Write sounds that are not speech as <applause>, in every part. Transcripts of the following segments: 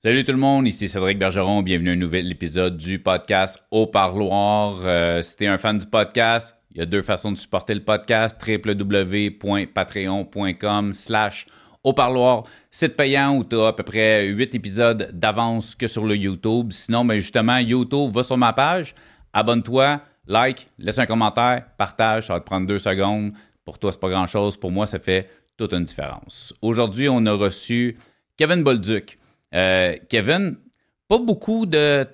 Salut tout le monde, ici Cédric Bergeron. Bienvenue à un nouvel épisode du podcast Au Parloir. Euh, si tu es un fan du podcast, il y a deux façons de supporter le podcast www.patreon.com slash au parloir, site payant où tu as à peu près 8 épisodes d'avance que sur le YouTube. Sinon, ben justement, YouTube, va sur ma page, abonne-toi, like, laisse un commentaire, partage, ça va te prendre deux secondes. Pour toi, c'est pas grand-chose. Pour moi, ça fait toute une différence. Aujourd'hui, on a reçu Kevin Bolduc. Euh, Kevin, pas beaucoup de,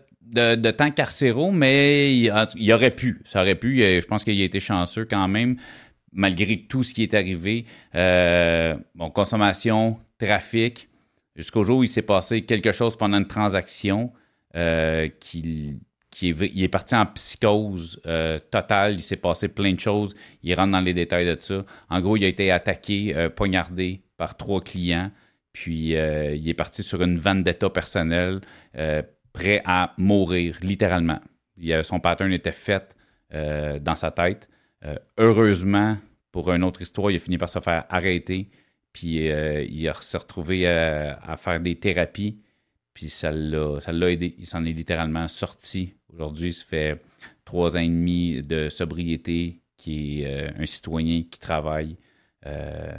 temps carcéraux, mais il, aurait pu. Ça aurait pu. Je pense qu'il a été chanceux quand même, malgré tout ce qui est arrivé. Euh, bon, consommation, trafic, jusqu'au jour où il s'est passé quelque chose pendant une transaction euh, qui qui est, il est parti en psychose totale. Il s'est passé plein de choses. Il rentre dans les détails de ça. En gros, il a été attaqué, poignardé par trois clients. Puis euh, il est parti sur une vendetta personnelle, prêt à mourir, littéralement. son pattern était fait dans sa tête. heureusement, pour une autre histoire, il a fini par se faire arrêter. Puis il s'est retrouvé à faire des thérapies. Puis ça l'a aidé. Il s'en est littéralement sorti Aujourd'hui, ça fait trois ans et demi de sobriété, qui est euh, un citoyen qui travaille. Euh,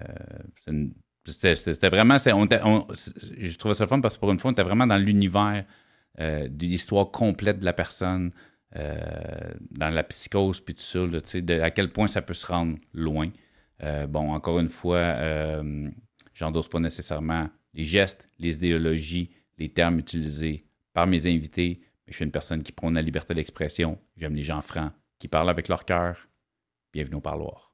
c'était vraiment. je trouvais ça fun parce que pour une fois, on était vraiment dans l'univers euh, de l'histoire complète de la personne, dans la psychose, puis tout ça, de, à quel point ça peut se rendre loin. bon, encore une fois, j'endosse pas nécessairement les gestes, les idéologies, les termes utilisés par mes invités, je suis une personne qui prône la liberté d'expression. J'aime les gens francs, qui parlent avec leur cœur. Bienvenue au parloir.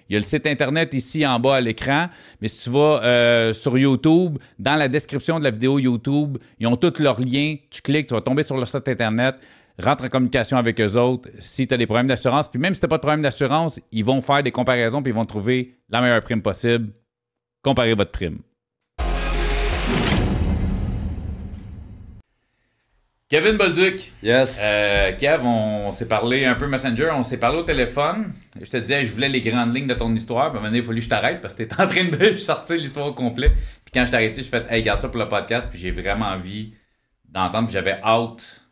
Il y a le site Internet ici en bas à l'écran, mais si tu vas euh, sur YouTube, dans la description de la vidéo YouTube, ils ont tous leurs liens. Tu cliques, tu vas tomber sur leur site Internet, rentre en communication avec eux autres si tu as des problèmes d'assurance. Puis même si tu n'as pas de problème d'assurance, ils vont faire des comparaisons puis ils vont trouver la meilleure prime possible. Comparez votre prime. Kevin Bolduc. Yes. Euh, Kev, on, s'est parlé un peu Messenger, on s'est parlé au téléphone. Je te disais, je voulais les grandes lignes de ton histoire. Puis à un moment donné, il a fallu que je t'arrête parce que tu étais en train de <laughs> sortir l'histoire au complet. Puis quand je t'ai arrêté, je fais, hey, garde ça pour le podcast. Puis j'ai vraiment envie d'entendre. Puis j'avais hâte.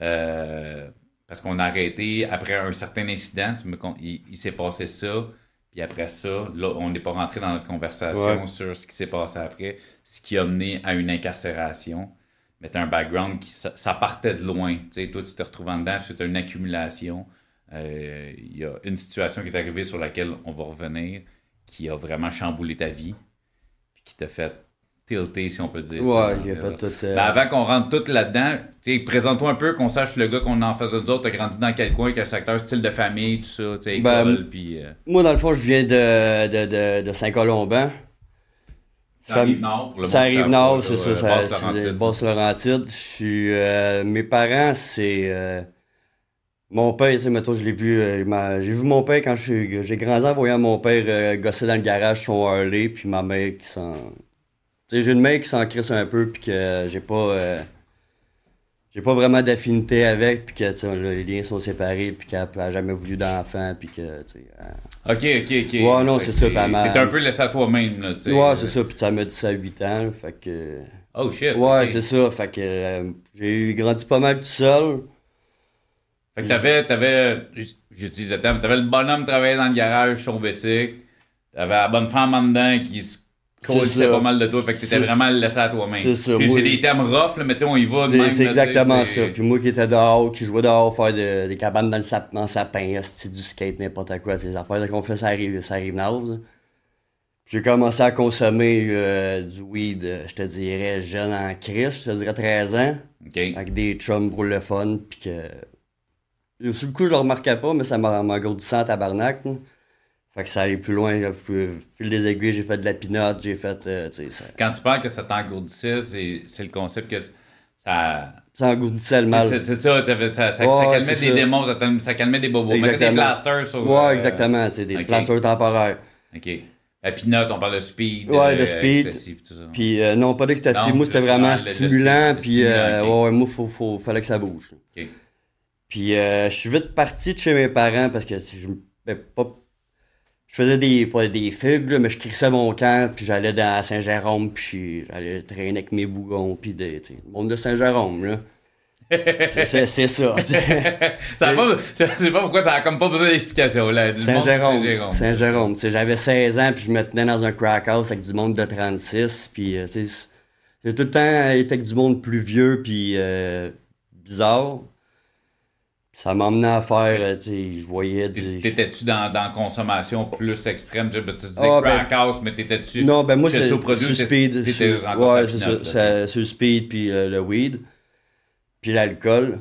Euh, parce qu'on a arrêté après un certain incident. Il, s'est passé ça. Puis après ça, là, on n'est pas rentré dans notre conversation sur ce qui s'est passé après, ce qui a mené à une incarcération mais un background qui ça, partait de loin. Tu sais, toi, tu te retrouves en dedans, c'est une accumulation. Euh, il y a une situation qui est arrivée sur laquelle on va revenir qui a vraiment chamboulé ta vie, puis qui t'a fait tilter, si on peut dire ouais, Il a fait tout, euh, ben, avant qu'on rentre tout là-dedans, présente-toi un peu, qu'on sache le gars qu'on en face de nous autres, t'as grandi dans quel coin, quel secteur, style de famille, tout ça, tu sais, ben, puis... Euh, moi, dans le fond, je viens de, de, de, de Saint-Colomban. Ça arrive nord. ça arrive nord, c'est ça. ça c'est Basse-Laurentide. Je suis. Euh, mes parents, c'est. Euh, mon père, sais, mettons, je l'ai vu. Euh, j'ai vu mon père quand j'ai grandi en voyant mon père gosser dans le garage son Harley, puis ma mère qui s'en. Tu sais, j'ai une mère qui s'en crisse un peu, puis que j'ai pas. J'ai pas vraiment d'affinité avec, puis que les liens sont séparés, puis qu'elle n'a jamais voulu d'enfant, puis que. Euh... Ok, ok, ok. Ouais, non, c'est ça. T'es un peu laissé à toi-même, là, tu sais. Ouais, c'est ça, puis ça m'a dit ça à 8 ans, fait que. Oh shit. Ouais, c'est ça, fait que euh, j'ai grandi pas mal tout seul. Fait que t'avais, t'avais, j'utilisais le terme, t'avais le bonhomme travailler dans le garage sur bicycle, t'avais la bonne femme en dedans qui se c'est pas mal de toi, fait que t'étais vraiment laissé à toi-même. C'est ça. C'est des termes rough, là, mais tu on y va. C'est exactement ça. Puis moi qui étais dehors, qui jouais dehors, faire des cabanes dans le sapin, sapin du skate, n'importe quoi, ces affaires qu'on fait, ça arrive, ça arrive J'ai commencé à consommer euh, du weed, euh, je te dirais, jeune en Christ, je te dirais 13 ans. Avec des chums pour le fun, puis que... Sur le coup, je le remarquais pas, mais ça m'a engourdissant à tabarnak. Fait que ça allait plus loin. Fil des aiguilles, j'ai fait de la pinotte, j'ai fait. Euh, ça... Quand tu parles que ça t'engourdissait, c'est le concept que ça. Ça engourdissait le mal. C'est ça, ça, ça, calmait des démons, ça, calmait des bobos. Exactement. Des plasters sur. Ouais, euh, exactement. C'est des plasters temporaires. OK. La pinotte, on parle de speed. Ouais, de euh, speed. Puis euh, non, pas d'ecstasy. Moi, c'était vraiment stimulant. Puis ouais, moi, il faut, fallait que ça bouge. OK. Puis je suis vite parti de chez mes parents parce que je ben, pas je faisais des, pas des fugues, mais je crissais mon camp, puis j'allais dans Saint-Jérôme, puis j'allais traîner avec mes bougons, puis des, le monde de Saint-Jérôme, là. c'est ça. <laughs> ça pas, sais pas pourquoi ça a comme pas besoin d'explication, là. Saint-Jérôme. Saint-Jérôme. J'avais 16 ans, puis je me tenais dans un crack house avec du monde de 36, puis, euh, tu sais, j'ai tout le temps été avec du monde plus vieux, puis euh, bizarre ça m'emmenait à faire, euh, tu sais, je voyais du... T'étais-tu dans, dans consommation plus extrême? Tu, disais ah, crack ben, house, mais t'étais-tu... Non, ben moi, c'est sur speed. ouais, c'est ça, le speed, puis euh, le weed, puis l'alcool.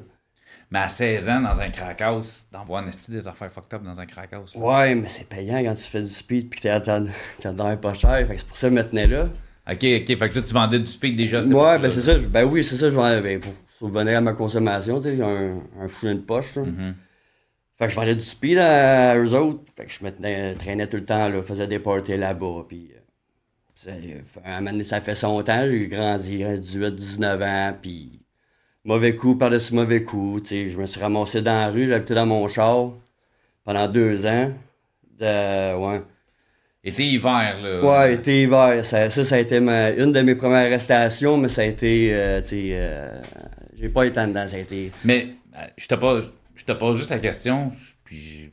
Mais à 16 ans, dans un crack house, d'envoyer des affaires fucked up dans un crack house. Ouais, mais c'est payant quand tu fais du speed, puis que t'es dans pas cher, fait que c'est pour ça que je me tenais là. OK, OK, fait que là, tu vendais du speed déjà. Ouais, ben c'est ça, ben oui, c'est ça, je vendais, ben, venir à ma consommation, tu sais, un, un de poche. Mm-hmm. Fait que je vendais du speed à eux autres. Fait que je me traînais tout le temps, là, faisais des parties là-bas. Puis, euh, un moment donné, ça fait son temps, j'ai grandi, 18, 19 ans, puis mauvais coup par-dessus mauvais coup. Tu sais, je me suis ramassé dans la rue, j'habitais dans mon char pendant deux ans. De, ouais. Été hiver, là. Ouais, été hiver. Ça, ça, a été une de mes premières arrestations, mais ça a été, euh, tu sais, euh, j'ai pas été dedans, ça a été. Mais euh, je te pose, je te pose juste la question, puis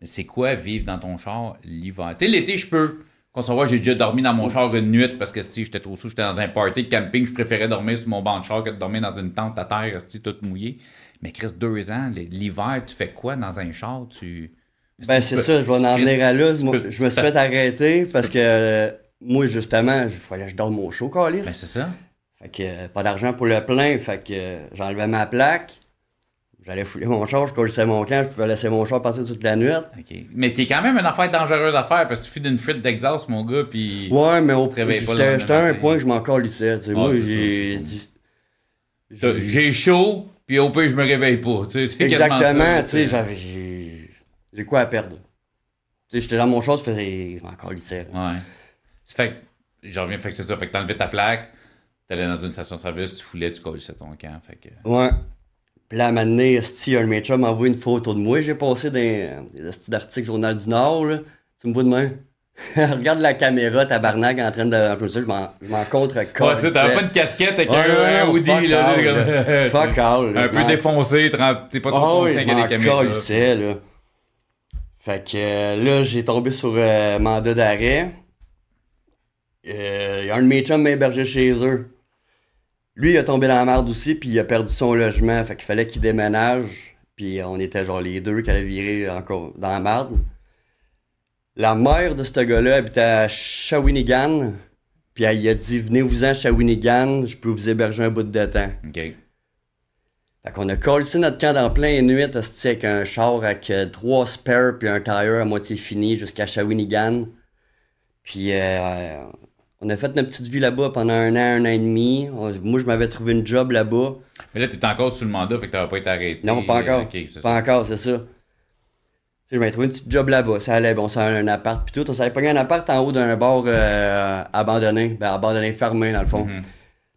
c'est quoi vivre dans ton char l'hiver? Tu sais, l'été, je peux concevoir, j'ai déjà dormi dans mon char une nuit parce que si j'étais trop sous, j'étais dans un party de camping, je préférais dormir sur mon banc de char que de dormir dans une tente à terre, toute mouillée. Mais Chris, deux ans, l'hiver, tu fais quoi dans un char? Tu. Ben, c'est ça, je vais en venir à là. Je me suis fait arrêter parce que euh, moi, justement, il fallait que je dorme mon chaud, Calis. Ben, c'est ça. Fait que euh, pas d'argent pour le plein, fait que euh, j'enlevais ma plaque. J'allais fouler mon char, je collais mon camp, je pouvais laisser mon char passer toute la nuit. OK. Mais qui est quand même une affaire dangereuse à faire parce que tu fais d'une fuite d'exhaust, mon gars, puis. Ouais, mais au J'étais à un point que je m'en sais, moi, j'ai J'ai chaud, puis au pire, je me réveille pas. Tu sais, Exactement, tu sais, j'avais. J'ai quoi à perdre? Tu sais, j'étais dans mon char, je faisais. Je m'en calissais. Ouais. Fait que. Je reviens, fait que c'est ça. Fait que t'enlevais ta plaque T'allais dans une station de service, tu foulais, tu collais ton camp. Fait que... Ouais. Puis là, à un moment donné, un de mes chums m'a envoyé une photo de moi. J'ai passé des, des articles Journal du Nord. Là. Tu me vois de main? <laughs> Regarde la caméra, tabarnak, en train de. En ça, je m'en contre Ouais, ça, t'avais pas une casquette avec un, hoodie, fuck là. All, <laughs> fuck all. Un peu défoncé, t'es pas trop oh, conscient des caméras. là. Fait que euh, là, j'ai tombé sur euh, mandat d'arrêt. Il euh, y a un de mes chums m'hébergeait chez eux. Lui, il a tombé dans la merde aussi, puis il a perdu son logement. Fait qu'il fallait qu'il déménage. Puis on était genre les deux qui allaient virer encore dans la merde. La mère de ce gars-là habitait à Shawinigan. Puis elle, il a dit Venez-vous-en à Shawinigan, je peux vous héberger un bout de temps. OK. Fait qu'on a collé notre camp dans plein nuit avec un char avec euh, trois spares puis un tire à moitié fini jusqu'à Shawinigan. Puis euh, on a fait notre petite vie là-bas pendant un an, un an et demi. moi, je m'avais trouvé une job là-bas. Mais là, tu étais encore sous le mandat, fait que tu pas été arrêté. Non, pas encore. pas encore, c'est ça. je m'avais trouvé une petite job là-bas. Ça allait, bon, ça un appart, puis tout. On s'avait pogné un appart en haut d'un bar euh, abandonné. Ben, abandonné, fermé, dans le fond. Mm-hmm.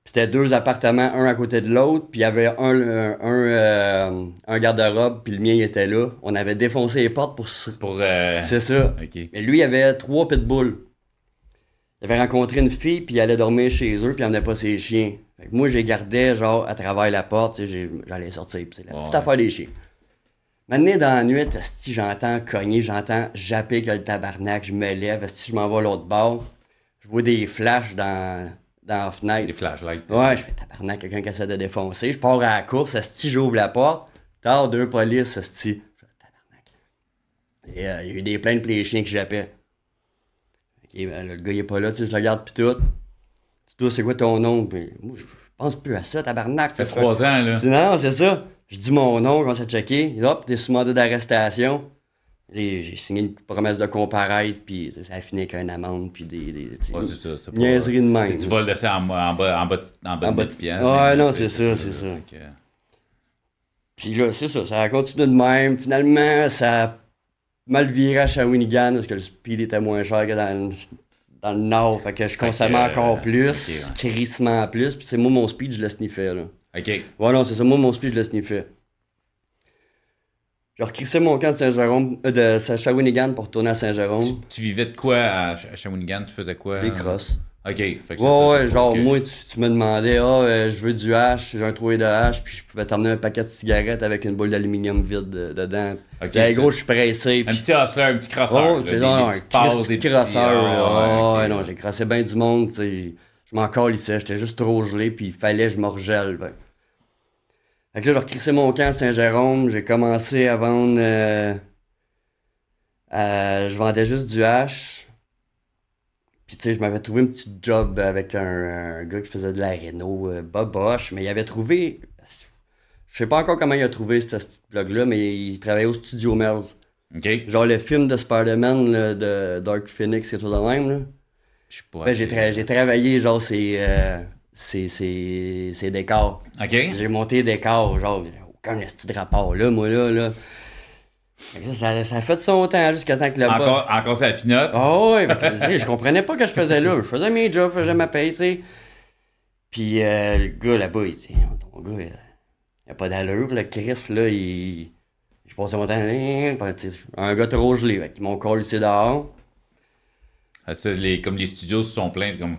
C'était deux appartements, un à côté de l'autre, puis il y avait un, un, euh, un, garde-robe, puis le mien il était là. On avait défoncé les portes pour... pour euh, C'est ça. Mais lui, il avait trois pitbulls. Il avait rencontré une fille, puis il allait dormir chez eux, puis il emmenait pas ses chiens. moi, j'ai gardé, genre, à travers la porte, j'allais sortir, puis c'est la petite affaire des chiens. Maintenant, dans la nuit, j'entends cogner, j'entends japper que le tabarnak, je me lève, je m'en vais l'autre bord. Je vois des flashs dans, dans la fenêtre. Des flashlights. Ouais, je fais tabarnak, quelqu'un qui essaie de défoncer. Je pars à la course, si j'ouvre la porte. Tard, deux polices, esti. Et euh, il y a eu des plaintes pour les chiens qui jappaient. Ben, le gars, il est pas là, tu sais, je le regarde pis tout. Tu dois, c'est quoi ton nom? moi, je pense plus à ça, tabarnak. Ça fait trois ans, là. Non, c'est ça. Je dis mon nom, je commence à checker. Hop, t'es sous mandat d'arrestation. J'ai signé une promesse de comparaître, puis ça a fini avec une amende, puis des, des, ouais, c'est ça, niaiseries de même. Tu voles de ça en, en, bas, en bas, en bas, en bas de pied. Ouais, non, c'est ça, c'est ça. Puis là, c'est ça, ça a continué de même. Finalement, ça a mal viré à Shawinigan, parce que le speed était moins cher que dans, dans le nord. Fait que je consommais encore plus, crissement plus. Puis c'est moi, mon speed, je le sniffais, là. OK. Ouais, non, c'est ça. Moi, mon speed, je le sniffais. J'ai recrissé mon camp de Saint-Jérôme, euh, de Shawinigan pour retourner à Saint-Jérôme. Tu, vivais de quoi à, Shawinigan? Tu faisais quoi? Des crosses. OK. ouais, ouais, genre, moi, tu, me demandais, ah, euh, je veux du hache, j'ai un trouvé de hache, puis je pouvais t'emmener un paquet de cigarettes avec une boule d'aluminium vide dedans. Ok. gros, je suis pressé. Un petit hustler, un petit crosseur. Oh, un petit crosseur, là. ouais, non, j'ai crassé bien du monde, tu sais. Je m'en calissais, j'étais juste trop gelé, puis il fallait que je me regèle. Fait que là, j'ai recrissé mon camp à Saint-Jérôme. J'ai commencé à vendre. Euh, je vendais juste du hache. Puis, tu sais, je m'avais trouvé un petit job avec un, gars qui faisait de la Renault, euh, Bob Bosch. Mais il avait trouvé. Je sais pas encore comment il a trouvé ce, blog-là, mais il travaillait au studio Merz. Genre le film de Spider-Man de Dark Phoenix et tout de même. Là. Je sais pas. j'ai, travaillé, genre, c'est. Euh, c'est, c'est, c'est décors. J'ai monté des décors, genre, aucun petit de rapport là, moi, là, là. Ça, ça, a fait son temps jusqu'à temps que le Encore, bas... encore la pinotte? Oh, oui, je comprenais pas ce que je faisais là. Je faisais mes jobs, je faisais ma paye, tu sais. Puis euh, le gars là-bas, il dit Ton gars, il a pas d'allure, le Chris, là, il. Je passais mon temps, hein, un gars trop gelé. Ils m'ont collé ici dehors. Ah, les, comme les studios se sont pleins, comme.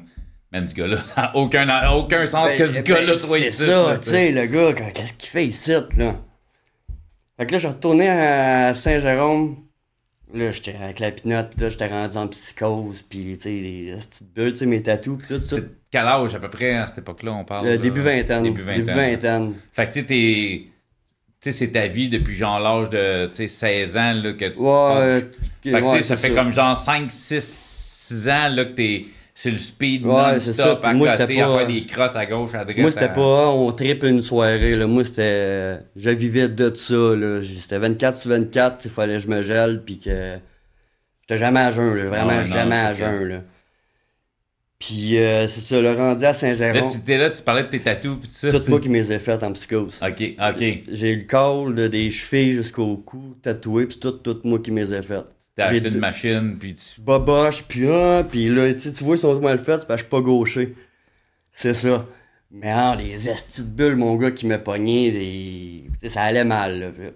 Man, ce gars-là, ça n'a aucun, aucun sens ben, que ce ben, gars-là soit ici. C'est ça, tu sais, le gars, qu'est-ce qu'il fait ici, là? Fait que là, je retourné à Saint-Jérôme. Là, j'étais avec la pinotte, pis là, j'étais rendu en psychose, pis tu sais, les petites bulles, tu sais, mes tatous, pis tout, ça. Quel âge à peu près à cette époque-là, on parle? Le début vingtaine. Début vingtaine. Début vingtaine. Fait que tu sais, t'es. Tu sais, c'est ta vie depuis genre l'âge de tu sais, 16 ans là, que tu. Ouais, Fait que tu sais, ça fait comme genre 5, 6, 6 ans là, que t'es c'est le speed ouais, non-stop à moi, côté, pas... à faire des crosses à gauche, à droite. Moi, c'était pas on tripe une soirée. Là. Moi, c'était... Je vivais de ça. Là. C'était 24 sur 24, il fallait que je me gèle, puis que... J'étais jamais à jeun, là. vraiment jamais à jeun. Là. Puis euh, c'est ça, le rendu à Saint-Jérôme. Là, tu étais là, tu parlais de tes tatous pis tout ça. Tout moi qui m'ai fait en psychose. OK, OK. J'ai le col des chevilles jusqu'au cou tatoué, puis tout, tout moi qui m'ai fait. T'as acheté une machine, puis tu. Boboche, puis ah, puis là, tu vois, ils sont mal faits, c'est parce que je suis pas gaucher. C'est ça. Mais ah, les estis de bulles, mon gars qui m'a pogné, et... ça allait mal. Là.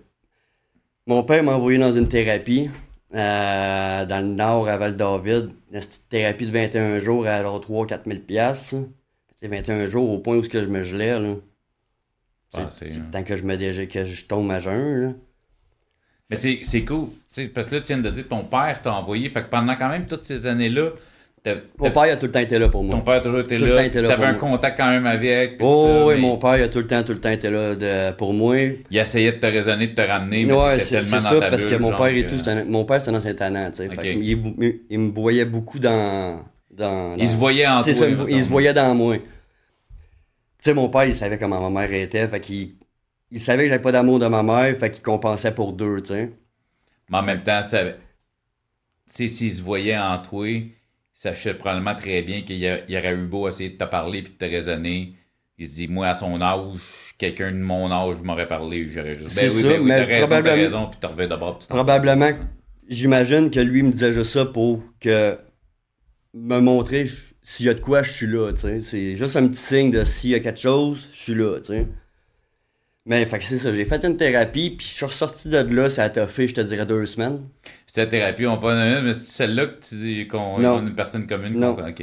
Mon père m'a envoyé dans une thérapie euh, dans le nord à Val-David. Une thérapie de 21 jours à 3-4 000 piastres. 21 jours au point où je me gelais. Là. Ah, tant que je me que je tombe à jeun. Là. Mais c'est cool. parce que là, tu viens de dire que ton père t'a envoyé. Fait que pendant quand même toutes ces années-là. Mon père a tout le temps été là pour moi. Ton père a toujours été là. Tu avais un contact quand même avec. Oh, oui, mon père a tout le temps, tout le temps été là de, pour moi. Il essayait de te raisonner, de te ramener. Oui, c'est ça, parce que mon père et tout, mon père, c'est un ancien. Tu sais. il, il, me voyait beaucoup dans. dans, Il se voyait en toi. Ça, il se voyait dans moi. Tu sais, mon père, il savait comment ma mère était. Fait qu'il il savait que j'avais pas d'amour de ma mère, fait qu'il compensait pour deux, tu sais. Mais en même temps, ça... s'il se voyait en toi, il sachait probablement très bien qu'il aurait eu beau essayer de te parler puis de te raisonner. Il se dit, moi, à son âge, quelqu'un de mon âge m'aurait parlé, j'aurais juste. Ben oui, ben oui, mais raison, probablement... raison, puis tu d'abord. Probablement, j'imagine que lui me disait juste ça pour que me montrer s'il y a de quoi, je suis là, tu sais. C'est juste un petit signe de s'il y a quelque chose, je suis là, tu sais. Mais fait que c'est ça, j'ai fait une thérapie, puis je suis ressorti de là, ça a fait, je te dirais, deux semaines. C'était la thérapie, on pas mais c'est celle-là que tu dis qu'on est une personne commune? Non. OK.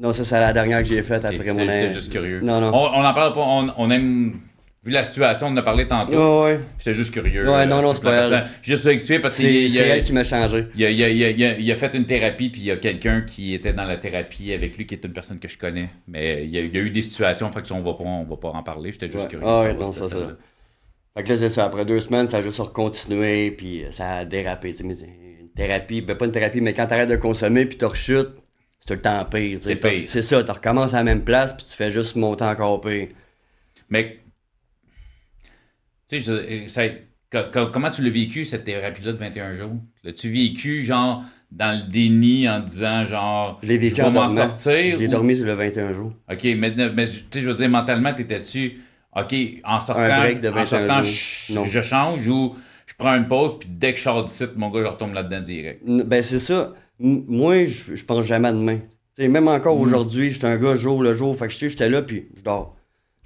Non, ça, c'est la dernière que j'ai faite après mon... J'étais juste curieux. Non, non. On, on en parle pas, on, on aime Vu la situation, on en a parlé tantôt. Ouais, ouais. J'étais juste curieux. Ouais, non, non, c'est pas grave. Juste expliquer parce que. C'est elle qui m'a changé. Il a, il, a, il, a, il a, fait une thérapie, puis il y a quelqu'un qui était dans la thérapie avec lui, qui est une personne que je connais. Mais il y a, eu des situations, fait que on va pas, on va pas en parler. J'étais juste curieux. Ah, ouais, non, c'est ça. Fait que là, c'est ça. Après deux semaines, ça a juste recontinué, puis ça a dérapé. Une thérapie, ben pas une thérapie, mais quand t'arrêtes de consommer, puis tu rechutes, c'est le temps pire. C'est pire. C'est ça, tu recommences à la même place, puis tu fais juste monter encore pire. Mais tu sais, comment tu l'as vécu, cette thérapie-là de 21 jours? L'as-tu vécu, genre, dans le déni en disant, genre, je, vécu vais m'en sortir? Je l'ai dormi sur le 21 jours. OK, mais, mais tu sais, je veux dire, mentalement, t'étais-tu, OK, en sortant, en sortant je, change ou je prends une pause, puis dès que je sors d'ici, mon gars, je retombe là-dedans direct? Ben, c'est ça. Moi, je, je pense jamais à demain. sais, même encore mm. aujourd'hui, j'étais un gars jour le jour, fait que j'étais là, puis je dors.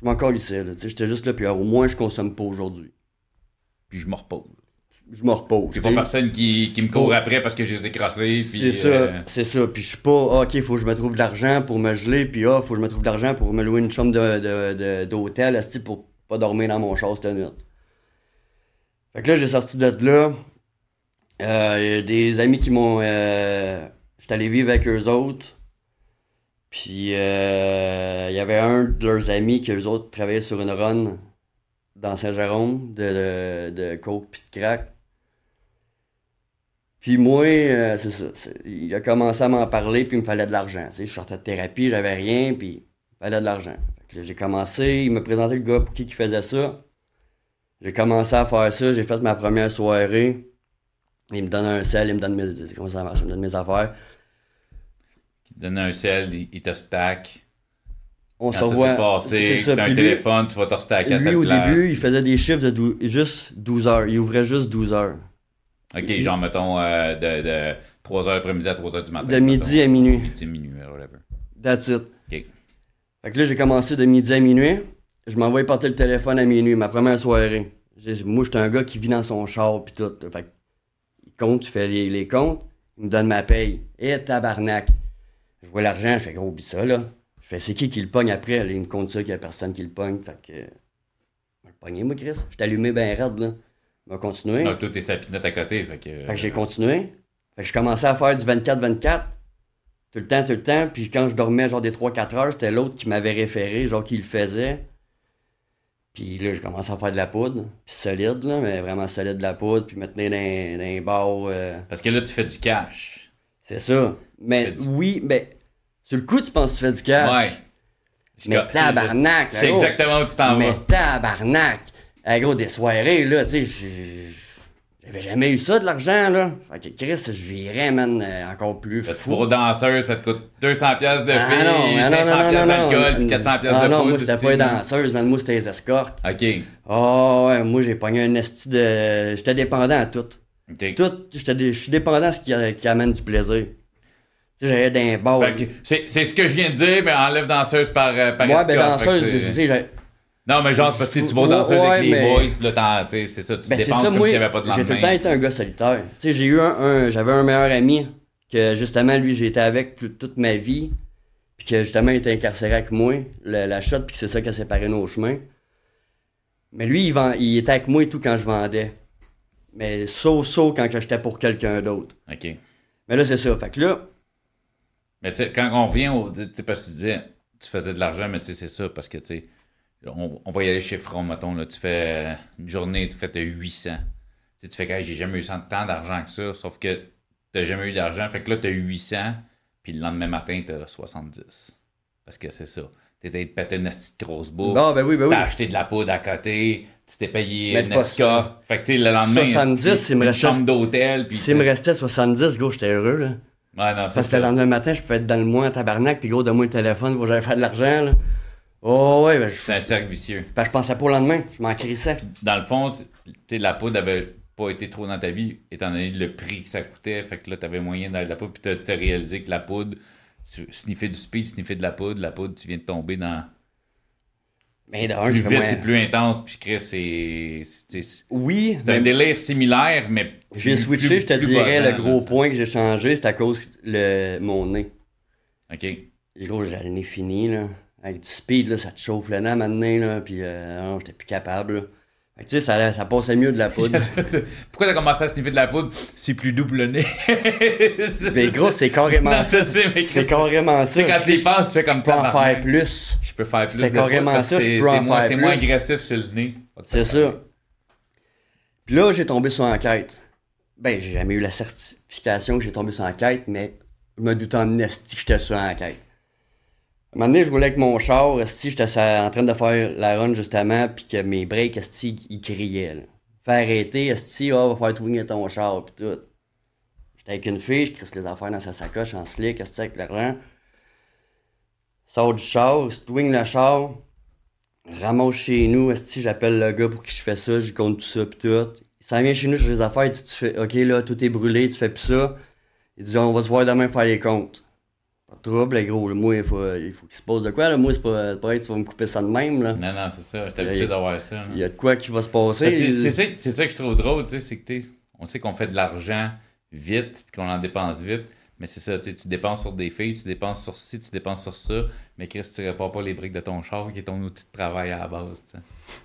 Je m'en ici, là. J'étais juste là, puis au moins, je consomme pas aujourd'hui. Puis je me repose. Je me repose. Il pas personne qui, qui me court après parce que je les ai crassés. C'est ça, euh, c'est ça. Puis je suis pas, ah, OK, il faut que je me trouve de l'argent pour me geler, puis ah, faut que je me trouve de l'argent pour me louer une chambre d'hôtel, de, de, pour pas dormir dans mon char cette nuit. Fait que là, j'ai sorti de là. Euh, y a des amis qui m'ont. Euh, J'étais allé vivre avec eux autres. Puis euh, il y avait un de leurs amis qui, eux autres, travaillaient sur une run dans Saint-Jérôme de, de, coke puis de crack. Puis moi, euh, c'est ça. Il a commencé à m'en parler, puis il me fallait de l'argent. je sortais de thérapie, j'avais rien, puis il fallait de l'argent. J'ai commencé, il me présentait le gars pour qui il faisait ça. J'ai commencé à faire ça, j'ai fait ma première soirée. Il me donne un sel, il me donne mes, ça marche, il me donne mes affaires donne un sel, il, te stack. On se voit. C'est ça. un téléphone, tu vas te stacker lui, au début, il faisait des chiffres de juste 12 heures. Il ouvrait juste 12 heures. OK, genre, mettons, euh, de, de 3 heures après-midi à 3 heures du matin. De midi à minuit. Midi à minuit, whatever. That's it. OK. Fait que là, j'ai commencé de midi à minuit. Je m'envoie porter le téléphone à minuit, ma première soirée. Moi, j'étais un gars qui vit dans son char, pis tout. Fait il compte, tu fais les, les comptes, il me donne ma paye. Et eh, tabarnak. Je vois l'argent, je fais gros, oublie ça, là. Je fais, c'est qui qui le pogne après? il me compte ça qu'il n'y a personne qui le pogne. Fait que. Je le pogné, moi, Chris. Je allumé bien raide, là. Je vais continuer. Donc, toi, t'es sapinette à côté. Fait que. Fait que j'ai continué. Fait que je commençais à faire du 24-24. Tout le temps, tout le temps. Puis quand je dormais, genre des 3-4 heures, c'était l'autre qui m'avait référé, genre qui le faisait. Puis là, je commençais à faire de la poudre. Puis solide, là, mais vraiment solide de la poudre. Puis me tenir dans, dans les bars. Euh. Parce que là, tu fais du cash. C'est ça. Mais oui, mais sur le coup, tu penses que tu fais du cash. Ouais. Mais tabarnak, C'est exactement où tu t'en vas. Mais tabarnak. Hey, gros, des soirées, là, tu sais, j'avais jamais eu ça de l'argent, là. Fait que Chris, je virais, man, euh, encore plus fou. Aux danseuses, ça te coûte 200 pièces de ah, filles, 500 pièces d'alcool, puis 400 pièces ah, de non, moi, c'était pas les danseuses, man. Moi, c'était les escortes. OK. Oh, ouais, moi, j'ai pogné un esti de... J'étais dépendant à tout. Tout, je suis dépendant à ce qui, qui amène du plaisir. J'allais d'un bar. C'est ce que je viens de dire, mais enlève danseuse par, euh, par Ouais, ben danseuse, je sais, j'ai. Non, mais genre, parce que tu vas danseuse avec les boys, pis là, c'est ça, tu ben, dépenses comme s'il n'y avait pas de lendemain. J'ai tout le temps été un gars solitaire. Tu sais, j'ai eu un, j'avais un meilleur ami que justement, lui, j'ai été avec toute ma vie, puis que justement, il était incarcéré avec moi, la shot, puis c'est ça qui a séparé nos chemins. Mais lui, il, vend, il était avec moi et tout quand je vendais. Mais so-so quand j'étais pour quelqu'un d'autre. OK. Mais là, c'est ça. Fait que là. Mais tu sais, quand on revient au. Tu sais, parce que tu disais, tu faisais de l'argent, mais tu sais, c'est ça, parce que tu sais, on, on, va y aller chez Front, mettons, là, tu fais une journée, tu fais 800. Tu, sais, tu fais que j'ai jamais eu tant d'argent que ça, sauf que tu n'as jamais eu d'argent. Fait que là, tu as 800, puis le lendemain matin, tu as 70. Parce que c'est ça. Tu étais pété une petite grosse bouffe. Non, ben oui, ben oui. T'as acheté de la poudre à côté tu t'es payé une escorte. Fait que, tu sais, le lendemain, 70, s'il me restait. chambre d'hôtel. S'il me restait 70, gros, j'étais heureux, là. Ouais, non, Parce que le lendemain matin, je pouvais être dans le mois en tabarnak, puis gros, donne-moi le téléphone pour j'allais faire de l'argent, là. Oh, ouais, ben. C'est un cercle vicieux. Ben, je pensais pas au lendemain, je m'en crissais. Dans le fond, tu sais, la poudre avait pas été trop dans ta vie, étant donné le prix que ça coûtait. Fait que là, t'avais moyen d'aller de la poudre, puis t'as réalisé que la poudre, tu sniffer du speed, sniffer de la poudre, la poudre, tu viens de tomber dans. Mais plus vite, c'est plus intense, puis Chris, c'est. Oui. C'est un délire similaire, mais. J'ai switché, je te dirais, le gros point que j'ai changé, c'est à cause de mon nez. OK. Gros, j'ai le nez fini, là. Avec du speed, là, ça te chauffe le nez maintenant, là, puis euh, non, j'étais plus capable, là. Tu sais, ça, ça passait mieux de la poudre. <laughs> Pourquoi t'as commencé à sniffer de la poudre? C'est plus double le nez. mais <laughs> gros, c'est carrément ça. C'est carrément ça. quand tu y penses, tu fais comme Je peux en faire plus. Je peux faire plus. C'était carrément ça, je peux en faire plus. C'est moins agressif sur le nez. C'est ça. Puis là, j'ai tombé sur enquête. Ben, j'ai jamais eu la certification que j'ai tombé sur enquête, mais je me doutais en esti que j'étais sur enquête. Un moment je roulais avec mon char, si j'étais en train de faire la run justement, puis que mes breaks, esti, ils criaient. Là. Fais arrêter, esti, oh, va faire twinner ton char, puis tout. J'étais avec une fille, je crisse les affaires dans sa sacoche en slick, esti, avec l'argent. Sors du char, twing le char, ramasse chez nous, esti, j'appelle le gars pour qui je fais ça, je compte tout ça, puis tout. Il s'en vient chez nous, sur les affaires, il dit, tu fais, ok, là, tout est brûlé, tu fais plus ça. Il dit, on va se voir demain faire les comptes trouble, gros. Moi, il faut, il faut qu'il se pose de quoi. Là. Moi, c'est pas pareil, tu vas me couper ça de même. Là. Non, non, c'est ça. J'étais habitué d'avoir ça. Il y a de quoi qui va se passer. C'est ça, ça, que je trouve drôle, tu sais, c'est que on sait qu'on fait de l'argent vite, puis qu'on en dépense vite. Mais c'est ça, tu dépenses sur des filles, tu dépenses sur ci, tu dépenses sur ça. Mais Chris, tu répares pas les briques de ton char qui est ton outil de travail à la base.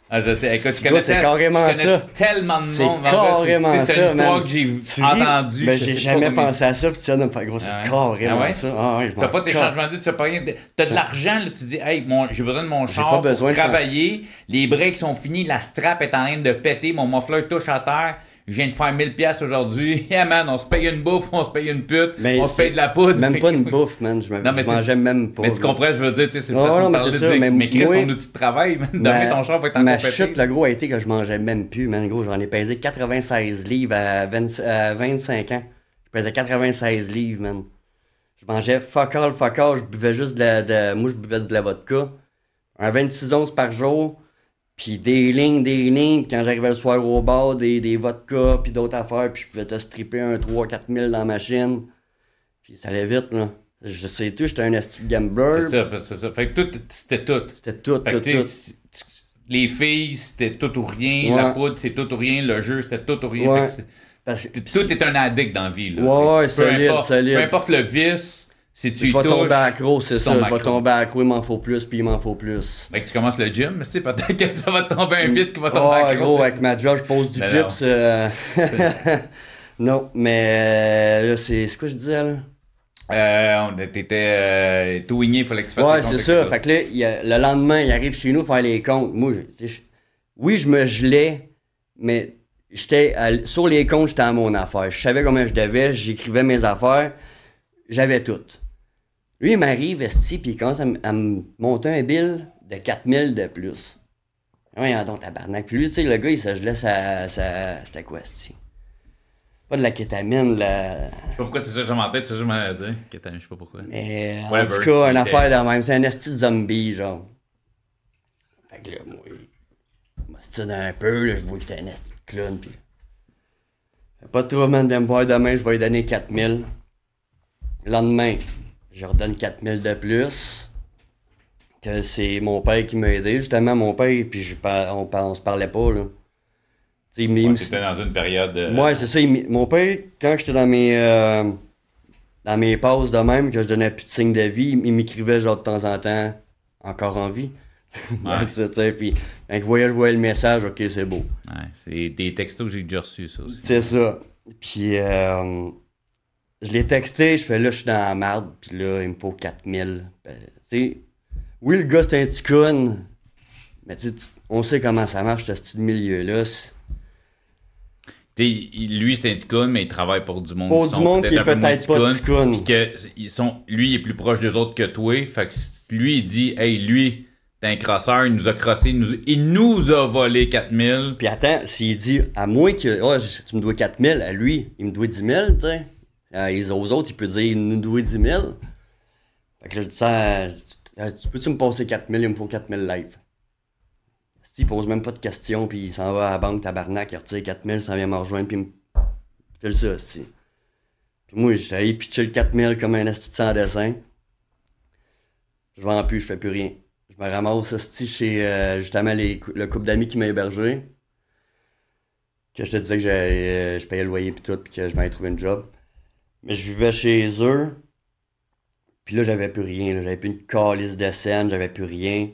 Ah, je sais, écoute, je connais, carrément je connais ça. tellement de monde. C'est carrément ça. C'est une histoire que j'ai entendue. Ben, j'ai jamais pensé à ça, puis tu vas me faire gros, c'est ah carrément ah ça. Ah ouais, tu fais pas tes changements de vie, tu fais pas rien. Tu as de l'argent, tu dis, hey, j'ai besoin de mon char pour travailler. Les briques sont finis, la strap est en train de péter, mon muffler touche à terre je viens de faire 1000 pièces aujourd'hui. <laughs> Yeah, man, on se paye une bouffe, on se paye une pute, on se paye de la poudre. Même pas une <laughs> bouffe, man. Je, non, mangeais même pas. Mais tu comprends, je veux dire, tu sais, c'est une façon de parler de dire, mais, Chris, ton outil de travail, man, ma, ton char va être en Ma chute, le gros, a été que je mangeais même plus, man. Gros, j'en ai pesé 96 livres à, 25 ans. Je pesais 96 livres, man. Je mangeais fuck all, fuck all. Je buvais juste de la... De, moi, je buvais de la vodka. Un 26 onces par jour puis des lignes, des lignes, quand j'arrivais le soir au bar, des, des vodkas, puis d'autres affaires, puis je pouvais te stripper un 3-4 000 dans la machine. Puis ça allait vite, là. Je sais tout, j'étais un esti gambler. C'est ça, c'est ça. Fait que tout, c'était tout. C'était tout, fait tout, tout. Les filles, c'était tout ou rien. La poudre, c'est tout ou rien. Le jeu, c'était tout ou rien. Ouais. Fait que tout est un addict dans la vie, là. Ouais, ouais, solide, solide. Peu importe le vice si tu je vais tomber accro, c'est ça. Je vais tomber accro, il m'en faut plus, puis il m'en faut plus. Fait que tu commences le gym, c'est peut-être que ça va te tomber un vice qui va tomber accro. gros, avec ma job, je pose du chips. Euh, <laughs> non, mais euh, là, c'est quoi je disais, là? Euh, t'étais euh, tout wingé, il fallait que tu fasses Ouais, c'est ça. Fait que là, le lendemain, il arrive chez nous faire les comptes. Moi, je, oui, je me gelais, mais j'étais sur les comptes, j'étais à mon affaire. Je savais combien je devais, j'écrivais mes affaires, j'avais tout. Lui, il m'arrive, esti, puis il commence à, me monter un bill de 4000 de plus. Oui, donc, tabarnak. Puis lui, tu sais, le gars, il se gelait sa. sa C'était quoi, esti? Pas de la kétamine, la. Je sais pas pourquoi c'est ça que j'ai en tête, c'est ça que je dit. Kétamine, je sais pas pourquoi. Mais en tout cas, une affaire de même. C'est un esti de zombie, genre. Fait que là, moi, il m'a stylé un peu, là, je vois que c'était un esti de clown, puis. Pas de trouble, man, de me voir demain, je vais lui donner 4000. Le lendemain, je redonne 4000 de plus. Que c'est mon père qui m'a aidé, justement, mon père, puis je, on, on se parlait pas, là. Tu étais dans une période. De... Ouais, c'est ça. mon père, quand j'étais dans mes. Euh, dans mes pauses de même, que je donnais plus de signes de vie, il m'écrivait genre de temps en temps, encore en vie. <laughs> Ouais. puis quand il voyait, je voyais le message, ok, c'est beau. Ouais, c'est des textos que j'ai déjà reçus, ça aussi. C'est ça. Puis euh, je l'ai texté, je fais là, je suis dans la merde, puis là, il me faut 4000. Ben, tu sais, oui, le gars, c'est un petit con, mais tu on sait comment ça marche, ce petit milieu-là. lui, c'est un petit mais il travaille pour du monde. Pour du monde qui est peut-être pas petit Puis que ils sont, lui, il est plus proche des autres que toi. Fait que lui, il dit, hey, lui, t'es un crosseur, il nous a crossé, il nous, il nous a volé 4000. Puis attends, s'il dit, à moins que, oh, tu me dois 4000, à lui, il me doit 10 000, tu sais. Euh, les aux autres, il peut dire nous doit 10 000. Fait que je dis ça, euh, tu peux-tu me passer 4 000, il me faut 4 000 live. Il pose même pas de questions, puis il s'en va à la banque tabarnak, il retire 4 000, ça vient me rejoindre, puis il me fait ça aussi. Puis moi, j'allais pitcher le 4 000 comme un asti sans dessin. Je vends plus, je fais plus rien. Je me ramasse chez euh, justement le couple d'amis qui m'a hébergé. Que je te disais que euh, je payais le loyer puis tout, puis que je m'avais trouvé une job. Mais je vivais chez eux. Puis là, j'avais plus rien. J'avais plus une calice de scène, j'avais plus rien.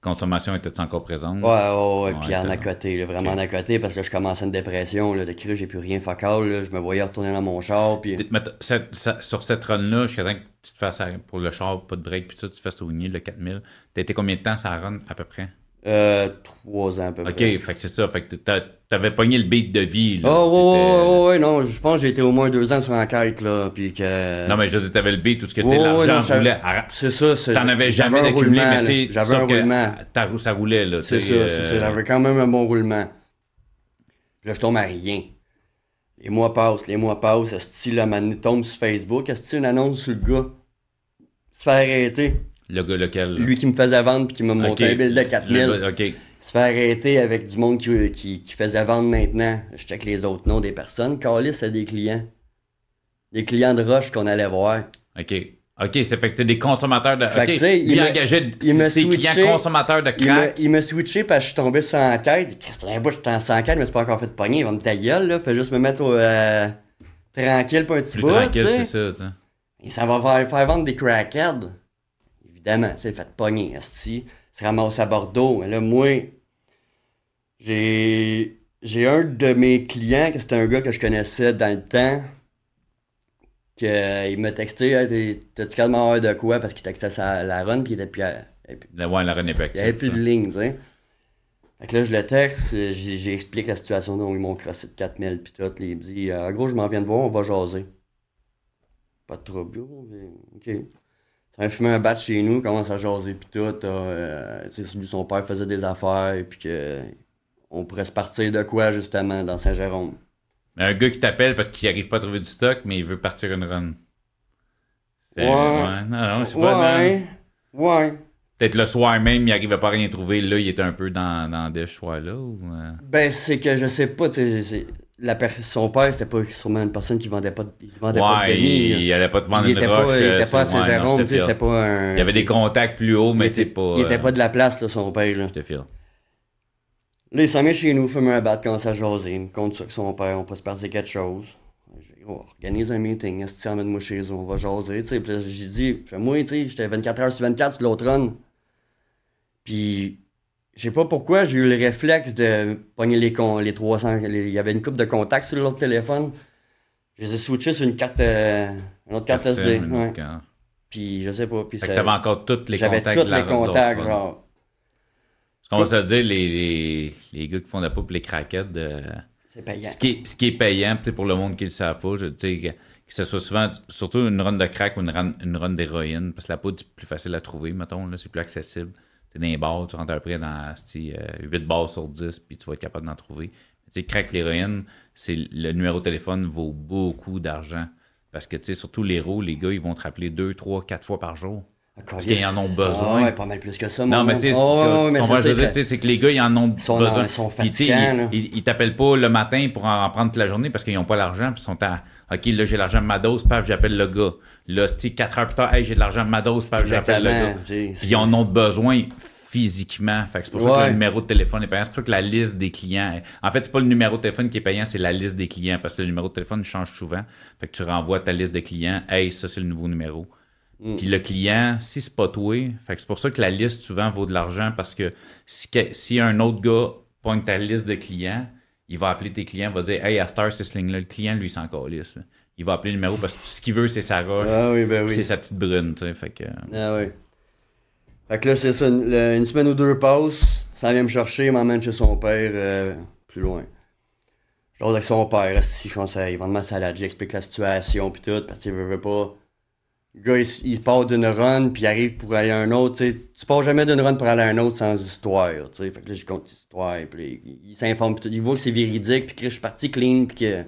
Consommation était encore présente? Ouais, ouais, ouais. puis en à côté, vraiment en à côté, parce que je commençais une dépression. Là, de j'ai plus rien focal. Là, je me voyais retourner dans mon char. Puis... sur cette run-là, jusqu'à temps que tu te fasses pour le char, pas de break, puis ça, tu te fasses au le 4000. T'as été combien de temps ça run à peu près? Euh, trois ans à peu près. OK, fait que c'est ça. Fait que t'avais pogné le beat de vie. Là, oh, ouais, ouais, ouais, non. Je pense que j'ai été au moins deux ans sur l'enquête, là. Puis que... Non, mais je veux dire, t'avais le beat, tout ce que tu oh, l'argent roulait. C'est ça. T'en avais jamais accumulé, mais tu sais, j'avais un roulement. ça roulait, là. C'est ça, c'est ça. Euh, j'avais quand même un bon roulement. Puis là, je tombe à rien. Les mois passent, les mois passent. Est-ce que la tombe sur Facebook? Est-ce que une annonce sur le gars? Se fait arrêter. Le gars lequel? Lui qui me faisait vendre puis qui m'a monté un bill de 4000. OK. Se fait arrêter avec du monde qui, qui, faisait vendre maintenant. Je check les autres noms des personnes. Calis, c'est des clients. Des clients de rush qu'on allait voir. OK. OK, c'est fait que c'est des consommateurs de. Fait OK, il, il engagé ses clients consommateurs de crack. Il m'a switché parce que je suis tombé sur enquête. Christophe, je suis en sans enquête, mais c'est pas encore fait de pogner. Il va me ta gueule, là. Fait juste me mettre au, euh, tranquille, pas un petit Plus tranquille, c'est ça, Et ça va faire, faire vendre des crackheads évidemment, c'est fait pogner, esti, se ramasse à Bordeaux. Mais là, moi, j'ai, j'ai un de mes clients, que c'était un gars que je connaissais dans le temps, qu'il euh, m'a texté, t'as-tu calmement de quoi? Parce qu'il textait sa, la run, puis il était plus à, Ouais, la run est plus Il n'y avait plus de ligne, tu sais. Fait que là, je le texte, j'explique la situation, dont ils m'ont crossé de 4000, puis tout. Il me dit, en gros, je m'en viens de voir, on va jaser. Pas de trouble, ok. On a fumé un batch chez nous, commence à jaser puis tout. Euh, son père faisait des affaires puis que on pourrait se partir de quoi justement dans Saint-Jérôme. Un gars qui t'appelle parce qu'il arrive pas à trouver du stock, mais il veut partir une run. Ouais. ouais. Non, non, je sais pas. Ouais. Ouais. Peut-être le soir même, il n'arrivait pas à rien trouver. Là, il était un peu dans, dans des choix là. Ou... Euh? Ben, c'est que je sais pas. tu sais la son père, c'était pas sûrement une personne qui vendait pas, il vendait pas de Il, il allait pas te vendre il une roche. Pas, il était pas à Saint-Jérôme, c'était pas un... Il y avait des contacts plus hauts, mais tu pas... Il était pas de la place, là, son père, là. Je te file. Là, il s'en met chez nous, fume un bat, commence à jaser, il me compte ça que son père, on peut se passer quelque chose. Je vais oh, organise un meeting, est-ce que tu emmènes-moi chez eux, on va jaser, tu sais. Puis j'ai dit, moi, tu sais, j'étais 24 heures sur 24 sur l'autre run. Puis je sais pas pourquoi, j'ai eu le réflexe de pogner les, les 300. il y avait une coupe de contacts sur l'autre téléphone. Je les ai switchés sur une carte, euh, une autre carte SD. Ouais. Puis je sais pas. Puis fait t'avais encore tous les contacts. J'avais tous les contacts, genre. Parce qu'on va se dire, les, les, les, gars qui font de la poupe, les craquettes, de... c'est payant. Ce qui est, ce qui est payant, peut-être pour le monde qui ne le sait pas, je, que, que ce soit souvent, surtout une run de crack ou une run, une run d'héroïne, parce que la poudre, c'est plus facile à trouver, mettons, c'est plus accessible tu es dans les bars, tu rentres après dans 8 euh, bars sur 10, puis tu vas être capable d'en trouver. Tu sais, crack l'héroïne, c'est le numéro de téléphone vaut beaucoup d'argent. Parce que, tu sais, surtout les héros, les gars, ils vont te rappeler 2, 3, 4 fois par jour. Ah, parce qu'ils en ont besoin. Ah ouais, pas mal plus que ça. Non, mais tu sais, oh, c'est que les gars, ils en ont besoin. Ils sont fatigants. Ils, ils, t'appellent pas le matin pour en prendre toute la journée parce qu'ils n'ont pas l'argent, puis ils sont à OK, là, j'ai l'argent de ma dose, paf, j'appelle le gars. Là, 4 heures plus tard, hey, j'ai de l'argent de ma dose, paf, j'appelle le gars. Ils en ont besoin physiquement. Fait c'est pour ça que le numéro de téléphone est payant. C'est pour ça que la liste des clients. En fait, c'est pas le numéro de téléphone qui est payant, c'est la liste des clients. Parce que le numéro de téléphone change souvent. Fait que tu renvoies ta liste de clients. Hey, ça, c'est le nouveau numéro. Mm. Puis le client, si c'est pas toi, fait que c'est pour ça que la liste souvent vaut de l'argent parce que si, si un autre gars pointe ta liste de clients, il va appeler tes clients, il va dire Hey, à Star, c'est ce ligne-là. Le client, lui, s'en calisse. Il va appeler le numéro parce que ce qu'il veut, c'est sa roche. Ah oui, ben oui. C'est sa petite brune, tu sais. Fait que... Ah oui. Fait que là, c'est ça, une, semaine ou deux passe, ça vient me chercher, il m'emmène chez son père euh, plus loin. Je avec son père, si je conseille, il va demander à la j'explique la situation puis tout, parce qu'il veut, veut pas. Le gars, il, il part d'une run, puis il arrive pour aller à un autre, tu sais. Tu pars jamais d'une run pour aller à un autre sans histoire, tu sais. Fait que là, je compte l'histoire, puis il, s'informe, puis il voit que c'est véridique, puis que je suis parti clean, puis que...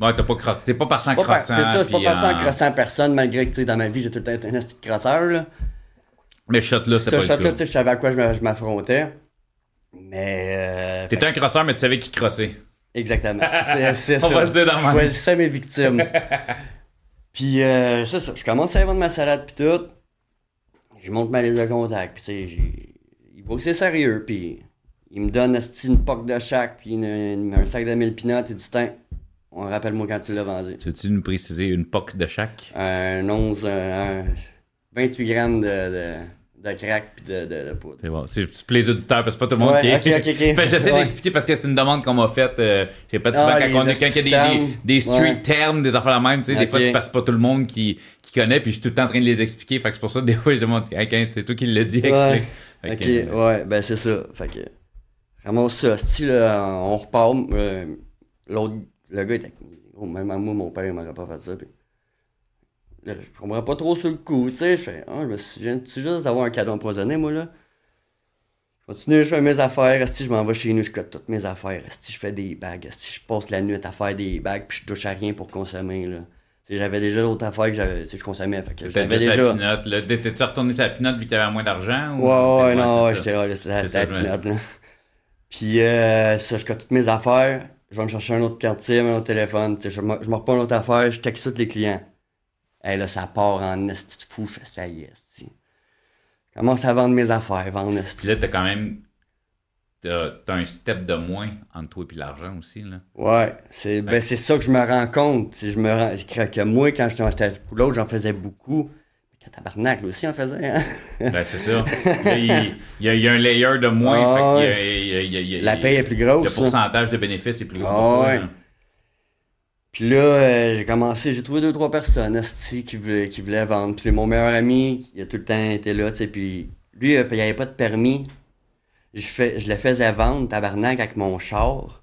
Ouais, t'as pas crossé, t'es pas parti en crossant. C'est ça, je suis pas parti en crossant personne, malgré que, tu sais, dans ma vie, j'ai tout le temps été un petit crosseur, là. Mais shot-là, c'était pas shot là, tu sais, je savais à quoi je m'affrontais. Mais. Euh, T'étais un crosseur, mais tu savais qui crossait. Exactement. <laughs> C'est ça. On va le dire dans Je choisissais mes victimes. <laughs> puis, euh, c'est ça. Je commence à vendre ma salade, puis tout. je monte ma liste de contacts, puis tu sais, il voit que c'est sérieux, puis il me donne une poque de chaque, puis un sac de mille pinottes, et dit on rappelle-moi quand tu l'as vendu. Tu veux-tu nous préciser une poque de chaque? Un 11, un 28 grammes de de crack puis de, de, de poudre. C'est bon. C'est pour les auditeurs, parce que c'est pas tout le monde qui est. J'essaie d'expliquer parce que c'est une demande qu'on m'a faite. Euh, j'ai pas souvent ah, quand, on quand il y a des, des, street termes, des affaires la même, tu sais, des fois c'est parce que pas tout le monde qui, qui connaît, puis je suis tout le temps en train de les expliquer. Fait que c'est pour ça que des fois je demande à quelqu'un, c'est toi qui l'as dit, explique. ok, ouais, ben c'est ça. Fait que. Vraiment ça, style, on repart. Euh, l'autre, le gars était. Même à moi, mon père, il m'aurait pas fait ça. Puis je comprends pas trop sur le coup, tu sais. Je fais, ah, je me souviens juste d'avoir un cadeau empoisonné, moi, là. Je continue, je fais mes affaires, si je m'en vais chez nous, je cote toutes mes affaires, si je fais des bagues, si je passe la nuit à faire des bagues, puis je touche à rien pour consommer, là. J'avais déjà d'autres affaires que j'avais, je consommais. Fait que j'avais déjà. T'es-tu retourné sur la pinotte vu que t'avais moins d'argent? Ouais, ouais, non, ouais, j'étais là, c'était la pinotte, là. Puis, euh, ça, je cote toutes mes affaires, je vais me chercher un autre quartier, un autre téléphone, je je me reprends une autre affaire, je texte tous les clients. Et là, ça part en esti fou. Je fais ça y est, Commence à vendre mes affaires, vendre esti. là, t'as quand même. T'as un step de moins entre toi et l'argent aussi, là. Ouais, c'est ben, c'est ça que je me rends compte. Je me rends, que moi, quand j'étais pour l'autre, j'en faisais beaucoup. Mais tabarnak, aussi, en faisait, hein? ben, c'est ça. Il y, a, il y, a, un layer de moins. La paye est plus grosse. Le pourcentage de bénéfices est plus gros. Puis là, euh, j'ai commencé, j'ai trouvé deux, trois personnes qui voulaient, qui voulaient vendre. Puis mon meilleur ami, il a tout le temps été là, tu sais, puis lui, euh, il avait pas de permis. Je, fais, je le faisais vendre, tabarnak, avec mon char.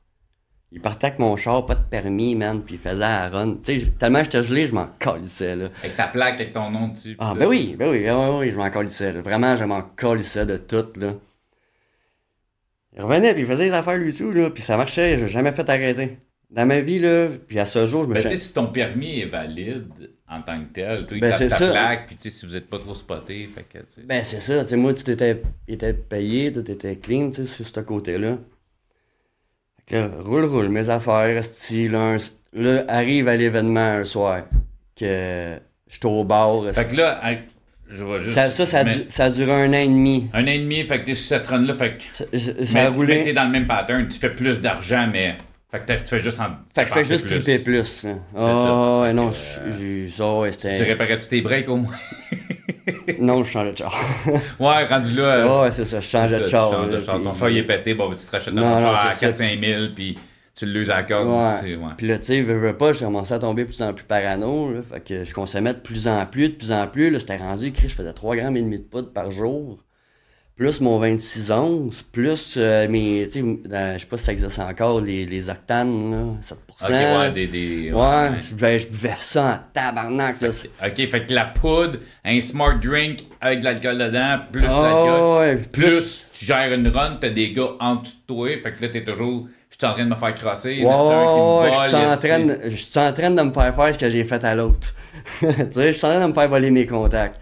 Il partait avec mon char, pas de permis, man, puis il faisait la run. Tu sais, tellement j'étais gelé, je m'en calissais, là. Avec ta plaque, avec ton nom dessus. Ah, ben oui, ben oui, ben oui, je m'en calissais, là. Vraiment, je m'en calissais de tout, là. Il revenait, puis il faisait des affaires lui tout, là, puis ça marchait, j'ai jamais fait arrêter dans ma vie, là, puis à ce jour, je me ben, sais si ton permis est valide en tant que tel, toi, il ben, ta ça. plaque, puis si vous n'êtes pas trop spoté, fait que, Ben, c'est ça, tu sais, moi, tout était, était payé, tout était clean, tu sais, sur ce côté-là. Fait que là, roule, roule, mes affaires, style, là, là, arrive à l'événement un soir, que je suis au bar. Fait que là, je vois juste. Ça, ça, ça, ça, a duré un an et demi. Un an et demi, fait que t'es sur cette run-là, fait que. Ça, ça a roulé. Mais t'es dans le même pattern, tu fais plus d'argent, mais fait que tu fais juste en. Fait que je fais juste plus. triper plus. Oh, ouais, non, j'ai. Oh, ouais, c'était. Tu réparais-tu tes breaks au moins? <laughs> non, je changeais de char. <laughs> ouais, rendu là. Ouais, c'est ça, je changeais de char. de char. Ton char, il est pété, bon, tu te rachètes un char à 4-5 000, puis tu le luses à la corde. Ouais. Puis là, tu sais, veux, veux pas, j'ai commencé à tomber de plus en plus parano. Là, fait que je consommais de plus en plus, de plus en plus. Là, c'était rendu, je faisais 3 grammes et demi de poudre par jour plus mon 26 onces, plus euh, mes, tu sais, je sais pas si ça existe encore, les, les octanes, là, 7%. Ok, ouais, des, des, ouais, Je, buvais, je, buvais, ça en tabarnak, là. Ok, fait que la poudre, un smart drink avec de l'alcool dedans, plus oh, l'alcool. Ouais, plus, plus, tu gères une run, t'as des gars en dessous de toi, fait que là, t'es toujours, je suis en train de me faire crosser, ouais, je suis en, train de, je suis en train de me faire faire ce que j'ai fait à l'autre. <laughs> tu sais, je suis en train de me faire voler mes contacts.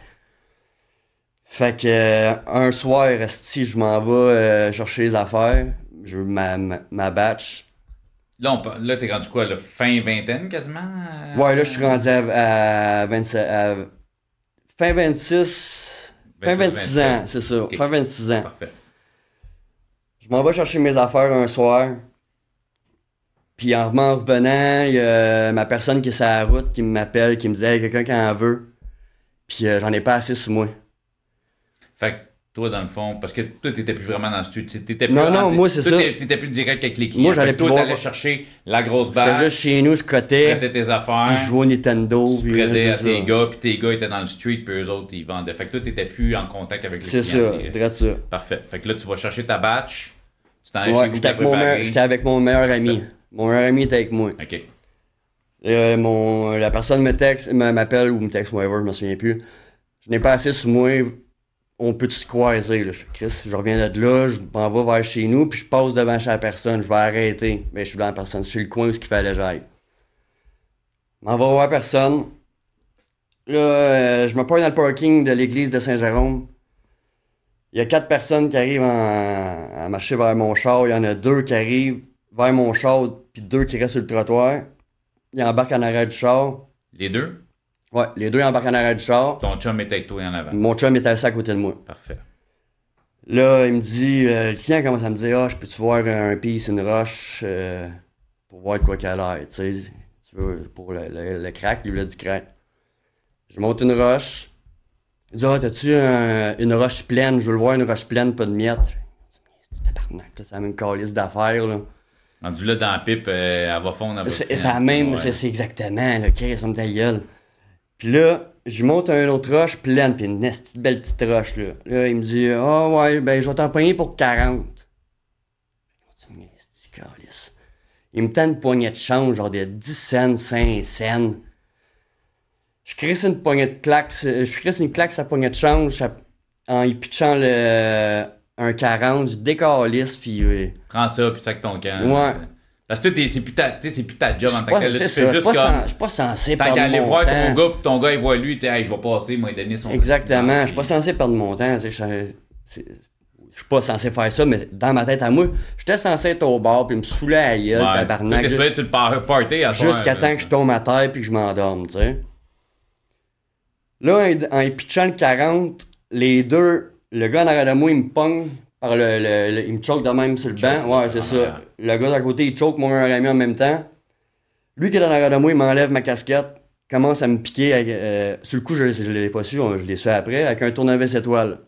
Fait que euh, un soir, si je m'en vais euh, chercher les affaires, je ma, ma, batch. Là, on, là t'es rendu quoi, fin vingtaine quasiment? Euh? Ouais, là, je suis rendu à, à, 27, à fin 26, fin 26 ans, c'est ça, fin 26 ans. Parfait. Je m'en vais chercher mes affaires un soir. Puis en revenant, il y a ma personne qui est sur la route qui m'appelle, qui me dit hey, quelqu'un qui en veut. Puis j'en ai pas assez sur moi. Fait que toi, dans le fond, parce que toi, t'étais plus vraiment dans le studio. T'étais plus non, non, moi, c'est ça. T'étais plus direct avec les clients. Moi, j'allais plus. Toi, chercher la grosse barre. J'étais juste chez nous, je cotais. Tu tes affaires. Puis je jouais au Nintendo. Tu prêtais à tes gars, puis tes gars étaient dans le street, puis eux autres, ils vendaient. Fait que toi, t'étais plus en contact avec les clients. C'est ça, ça. Parfait. Fait que là, tu vas chercher ta batch. Tu t'en ouais, j'étais avec, avec, mon meilleur ami. Mon meilleur ami était avec moi. OK. Euh, mon, la personne me texte, m'appelle ou me texte, whatever, je me souviens plus. Je n'ai pas assez sur moi on peut se croiser. Là. Je Chris, je reviens de là, je m'en vais vers chez nous, puis je passe devant chez la personne, je vais arrêter. Mais je suis dans la personne, c'est le coin où il fallait que j'aille. Je m'en vais voir personne. Là, euh, je me pointe dans le parking de l'église de Saint-Jérôme. Il y a quatre personnes qui arrivent à marcher vers mon char. Il y en a deux qui arrivent vers mon char, puis deux qui restent sur le trottoir. Ils embarquent en arrêt du char. Les deux? Ouais, les deux embarquent en arrière du char. Ton chum était avec toi en avant. Mon chum était assis à côté de moi. Parfait. Là, il me dit, euh, le client commence à me dire, ah, je peux-tu voir un piece, une roche, euh, pour voir de quoi qu'elle a l'air, tu sais. Tu veux, pour le, le, crack, il voulait du crack. Je monte une roche. Il dit, ah, t'as-tu une roche pleine? Je veux le voir, une roche pleine, pas de miettes. C'est tabarnak, c'est la même calice d'affaires, là. Rendu là dans la pipe, euh, elle va fondre. C'est la même, c'est exactement, là, qu'est-ce que ta gueule. Puis là, je monte à une autre roche pleine, puis une petite belle petite roche, là. Là, il me dit, ah oh, ouais, ben, je vais t'en payer pour 40. Il me tend une poignée de change, genre de 10 cents, 5 cents. Je crisse une poignée de claque, je crisse une claque sa poignée de change en y pitchant le, un 40, je décalisse, puis. Euh, Prends ça, puis sac ton camp. Ouais. Parce que c'est plus, ta, plus ta job en tant que tel. Je suis pas censé perdre mon temps. aller voir ton gars, puis ton gars, il voit lui, tu hey, je vais passer, moi, donner son Exactement. Je suis pas censé perdre mon temps. Je suis pas censé faire ça, mais dans ma tête à moi, j'étais censé être au bar, puis me saouler à gueule, ouais. tabarnak. Tu être sur le party à Jusqu'à temps que je tombe à terre, puis que je m'endorme, tu sais. Là, en, en pitchant le 40, les deux, le gars en arrière de moi, il me pogne par le, il me choque de même sur le banc. Ouais, c'est ça. Le gars d'à côté, il choque mon ami en même temps. Lui qui est dans l'arrière de moi, il m'enlève ma casquette, commence à me piquer. Euh, sur le coup, je ne l'ai pas su, je l'ai su après, avec un tournevis étoile.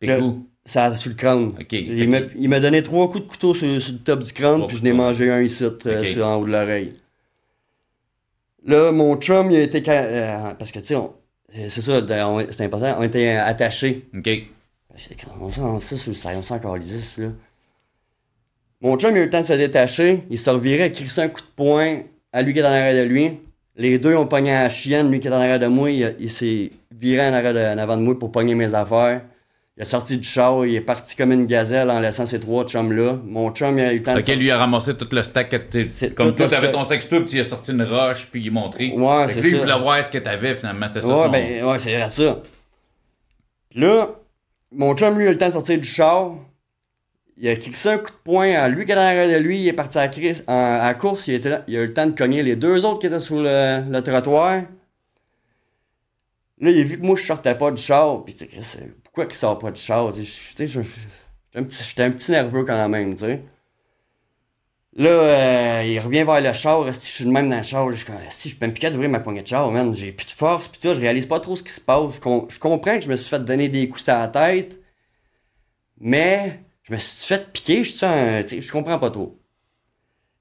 Et où? Ça sur le crâne. Il m'a donné trois coups de couteau sur, le top du crâne, puis je n'ai mangé un ici, euh, sur, en haut de l'oreille. Là, mon chum, il a été. Euh, parce que, tu sais, c'est ça, c'est important, on était attachés. OK. On s'en sait sur le on s'en encore là. Mon chum, il a eu le temps de se détacher. Il se revirait, il crissait un coup de poing à lui qui est en arrière de lui. Les deux ont pogné à la chienne. Lui qui est en arrière de moi, il, s'est viré en, arrière de, en avant de moi pour pogner mes affaires. Il est sorti du char, il est parti comme une gazelle en laissant ces trois chums-là. Mon chum, il a eu le temps de. lui a ramassé tout le stack. Que comme toi, t'avais ton sex puis il a sorti une roche, puis il est montré. Ouais, c'est ça. Lui, il voulait voir ce que t'avais finalement. C'était ça. Ouais, ben, ouais, c'est ça. Là, mon chum, lui, a eu le temps de sortir du char. Il a cliqué un coup de poing à lui qui était derrière de lui. Il est parti à, course. Il, a eu le temps de cogner les deux autres qui étaient sur le, trottoir. Là, il a vu que moi, je sortais pas du char. Puis, pourquoi il sort pas du char? J'étais un, un petit nerveux quand même, tu sais. Là, euh, il revient vers le char, si je suis le même dans le char, je si je peux me piquer d'ouvrir ma poignée de char, man, j'ai plus de force, puis ça, je réalise pas trop ce qui se passe. Je, comprends que je me suis fait donner des coups à la tête, mais je me suis fait piquer, je sais, je comprends pas trop.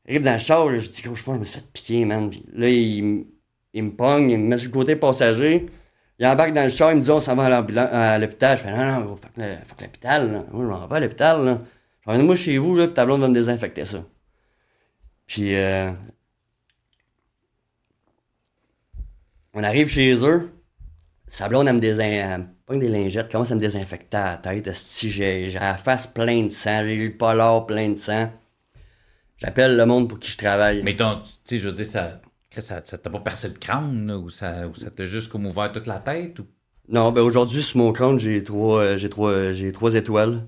Arrive dans le char, je dis, je pense que je me suis fait piquer, man. là, il, il me pogne, il me met sur le côté passager. Il embarque dans le char, il me dit, on s'en va à l'hôpital. Je fais, non, non, faut que l'hôpital, Moi, je m'en vais pas à l'hôpital, là. Je vais moi chez vous, là, puis ta blonde va me désinfecter ça. Puis, euh, on arrive chez eux. Sablon, elle me désin... pas des lingettes, commence à me désinfecter la tête. Si j'ai la face pleine de sang, j'ai eu le polar plein de sang. J'appelle le monde pour qui je travaille. Mais tu sais, je veux dire, ça, ça, t'a pas percé le crâne, ou ça, ou ça t'a juste comme ouvert toute la tête, ou? Non, ben aujourd'hui, sur mon crâne, j'ai trois, euh, j'ai trois, j'ai trois étoiles.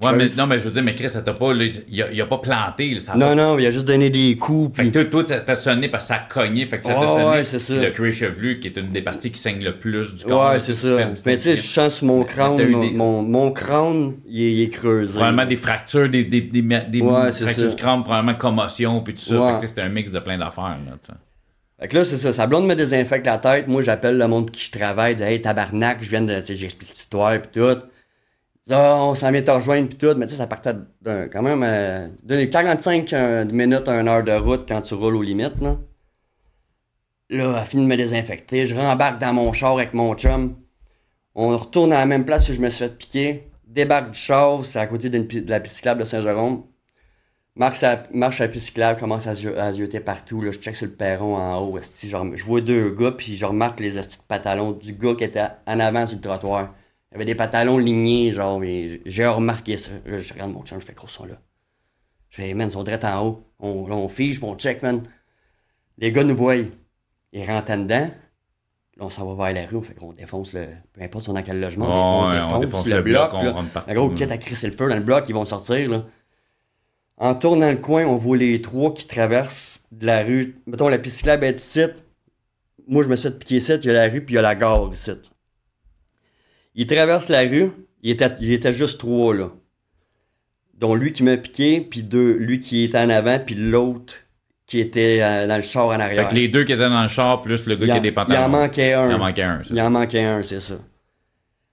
Ouais, mais non, mais je veux dire, mais Chris, ça t'a pas. il, a, a, pas planté. ça non, non, il a juste donné des coups. Fait que toi, ça t'a sonné parce que ça a cogné. Fait que ça t'a sonné. Ouais, c'est ça. Le cuir chevelu, qui est une des parties qui saigne le plus du corps. Ouais, c'est ça. Mais tu sais, je sens mon crâne. Mon, mon, crâne, il est, creusé. Probablement des fractures, des, des, des, des ouais, fractures du crâne, probablement commotion, puis tout ça. Fait que c'était un mix de plein d'affaires. Là, fait que là, c'est ça. Sa blonde me désinfecte la tête. Moi, j'appelle le monde qui je travaille. Dis, hey, tabarnak, je viens de. J'explique l'histoire, puis tout. Ah, on s'en vient te rejoindre pis tout, mais tu sais, ça partait quand même euh, de 45 euh, minutes à une heure de route quand tu roules aux limites, là. Là, elle finit de me désinfecter. Je rembarque dans mon char avec mon chum. On retourne à la même place où je me suis fait piquer. Débarque du char, c'est à côté de la piste de Saint-Jérôme. Marche à, la piste commence à, à partout. Là. Je check sur le perron en haut. Genre, je vois deux gars, puis je remarque les astis de pantalon du gars qui était en avant sur le trottoir. Il y avait des pantalons lignés, genre, mais j'ai remarqué ça. Là, je regarde mon chum, je fais gros son là. Je fais, man, ils sont direct en haut. On, on fige, on check, man. Les gars nous voient. Ils rentrent dedans. Là, on s'en va vers la rue, on fait qu'on défonce le. Peu importe on a quel logement, on, défonce le, bloc. bloc on rentre partout. gros, quitte à crisser le feu dans le bloc, ils vont sortir, là. En tournant le coin, on voit les trois qui traversent de la rue. Mettons, la piste est ici. moi, je me suis fait piquer ici, il y a la rue, puis il y a la gare ici. Il traverse la rue, il était, il était juste trois, là. Dont lui qui m'a piqué, puis deux, lui qui était en avant, puis l'autre qui était euh, dans le char en arrière. Fait que les deux qui étaient dans le char, plus le gars qui a des pantalons. Il en manquait un. Il en manquait un, Il en manquait un, c'est ça.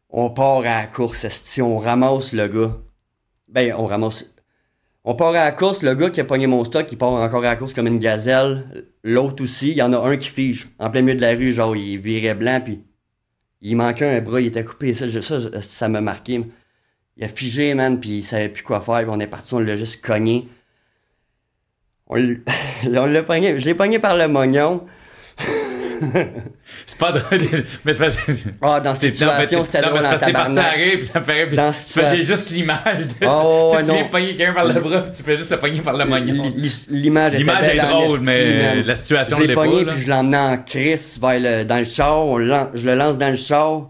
On part à la course, si on ramasse le gars. Ben, on ramasse. On part à la course, le gars qui a pogné mon stock, il part encore à la course comme une gazelle. L'autre aussi, il y en a un qui fige. En plein milieu de la rue, genre, il virait blanc, puis il manquait un bras, il était coupé. Ça, ça, ça m'a marqué. Il a figé, man, puis il savait plus quoi faire, puis on est parti, on l'a juste cogné. On <laughs> l'a pogné, je l'ai pogné par le mognon. <laughs> c'est pas drôle. <laughs> Mais Ah, dans cette situation, c'était drôle en tabarnak. parti à rire, puis ça me fait rire. tu fais juste l'image. De... Oh, <laughs> tu, viens pogner quelqu'un par le bras, puis tu fais juste le pogner par le mognon. L'image était L'image est drôle, mais la situation l'est pas. Je l'ai pogné, puis je l'ai emmené en crise vers dans le char. je le lance dans le char.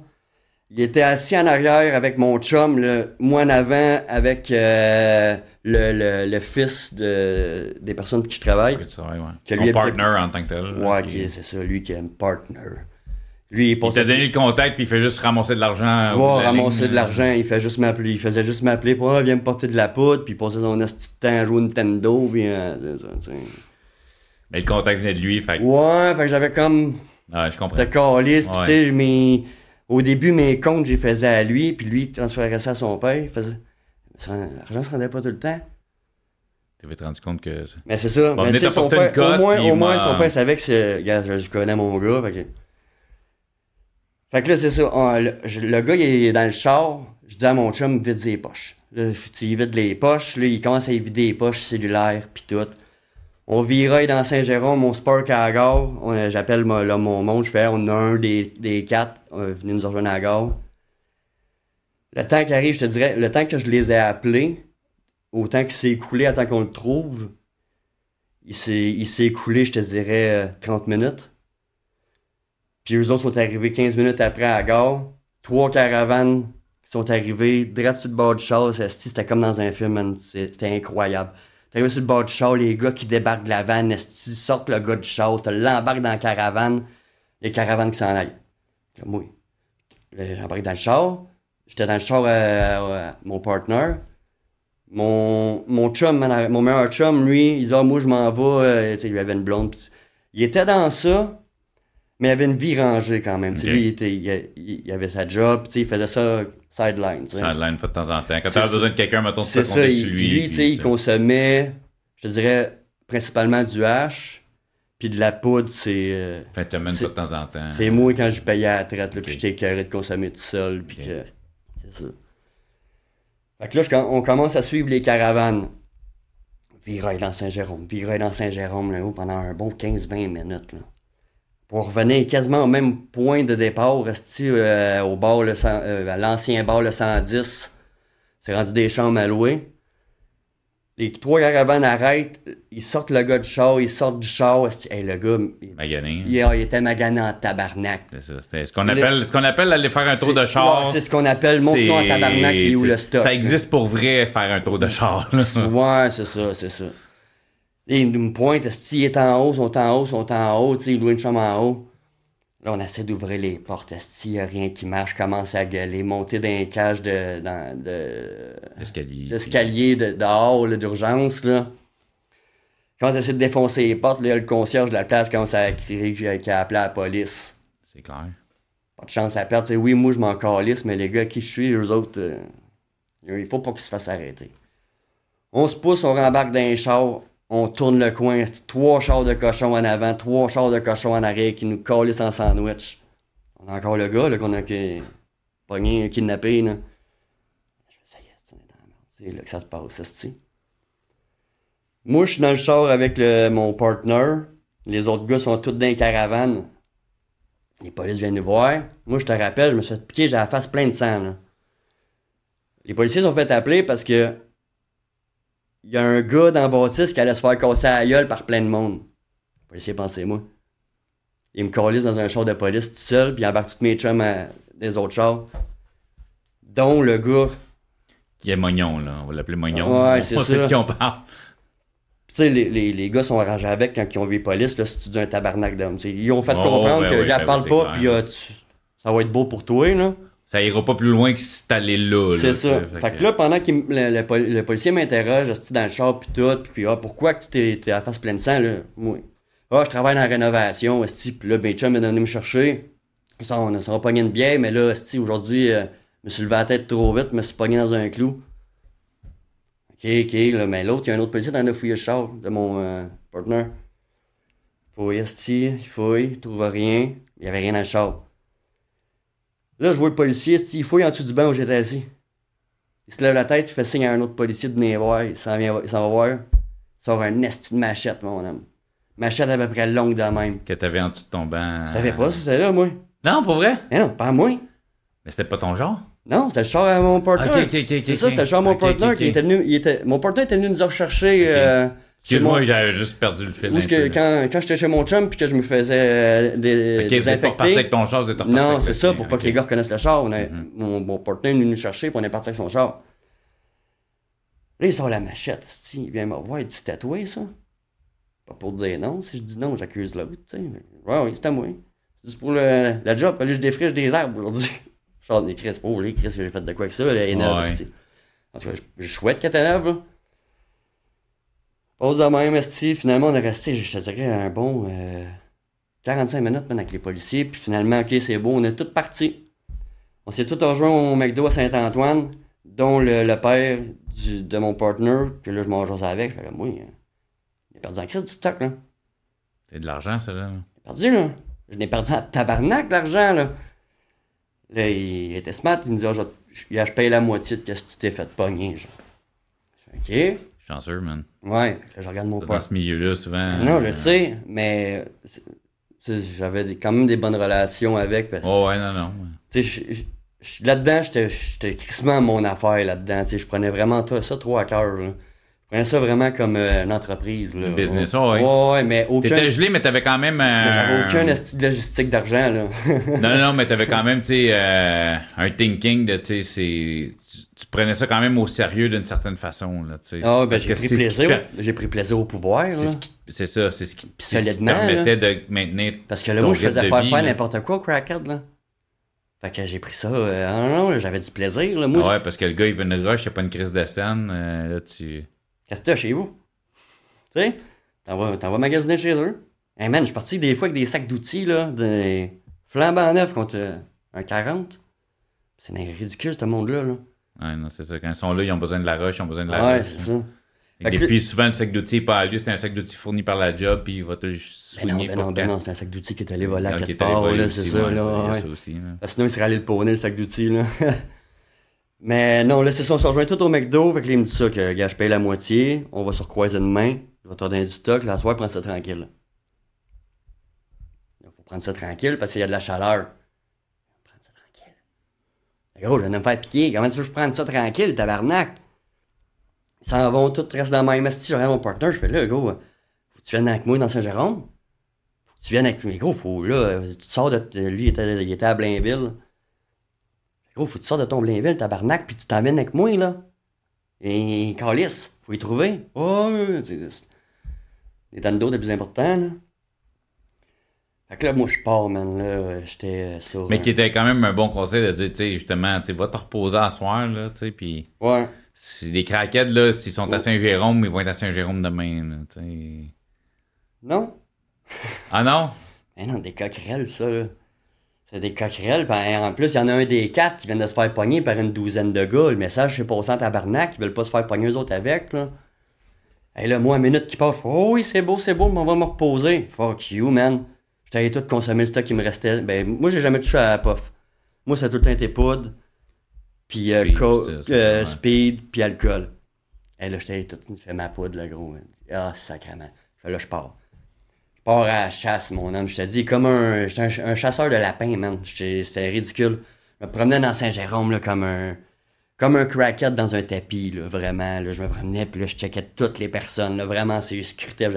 Il était assis en arrière avec mon chum, le, moi en avant avec euh, le, le, le, fils de, des personnes qui travaillent. Oui, ouais. Que lui partner en tant que tel. Ouais, c'est ça, lui qui est un partner. Lui, il, il t'a donné le contact puis il fait juste ramasser de l'argent. Ouais, ramasser de l'argent, il fait juste m'appeler. Il faisait juste m'appeler pour ah, viens me porter de la poudre, puis il passait son petit temps à jouer Nintendo, puis. Euh, mais le contact venait de lui, fait Ouais, fait que j'avais comme. Ouais, je comprends. T'as calice, puis tu sais, mais au début, mes comptes, j'ai faisais à lui, puis lui, il transférait ça à son père. Il faisait... L'argent se rendait pas tout le temps. Tu te rendu compte que. Mais c'est ça. mais son père, au moins, au moins son père savait que c'est. Regarde, je, connais mon gars. Fait que, fait que là, c'est ça. le, gars, il est dans le char. Je dis à mon chum, vide ses poches. Là, tu vides les poches. Là, il commence à vider les poches cellulaires, puis tout. On viraille dans Saint-Jérôme, mon Spark à la gare. J'appelle mon, mon monde, je fais, on a un des, des quatre, venez nous rejoindre à la gare. Le temps qui arrive, je te dirais, le temps que je les ai appelés, au temps qu'il s'est écoulé, à temps qu'on le trouve, il s'est écoulé, je te dirais, 30 euh, minutes. Puis eux autres sont arrivés 15 minutes après à la gare. Trois caravanes qui sont arrivées, direct sur le bord du char. C'était comme dans un film, c'était incroyable. T'arrives sur le bord du char, les gars qui débarquent de la vanne, ils sortent le gars du char, tu l'embarques dans la caravane, les caravanes qui s'en aillent. Moi, j'embarque dans le char, j'étais dans le char, euh, euh, mon partner, mon, mon chum, mon meilleur chum, lui, il disait, ah, moi, je m'en vais, euh, il avait une blonde. il était dans ça, mais il avait une vie rangée quand même. Lui, il, était, il, avait sa job, il faisait ça sideline. Sideline, de temps en temps. Quand tu as besoin de quelqu'un, mettons, tu peux compter sur lui. Lui, sais, il consommait, je dirais, principalement du hash. Puis de la poudre, c'est. Euh, fait tu de temps en temps. C'est moi quand je payais à la traite, là, puis j'étais écœuré de consommer tout seul. Puis que. C'est ça. Fait que là, on commence à suivre les caravanes. Viraille dans Saint-Jérôme, viraille dans Saint-Jérôme, là, pendant un bon 15-20 minutes. Là pour revenir quasiment au même point de départ, rester euh, au bar le euh, à l'ancien bar le 110. C'est rendu des chambres à louer. Les trois caravanes arrêtent, ils sortent le gars du char, ils sortent du char. Hey, le gars, magané. Il, il, était magané en tabarnak. C'est ça. C'est ce qu'on appelle, ce qu'on appelle aller faire un tour de char. c'est ce qu'on appelle monter en tabarnak et où le stock. Ça existe pour vrai faire un tour de char. ouais, c'est ça, c'est ça. Et il me pointe, s'il est en haut, sont en haut, sont en haut, tu sais, il loue une chambre en haut. Là, on essaie d'ouvrir les portes. S'il n'y a rien qui marche, commence à gueuler, monter dans les cages de. Dans, de l'escalier de, dehors, d'urgence, là. Quand on essaie de défoncer les portes, là, le concierge de la place commence à crier qu'il a appelé la police. C'est clair. Pas de chance à perdre. oui, moi, je m'en calisse, mais les gars qui je suis, eux autres, euh, il faut pas qu'ils se fassent arrêter. On se pousse, on rembarque dans les chars on tourne le coin, trois chars de cochon en avant, trois chars de cochon en arrière qui nous collent en sandwich. On a encore le gars là, qu'on a pogné, kidnappé. Là. Ça y est. C'est là que ça se passe, Moi, je suis dans le char avec mon partner. Les autres gars sont tous dans les caravanes. Les polices viennent nous voir. Moi, je te rappelle, je me suis fait piquer, j'ai la face pleine de sang. Là. Les policiers sont fait appeler parce que il y a un gars dans Baptiste qui allait se faire casser à la gueule par plein de monde. Faut essayer de penser, moi. Il me calisse dans un char de police tout seul, puis il embarque tous mes chums à des autres chars. Dont le gars. Qui est Mognon, là. On va l'appeler Mognon. Ouais, c'est ça. qui on parle. tu sais, les, les, les, gars sont arrangés avec quand ils ont vu les polices, là, si tu dis un tabarnak d'homme. Ils ont fait Oh, comprendre qu'ils oui, ne ben parlent oui, pas, puis euh, tu- ça va être beau pour toi, là. Ça ira pas plus loin que si allé là. là, C'est ça. Fait que là, pendant que le, le pol- le policier m'interroge, esti, dans le char, puis tout, puis ah, pourquoi que tu t'es t'es à la face pleine de sang, là? Moi, ah, je travaille dans la rénovation, esti, puis là, ben, chum est venu me chercher. Ça, on s'en pogné une bière, mais là, esti, aujourd'hui, euh, je me suis levé la tête trop vite, je me suis pogné dans un clou. Ok, ok, là, mais l'autre, il y a un autre policier dans le fouillé le char de mon euh, partner. Fouille, esti, il fouille, il trouve rien, il y avait rien dans le char. Là, je vois le policier, il fouille en dessous du banc où j'étais assis. Il se lève la tête, il fait signe à un autre policier de venir voir. Il s'en vient, il s'en va voir. Il sort un esti de machette, mon homme. Machette à peu près longue de même. Que t'avais en dessous de ton banc. Je savais pas ça, c'est là, moi. Non, pour vrai? Mais non, pas moi. Mais c'était pas ton genre? Non, c'était le char à mon partner. Ok, ok, ok, ok. C'est ça, c'était le char à mon ok. qui était venu. il était, mon partner était venu nous rechercher. Euh, Excuse-moi, j'avais juste perdu le fil. que, quand, quand j'étais chez mon chum puis que je me faisais euh, des, Ok, vous êtes pas reparti désinfecter. avec ton char, vous êtes reparti Non, c'est ça, pour pas que les gars reconnaissent le char. On a- Mhm. mon, mon partner est venu nous chercher, puis on est parti avec son char. Là, il sort la machette. Il vient me voir, il dit C'est tatoué, ça? Pas pour dire non. Si je dis non, j'accuse l'autre. Ouais, oui, c'est à moi. C'est pour le, la job. Que je défriche des arbres aujourd'hui. Je sors des Chris, pauvre, les Chris, j'ai fait de quoi avec ça, là, énerve, Ouais. En tout cas, je, je souhaite qu'elle t'énerve, là. Pause de même, esti. Finalement, on est resté, je te dirais, un bon euh, 45 minutes man, avec les policiers. Puis finalement, ok, c'est beau, on est tous partis. On s'est tous rejoints au McDo à Saint-Antoine, dont le, le père du- de mon partner. Puis là, je m'en jase avec. Je fais, là, moi, euh, j'ai perdu en crise du stock, là. C'est de l'argent, ça, là. J'ai perdu, là. Je l'ai perdu en tabarnak, l'argent, là. Là, il était smart, il me dit, ah, je, je, je paye la moitié de ce que tu t'es fait pogner, genre. Ok. Chanceux, man. Ouais, là, je regarde mon Dans partner. ce milieu-là, souvent. Non, euh, je sais, mais j'avais quand même des bonnes relations avec. Parce, Oh, ouais, non, non. tu sais, là-dedans, j'étais j'étais crissement à mon affaire là-dedans. tu sais, Je prenais vraiment ça trop à cœur. Prenais ça vraiment comme euh, une entreprise. Là. Une business, ouais. ouais. Ouais, ouais, mais aucun. T'étais gelé, mais t'avais quand même. mais J'avais euh, aucun esti de logistique d'argent. là. <laughs> Non, non, non, mais t'avais quand même, tu sais, euh, un thinking de, tu sais, c'est. Tu, prenais ça quand même au sérieux d'une certaine façon, là, tu sais. Ah, ben, Parce j'ai que pris, qui plaisir. J'ai pris plaisir au pouvoir. C'est là. ce qui- ça, c'est ce qui, ce qui te permettait de maintenir. Parce que là, moi, je faisais faire vie, faire n'importe quoi au crackhead. Là. Fait que j'ai pris ça. euh, ah non, non, j'avais du plaisir. Là. Moi, Ah ouais, parce que le gars, il veut une rush, il n'y a pas une crise de scène. euh, là, tu. Qu'est-ce que t'as chez vous? Tu sais, t'en vas, t'en vas magasiner chez eux. Hey man, je suis parti des fois avec des sacs d'outils, là, des flambant neufs contre un 40. C'est ridicule, ce monde-là, là. Ouais, non, c'est ça. Quand ils sont là, ils ont besoin de la rush, ils ont besoin de la Ouais, c'est ça. Et que- puis souvent, le sac d'outils n'est pas à lui, c'est un sac d'outils fourni par la job, puis il va te Ben non, soigner ben non, ben quand- non, c'est un sac d'outils qui est allé voler à quelque part, c'est ça, là. ouais. ça aussi, là. Sinon, il serait allé le poney, le sac d'outils, là. <laughs> Mais non, là, c'est ça, on se rejoint tout au McDo. Fait que là, il me dit ça, que, gars, je paye la moitié, on va se recroiser demain, je vais te donner du stock, la soirée, prends ça tranquille. Il faut prendre ça tranquille parce qu'il y a de la chaleur. Prendre ça tranquille. Gros, je viens de me faire piquer. Comment tu veux que je prenne ça tranquille, tabarnak? Ils s'en vont, tout reste dans ma esti. Je mon partner, je fais là, gros, faut que tu viennes avec moi dans Saint-Jérôme? Faut que tu viennes avec moi. Gros, faut, là, tu sors de. Lui, il était, il était à Blainville. Gros, faut que tu sors de ton Blainville, tabarnak, puis tu t'emmènes avec moi, là. Et Calis, faut y trouver. Oh, sais, les tandos, le plus important, là. Fait que là, moi, je pars, man, là, j'étais euh, sur... Mais qui était quand même un bon conseil de dire, tu sais, justement, tu va te reposer à soir, là, tu sais, puis Ouais. si les craquettes, là, s'ils sont à. Saint-Jérôme, ils vont être à Saint-Jérôme demain, là, tu sais. Non? Ah non? <laughs> Mais non, des coquerelles, ça, là. C'est des coquerelles. Ben, en plus, il y en a un des quatre qui vient de se faire pogner par une douzaine de gars. Le message, c'est passé en tabarnak. Ils veulent pas se faire pogner eux autres avec, là. Et là, moi, une minute qui passe, je fais, oh oui, c'est beau, c'est beau, mais on va me reposer. Fuck you, man. J'étais allé tout consommer le stock qui me restait. Ben, moi, j'ai jamais touché à la puff. Moi, ça a tout le temps été poudre, puis euh, Speed, euh, speed, puis alcool. Et là, j'étais tout fait ma poudre, le gros. Ah, sacrément. Je fais, là, je pars. Pars à la chasse, mon homme. Je te dis, comme un, un, un chasseur de lapins, man. C'était ridicule. Je me promenais dans Saint-Jérôme, là, comme un, comme un crackhead dans un tapis, là, vraiment. Là, je me promenais, puis là, je checkais toutes les personnes, là, vraiment, c'est scruté.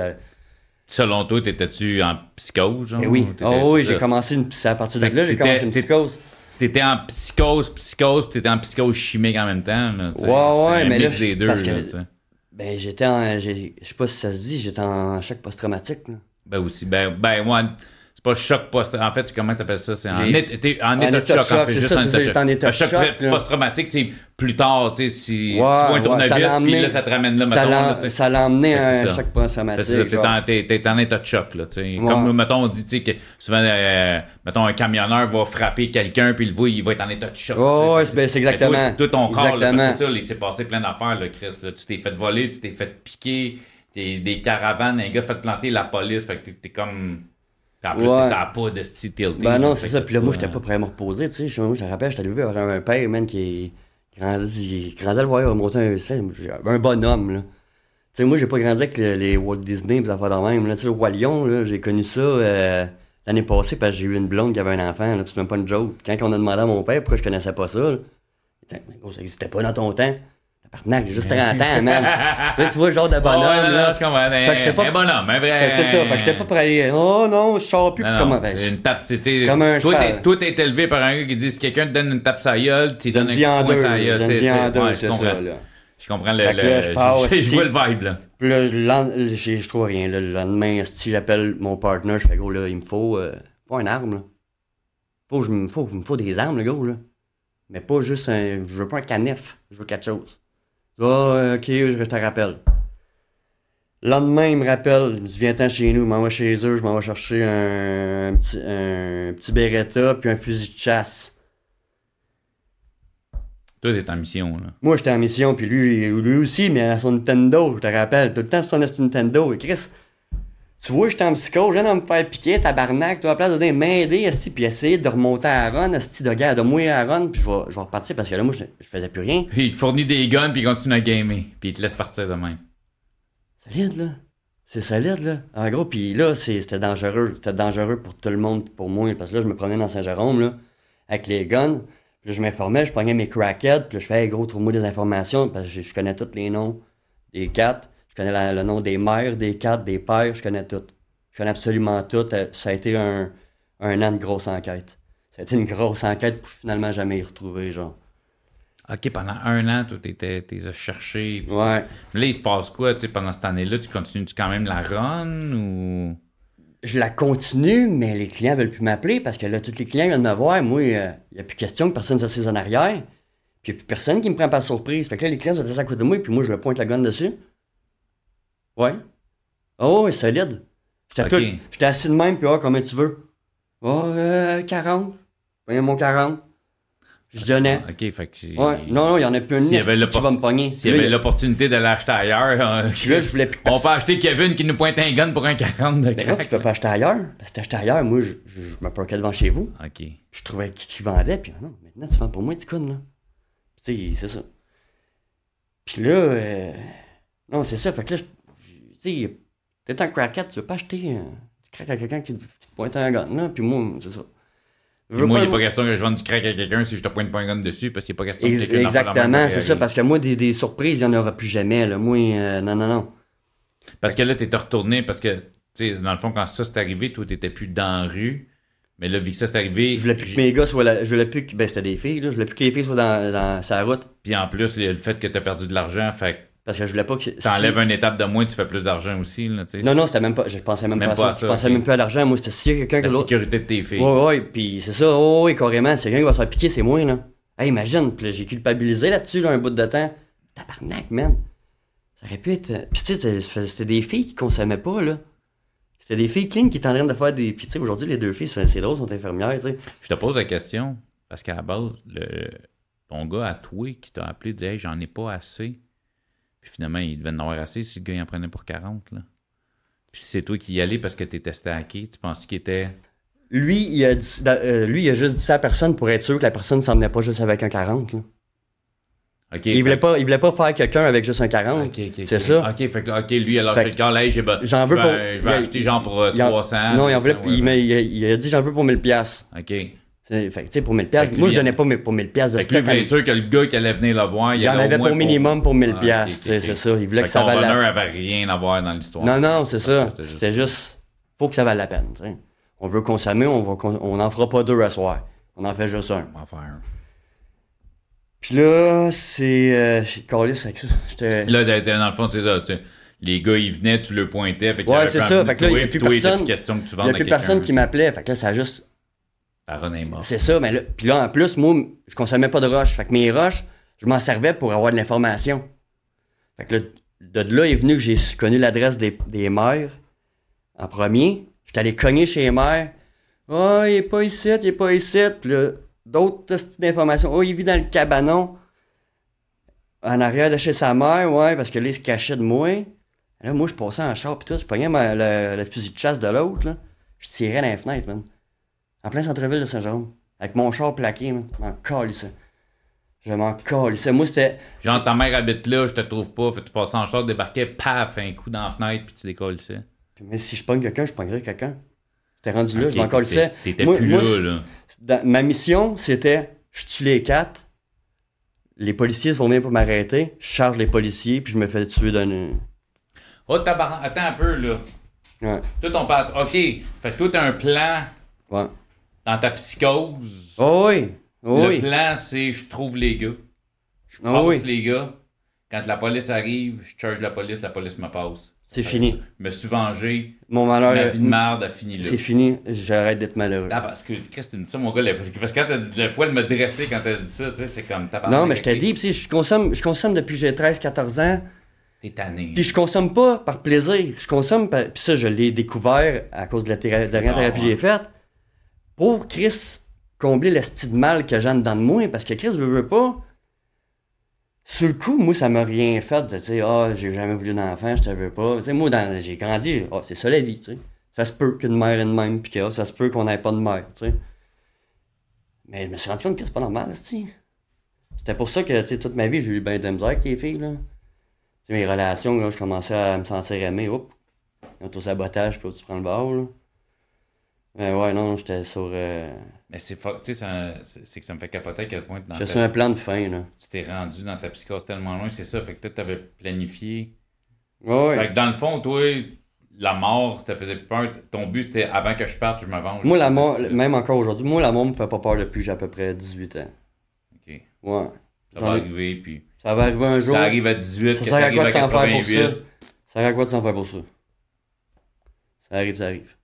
Selon toi, t'étais-tu en psychose, genre? Eh oui, oh, oui, j'ai commencé une, à partir de là, j'ai commencé une psychose. T'étais en psychose, psychose, puis t'étais en psychose chimique en même temps, là. Ouais, ouais, mais là, des deux, parce que-. Ben, j'étais en. Je sais pas si ça se dit, j'étais en choc post-traumatique. Ben aussi. Ben, ben moi, c'est pas choc post En fait, comment tu appelles ça? C'est en, en, état de choc, en fait. Juste en état de choc. choc post-traumatique, c'est plus tard, tu sais, si, tu vois un tournevis, puis là, ça te ramène là, mettons. Ça l'a emmené à un choc post-traumatique. T'es en, état de choc, là, tu sais. Comme, mettons, on dit, tu sais, que souvent, euh, mettons, un camionneur va frapper quelqu'un, puis le voit, il va être en état de choc. ouais, ben, c'est exactement. Tout ton corps, c'est ça, il s'est passé plein d'affaires, là, Chris. Tu t'es fait voler, tu t'es fait piquer, des caravanes, un gars fait planter la police, fait que t'es comme en plus, ouais. ça pas de style tilté. Ben non, c'est ça. Puis là, moi, j'étais pas prêt à me reposer, tu sais. Moi, je me rappelle, j'étais arrivé vers un père, man, qui grandi, grandi à le voir monter un, un bonhomme, là. Tu sais, moi, j'ai pas grandi avec les Walt Disney, les affaires de même. Là, tu sais, le Roi Lion, là, j'ai connu ça euh, l'année passée parce que j'ai eu une blonde qui avait un enfant, là, c'est même pas une joke. Quand on a demandé à mon père pourquoi je connaissais pas ça, là, ça existait pas dans ton temps. J'ai juste 30 ans, man. <laughs> tu, sais, tu vois le genre de bonhomme. là, là, je comprends. Un, pas... un bonhomme, un vrai. C'est ça. Fait que j'étais pas prêt à aller. Oh non, je sors plus. Non, comment? Ben, une tape, tu sais. comme un toi, t'es, toi, t'es élevé par un gars qui dit si quelqu'un te donne une tape sa gueule, tu donnes un coup de sa gueule. C'est en deux, c'est ça, là. Je comprends le. le <laughs> je pars, je vois le vibe, là. Puis là, je trouve rien. Le lendemain, si j'appelle mon partner, je fais gros, là, il me faut, euh, faut une arme, là. Faut, je, faut, il me faut des armes, le gars, là. Mais pas juste un. Je veux pas un canif. Je veux quelque chose. Ah, ok, je te rappelle. Le lendemain, il me rappelle, il me dit Viens-t'en chez nous, je m'en vais chez eux, je m'en vais chercher un, petit, un petit Beretta puis un fusil de chasse. Toi, t'es en mission, là. Moi, j'étais en mission, puis lui, lui aussi, mais à son Nintendo, je te rappelle. Tout le temps, sur son Nintendo. Et Chris, tu vois, j'étais en psycho, je viens de me faire piquer, tabarnak, toi, à place de m'aider, puis essayer de remonter à Aaron, esti, de gars, de mouiller à Aaron, puis je vais, je vais repartir parce que là, moi, je, je faisais plus rien. Puis il te fournit des guns, puis il continue à gamer, puis il te laisse partir de même. Solide, là. C'est solide, là. En gros, puis là, c'était dangereux. C'était dangereux pour tout le monde, pour moi, parce que là, je me prenais dans Saint-Jérôme, là, avec les guns. Puis là, je m'informais, je prenais mes crackheads, puis là, je fais, hey, gros, trouve-moi des informations, parce que je, je connais tous les noms des quatre. Je connais le nom des mères, des quatre, des pères, je connais tout. Je connais absolument tout. Euh, ça a été un, un an de grosse enquête. Ça a été une grosse enquête pour finalement jamais y retrouver, genre. OK, pendant un an, tu t'es cherché. Ouais. Mais là, il se passe quoi, tu sais, pendant cette année-là? Tu continues-tu quand même la run ou? Je la continue, mais les clients veulent plus m'appeler parce que là, tous les clients viennent me voir. Moi, il n'y a plus question que personne s'assise en arrière. Puis il n'y a plus personne qui me prend par surprise. Fait que là, les clients sont assis à côté de moi, puis moi, je le pointe la gun dessus. Ouais. Oh, c'est solide. J'étais assis de même, puis oh, combien tu veux? Oh, euh, 40. Voyez mon 40. Je donnais. OK, fait que. Ouais. Non, non, il y en a plus une si qui va me pogner. S'il y avait l'opportunité de l'acheter ailleurs, euh, là, je voulais plus on peut acheter Kevin qui nous pointe un gun pour un 40 de Mais là, tu peux pas acheter ailleurs. Parce que t'achetais ailleurs, moi, je, je, je me parquais devant chez vous. OK. Je trouvais qui, vendait, puis non, maintenant, tu vends pour moi, tu connes, là. Tu sais, c'est ça. Puis là, euh, non, c'est ça. Fait que là, sais, T'es un crackhead, tu veux pas acheter. Euh, du crack à quelqu'un qui, te pointe un gun, là. Puis moi, c'est ça. moi, il n'est pas question que je vende du crack à quelqu'un si je te pointe pas un gun dessus, parce qu'il n'est pas question que Exactement, c'est ça, parce que moi, des, des surprises, il n'y en aura plus jamais. Là. Moi, euh, non, non, non. Parce que là, tu es retourné, parce que, tu sais, dans le fond, quand ça s'est arrivé, toi, tu n'étais plus dans la rue. Mais là, vu que ça s'est arrivé. Je voulais plus que mes gars soient là. Je voulais plus que. Ben, c'était des filles, là. Je voulais plus que les filles soient dans, dans sa route. Puis en plus, le fait que tu as perdu de l'argent, fait parce que je voulais pas que. T'enlèves une étape de moins, tu fais plus d'argent aussi. Là, non, non, c'était même pas. Je pensais même, pas, à ça. Je pensais même plus à l'argent. Moi, c'était si quelqu'un que La sécurité de tes filles. Oui, oui, puis c'est ça. Oh, oui, carrément. Si quelqu'un qui va se faire piquer, c'est moi, là. Hey, imagine. Puis j'ai culpabilisé là-dessus, là, un bout de temps. Tabarnak, man. Ça aurait pu être. Puis tu sais, c'était des filles qui consommaient pas, là. C'était des filles clean qui étaient en train de faire des. Puis tu sais, aujourd'hui, les deux filles, c'est drôle, sont infirmières, tu sais. Je te pose la question, parce qu'à la base, le... ton gars à toi qui t'a appelé dit Hey, j'en ai pas assez puis finalement, il devait en avoir assez si le gars il en prenait pour 40. Là. Puis c'est toi qui y allais parce que tu étais stacké. Tu penses qu'il était. Lui il, a euh, lui, il a juste dit ça à personne pour être sûr que la personne ne s'en venait pas juste avec un 40. Là. il, voulait pas, il voulait pas faire quelqu'un avec juste un 40. c'est ça. OK, fait que, OK, lui, alors fait, le corps, là, j'ai J'en veux pour. Je vais acheter genre pour 300. Euh, non, il, en voulait, il, il, a dit j'en veux pour 1000$. OK. Fait tu sais, pour 1000 pièces moi, je donnais pas pour 1000 pièces de stock. Fait sûr que le gars qui allait venir le voir, il, y en avait pour minimum pour 1000 pièces, c'est ça. Il voulait que ça vaille la peine. avait rien à voir dans l'histoire. Non, non, c'est ça. C'était juste, faut que ça vaille la peine. On veut consommer, on, va, on en fera pas deux à soir. On en fait juste un. On va faire un. Puis là, c'est. Euh, collé avec ça. Là, dans le fond, tu sais, les gars, ils venaient, tu le pointais. Fait ouais, c'est ça. Fait que là, il n'y a plus personne. Il y a plus personne qui m'appelait. Fait que là, ça a juste. C'est ça, mais là. Puis là, en plus, moi, je consommais pas de roches. Fait que mes roches, je m'en servais pour avoir de l'information. Fait que là, de là est venu que j'ai connu l'adresse des, mères en premier. J'étais allé cogner chez les mères. Oh, il est pas ici, il est pas ici. Puis d'autres d'informations. Oh, il vit dans le cabanon. En arrière de chez sa mère, ouais, parce que là, il se cachait de moi. Là, moi, je passais en char, pis tout, je pognais le, fusil de chasse de l'autre. Je tirais dans les fenêtres, man. En plein centre-ville de Saint-Jérôme. Avec mon char plaqué, man. Je m'en calissais. Je m'en calissais. Moi, c'était. Genre, ta mère habite là, je te trouve pas. Fait tu passais en char, débarquais, paf, un coup dans la fenêtre, puis tu décollissais. Mais si je pogne quelqu'un, je pognerais quelqu'un. T'es rendu là, je m'en calissais. T'étais plus là, là. ma mission, c'était je tue les quatre. Les policiers vont venir pour m'arrêter. Je charge les policiers, puis je me fais tuer d'un. Oh, attends un peu, là. Ouais. Toi, ton père. OK. Fait que toi, t'as un plan. Ouais. Dans ta psychose. Oh oui. Oh le plan, c'est je trouve les gars. Je oh passe oui. les gars. Quand la police arrive, je charge la police, la police me passe. C'est fini. Je me suis vengé. Mon malheur. Ma vie de merde a fini là. C'est fini. J'arrête d'être malheureux. Ah, parce que qu'est-ce que tu me dis ça, mon gars? Parce que quand t'as dit le poil me dresser quand t'as dit ça, tu sais, c'est comme Non, mais je t'ai dit, je consomme, je consomme depuis que j'ai 13-14 ans. T'es tanné. Puis je consomme pas par plaisir. Je consomme, puis ça, je l'ai découvert à cause de la, dernière ah, thérapie que j'ai faite. Pour Chris combler le style mal que j'ai dedans de moi, parce que Chris veut, veut pas. Sur le coup, moi, ça m'a rien fait de dire, ah, j'ai jamais voulu d'enfant, je te veux pas. Tu moi, j'ai grandi, oh, c'est ça la vie, tu sais. Ça se peut qu'une mère ait une même, puis ça se peut qu'on n'ait pas de mère, tu sais. Mais je me suis rendu compte que c'est pas normal, tu C'était pour ça que, tu sais, toute ma vie, j'ai eu bien de misère avec les filles, là mes relations, là, je commençais à me sentir aimé. Hop, auto-sabotage, puis tu prends le bord. Mais ouais, non, j'étais sur. Euh, Mais c'est tu sais, c'est que ça me fait capoter à quel point. Dans suis un plan de fin, là. Tu t'es rendu dans ta psychose tellement loin, c'est ça. Fait que tu avais planifié. Ouais, ouais. Fait que dans le fond, toi, la mort, ça faisait peur. Ton but, c'était avant que je parte, je me venge. Moi, la mort, même encore aujourd'hui, moi, la mort me fait pas peur depuis j'ai à peu près 18 ans. OK. Ouais. Ça va arriver, puis. Ça va arriver un jour. Ça arrive à 18, ça, sert à quoi de s'en faire pour ça? Ça sert à quoi de s'en faire pour ça? Ça arrive, ça arrive.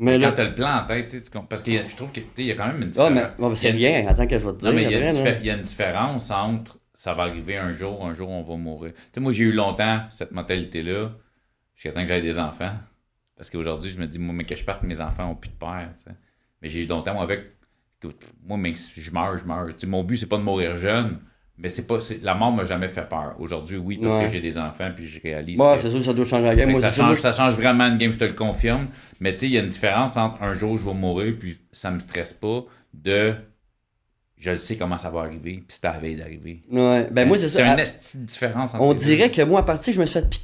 Mais quand t'as le plan en tête, tu sais, parce que je trouve qu'il y a quand même une différence. Ah, mais, c'est rien, attends que je vais te dire. Non, mais il y, a une différence entre ça va arriver un jour, un jour on va mourir. Tu sais, moi j'ai eu longtemps cette mentalité-là, jusqu'à temps que j'aille des enfants. Parce qu'aujourd'hui, je me dis, moi, mais que je parte, mes enfants n'ont plus de père. Tu sais. Mais j'ai eu longtemps, moi, avec. Moi, mais je meurs, je meurs. Mon but, c'est pas de mourir jeune mais c'est pas. La mort m'a jamais fait peur. Aujourd'hui, oui, parce que j'ai des enfants puis je réalise. Ouais, c'est sûr ça doit changer la game. ça, change, vraiment une game, je te le confirme. Mais tu sais, il y a une différence entre un jour je vais mourir puis ça me stresse pas de je le sais comment ça va arriver, puis c'est à veille d'arriver. Ouais, ben moi c'est ça. Il y a une différence entre On dirait que moi, à partir je me suis fait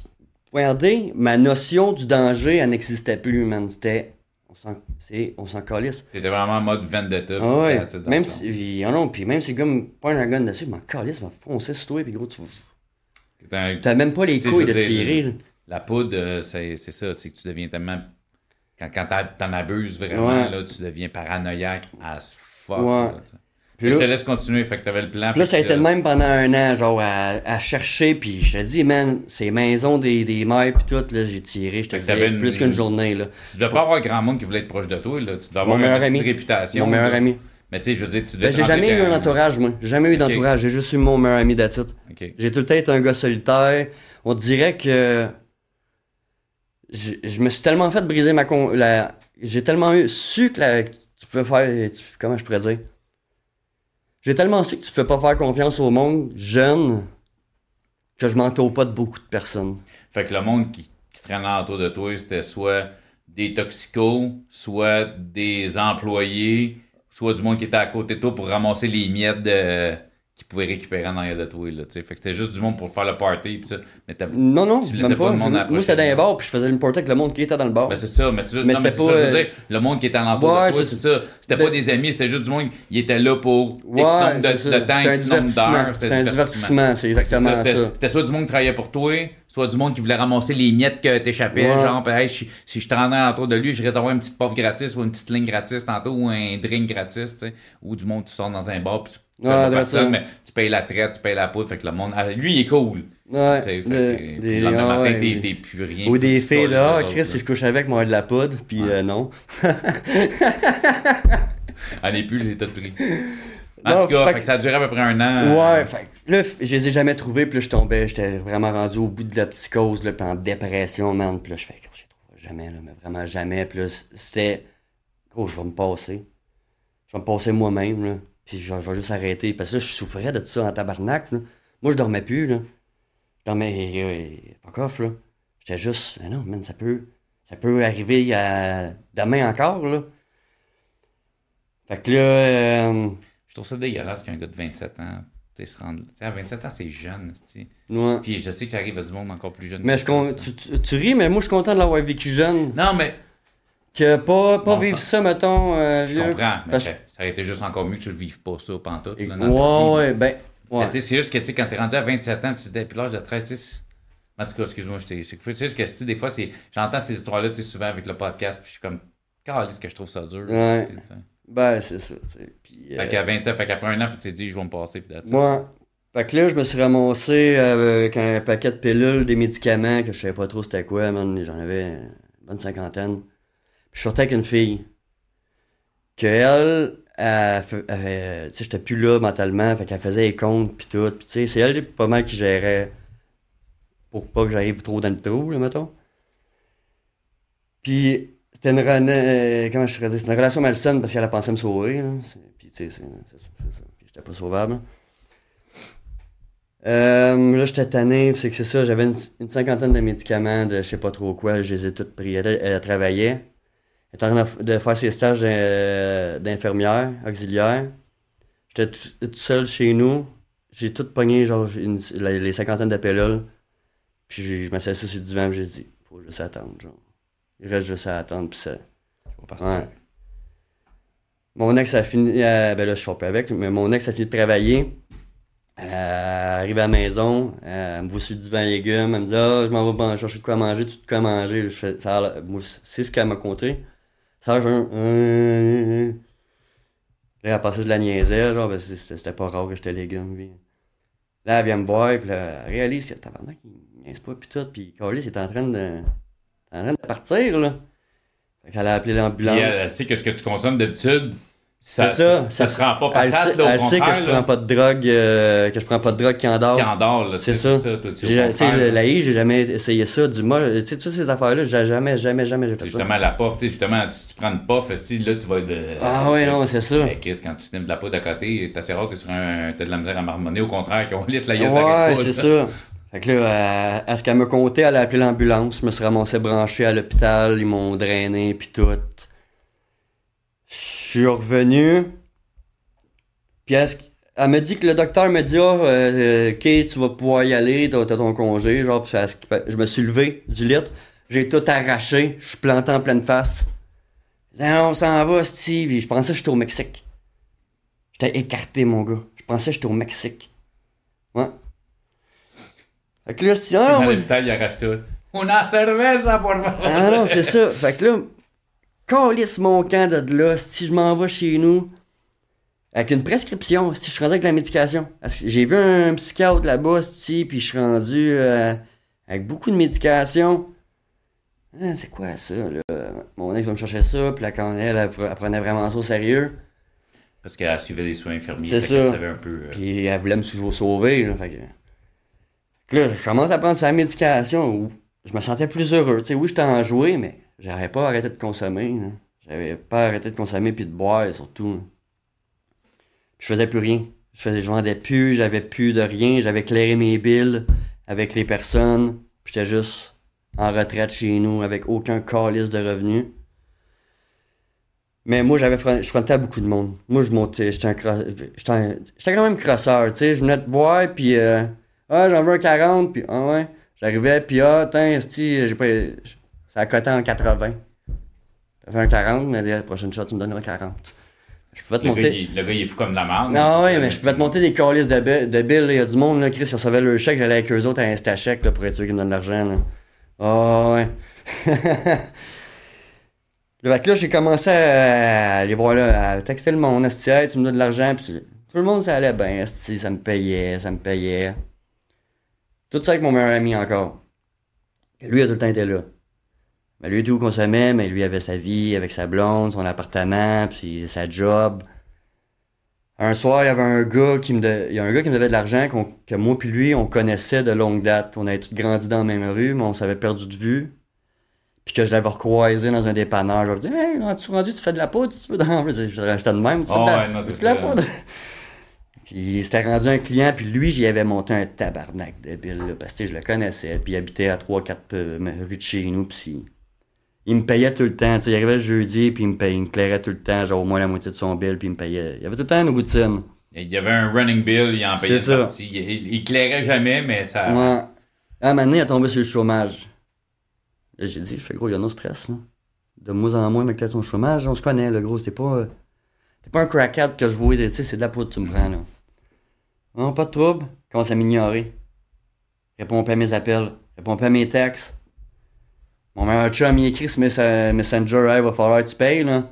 Regardez, ma notion du danger, elle n'existait plus, man. C'était on s'en calisse. T'étais vraiment en mode vendetta. Ah ouais. Même si, oh non, puis même si le gars me pointe un gun dessus, je m'en calisse, m'en foncer sur toi, puis gros, tu. T'as même pas les couilles de tirer. La poudre, euh, c'est ça, c'est que tu deviens tellement. Quand, quand t'en abuses vraiment, là, tu deviens paranoïaque as fuck. Ouais je te laisse continuer, fait que t'avais le plan. Puis là, ça a été le même pendant un an, genre, à, chercher, puis je te dis, man, ces maisons des, des mères, puis tout, là, j'ai tiré, je te plus qu'une journée, là. Tu devais pas avoir grand monde qui voulait être proche de toi, là. Tu devais avoir une ami. réputation. Mon meilleur ami. Mais tu sais, je veux dire, tu devais ben, J'ai jamais eu un entourage, moi. J'ai jamais eu d'entourage. J'ai juste eu mon meilleur ami d'attitude. J'ai tout le temps été un gars solitaire. On dirait que. Je, me suis tellement fait briser ma. Con... J'ai tellement eu, su que, la... tu pouvais faire. Comment je pourrais dire? J'ai tellement su que tu ne fais pas faire confiance au monde jeune que je m'entoure pas de beaucoup de personnes. Fait que le monde qui, qui traînait autour de toi, c'était soit des toxicos, soit des employés, soit du monde qui était à côté de toi pour ramasser les miettes de pouvaient récupérer en arrière de toi. Là, fait que c'était juste du monde pour faire le party. Pis ça. Mais non, non, tu même pas. le monde moi, j'étais dans les bars puis je faisais le party avec le monde qui était dans le bar. Ben, c'est ça, mais c'est ça. Mais c'était pas. Ça, je veux dire, le monde qui était en l'entour ouais, de toi, c'est ça. C'était pas des amis, c'était juste du monde qui était là pour ouais, X de, de temps, X nombre d'heures. C'était un divertissement, c'est exactement ça. C'était soit du monde qui travaillait pour toi, soit du monde qui voulait ramasser les miettes que t'échappais, genre, si, je te rendais autour de lui, j'irais t'avoir une petite pauvre gratis ou une petite ligne gratis tantôt ou un drink gratis, tu sais, ou du monde qui sort dans un bar puis Personne, mais tu payes la traite, tu payes la poudre, fait que le monde. Ah, lui, il est cool. Ouais. Fait, des, le lendemain matin, t'es plus rien. Ou des filles là, ah, Chris, si je couche avec, moi, de la poudre, puis Ouais. euh, non. <laughs> On n'est plus les états de prix. En Non, tout cas, fait fait que ça a duré à peu près un an. Ouais, fait là, je les ai jamais trouvés, puis là, je tombais, j'étais vraiment rendu au bout de la psychose, là, puis en dépression, man. Puis là, je fais, je les trouverai jamais, là, mais vraiment jamais. Puis là, c'était, gros, je vais me passer. Je vais me passer moi-même, là. Puis je vais juste arrêter. Parce que là, je souffrais de ça en tabarnak, là. Moi, je dormais plus, là. Je dormais, euh, fuck off, là. J'étais juste, ah non, man, ça peut, ça peut arriver à demain encore, là. Fait que là, euh, Je trouve ça dégueulasse qu'un gars de 27 ans, se sais, à 27 ans, c'est jeune, ouais. Puis je sais que ça arrive à du monde encore plus jeune. Mais je con- tu, tu- tu ris, mais moi, je suis content de l'avoir vécu jeune. Non, mais Que pas, pas Bon vivre ça, mettons. euh, je comprends. Mais Parce- ça, aurait été juste encore mieux que tu le vives pas, ça, pantoute. Et- là, Ouais, dans ouais, ben. Ouais. sais, c'est juste que, tu sais, quand t'es rendu à 27 ans, puis depuis l'âge de 13, tu sais, c'est- en tout cas, excuse-moi, je t'ai c'est coupé. C'est juste que, des fois, j'entends ces histoires-là, souvent avec le podcast, puis je suis comme, calisse que je trouve ça dur. Ouais. Ben, c'est ça. Puis, Fait euh, qu'à 27, fait qu'après un an, puis tu t'es dit, je vais me passer, puis. Moi. Fait que là, je me suis ramassé avec un paquet de pilules, des médicaments, que je savais pas trop c'était quoi, man. J'en avais une bonne cinquantaine. Puis je sortais avec une fille. Que elle, elle, elle- sais, j'étais plus là mentalement, fait qu'elle faisait les comptes, puis tout. Puis c'est elle pas mal qui gérait pour pas que j'arrive trop dans le trou, là, mettons. Puis c'était une, rena- euh, comment je dire, une relation malsaine parce qu'elle a pensé me sauver. Puis tu sais, c'est j'étais pas sauvable. Euh, là, j'étais tanné, c'est que c'est ça, j'avais une, une cinquantaine de médicaments de je sais pas trop quoi, je les ai tous pris. Elle, elle travaillait. Elle était en train de- faire ses stages d'in- d'infirmière, auxiliaire. J'étais tout, tout seul chez nous. J'ai tout pogné, genre, une- les, les cinquantaines de. Puis je m'assis sur le divan, puis j'ai dit, faut juste attendre, genre. Il reste juste à attendre, puis ça. Vais partir. Ouais. Mon ex a fini. euh, ben là, je suis pas avec, mais mon ex a fini de travailler. Euh, elle arrive à la maison, euh, elle me voit sur le divan légumes, elle me dit Ah, je m'en vais chercher de quoi manger, tu de quoi manger. Je fais, ça moi, c'est ce qu'elle m'a conté. Ça a l'air genre. Euh, Là, elle a passé de la niaiser, genre, ben, c'était pas rare que j'étais légumes. Puis... Là, elle vient me voir, puis là, elle réalise que tabarnak, il niaise pas, puis tout. Puis Carlis est en train de. en train de partir, là. Fait qu'elle a appelé l'ambulance. elle, elle sait que ce que tu consommes d'habitude, ça, C'est ça, ça, ça- se rend pas Elle, patate, sait, là, au elle sait que je là, prends pas de drogue, euh, que je prends pas de drogue qui endort. qui endort, là, C'est ça. au J'ai- la I, j'ai jamais essayé ça. Du mal, tu sais, toutes ces affaires-là, j'ai jamais, jamais, jamais j'ai fait ça. Justement, la puff, tu sais, justement, si tu prends une esti, là, tu vas être de... Ah ouais, non, c'est ça. Mais Chris, quand tu snimes de la poudre à côté, t'es assez rare, t'es sur un... t'as de la misère à marmonner, au contraire, qu'on lisse la gueule Ouais, c'est ça. Fait que là, à, à ce qu'elle me comptait, elle a appelé l'ambulance. Je me suis ramassé branché à l'hôpital. Ils m'ont drainé, puis tout. Je suis revenu. Puis elle, elle me dit que le docteur me dit Ah, euh, OK, tu vas pouvoir y aller, t'as ton congé. Genre, puis elle- je me suis levé du lit. J'ai tout arraché. Je suis planté en pleine face. Je disais, Ah, on s'en va, Steve. Je pensais que j'étais au Mexique. J'étais écarté, mon gars. Je pensais que j'étais au Mexique. Ouais. Fait que là, si, ah, Dans on va- l'hôpital, il arrache tout. Una cerveza, por favor! ah non, c'est ça. Fait que là, calisse mon camp de là, si je m'en vais chez nous, avec une prescription, si je suis rendu avec la médication. J'ai vu un psychiatre là-bas, si, puis je suis rendu euh, avec beaucoup de médication. Ah, c'est quoi ça, là? Mon ex va me chercher ça, puis là, quand elle, elle, pre- elle prenait vraiment ça au sérieux. Parce qu'elle suivait des soins infirmiers, C'est ça. savait un peu... euh, Puis elle voulait me sauver. Là, fait que... Fait que là, je commence à prendre sa médication où je me sentais plus heureux. Tu sais, oui, j'étais enjoué, mais j'avais pas arrêté de consommer. là. J'avais pas arrêté de consommer puis de boire surtout. Puis je faisais plus rien. Je, faisais, je vendais plus, j'avais plus de rien. J'avais clairé mes billes avec les personnes. J'étais juste en retraite chez nous avec aucun calice de revenus. Mais moi, j'avais je frontais à beaucoup de monde. Moi, je montais, j'étais quand même crosseur, tu sais. Je venais te voir, puis euh, ah, j'en veux un 40, puis ah ouais. J'arrivais, puis ah, tiens, j'ai pas. Ça a coté en 80. J'avais un 40, mais la prochaine shot, tu me donneras 40. Je pouvais te Le gars, monter. il, le gars, il est fou comme la merde. Non, ouais, mais je pouvais te monter des calices de, de billes. Il y a du monde, là, Chris, ils recevaient leur chèque, j'allais avec eux autres à Instachèque là, pour être sûr qu'ils me donnent de l'argent. là. Ah ouais. <laughs> Le que là, j'ai commencé à aller voir là, à texter le monde, esti, Hey, tu me donnes de l'argent, puis Tout le monde, ça allait bien, ça me payait, ça me payait. Tout ça avec mon meilleur ami encore. Lui a tout le temps été là. Mais lui, tout consommait, mais lui avait sa vie avec sa blonde, son appartement, puis sa job. Un soir, il y avait un gars qui me, il y a un gars qui me devait de l'argent que moi puis lui, on connaissait de longue date. On avait tous grandi dans la même rue, mais on s'avait perdu de vue. Puis que je l'avais recroisé dans un dépanneur. Je lui dit Hey, tu rendu, tu fais de la poudre, tu veux dans Je restais de même, tu fais de la, poudre. Puis c'était rendu un client, puis lui, j'y avais monté un tabarnak de là, parce que je le connaissais. Puis il habitait à 3-4 euh, rues de chez nous, puis il me payait tout le temps. il arrivait le jeudi, puis il me, payait, il me clairait tout le temps, genre au moins la moitié de son bill, puis il me payait. Il y avait tout le temps une routine. Il y avait un running bill, il en payait ça. Il, il, clairait jamais, mais ça. Ouais. À un moment donné, il a tombé sur le chômage. j'ai dit, je fais gros, il y a no stress, là. De moins en moins, mais que ton chômage, on se connaît, le gros, c'est pas. T'es pas un crackhead que je vois, tu sais, c'est de la poudre que tu me prends, là. Non, pas de trouble. Commence à m'ignorer. Réponds pas à mes appels. Réponds pas à mes textes. Mon meilleur chum, il écrit sur Messenger, hey, va falloir que tu payes, là.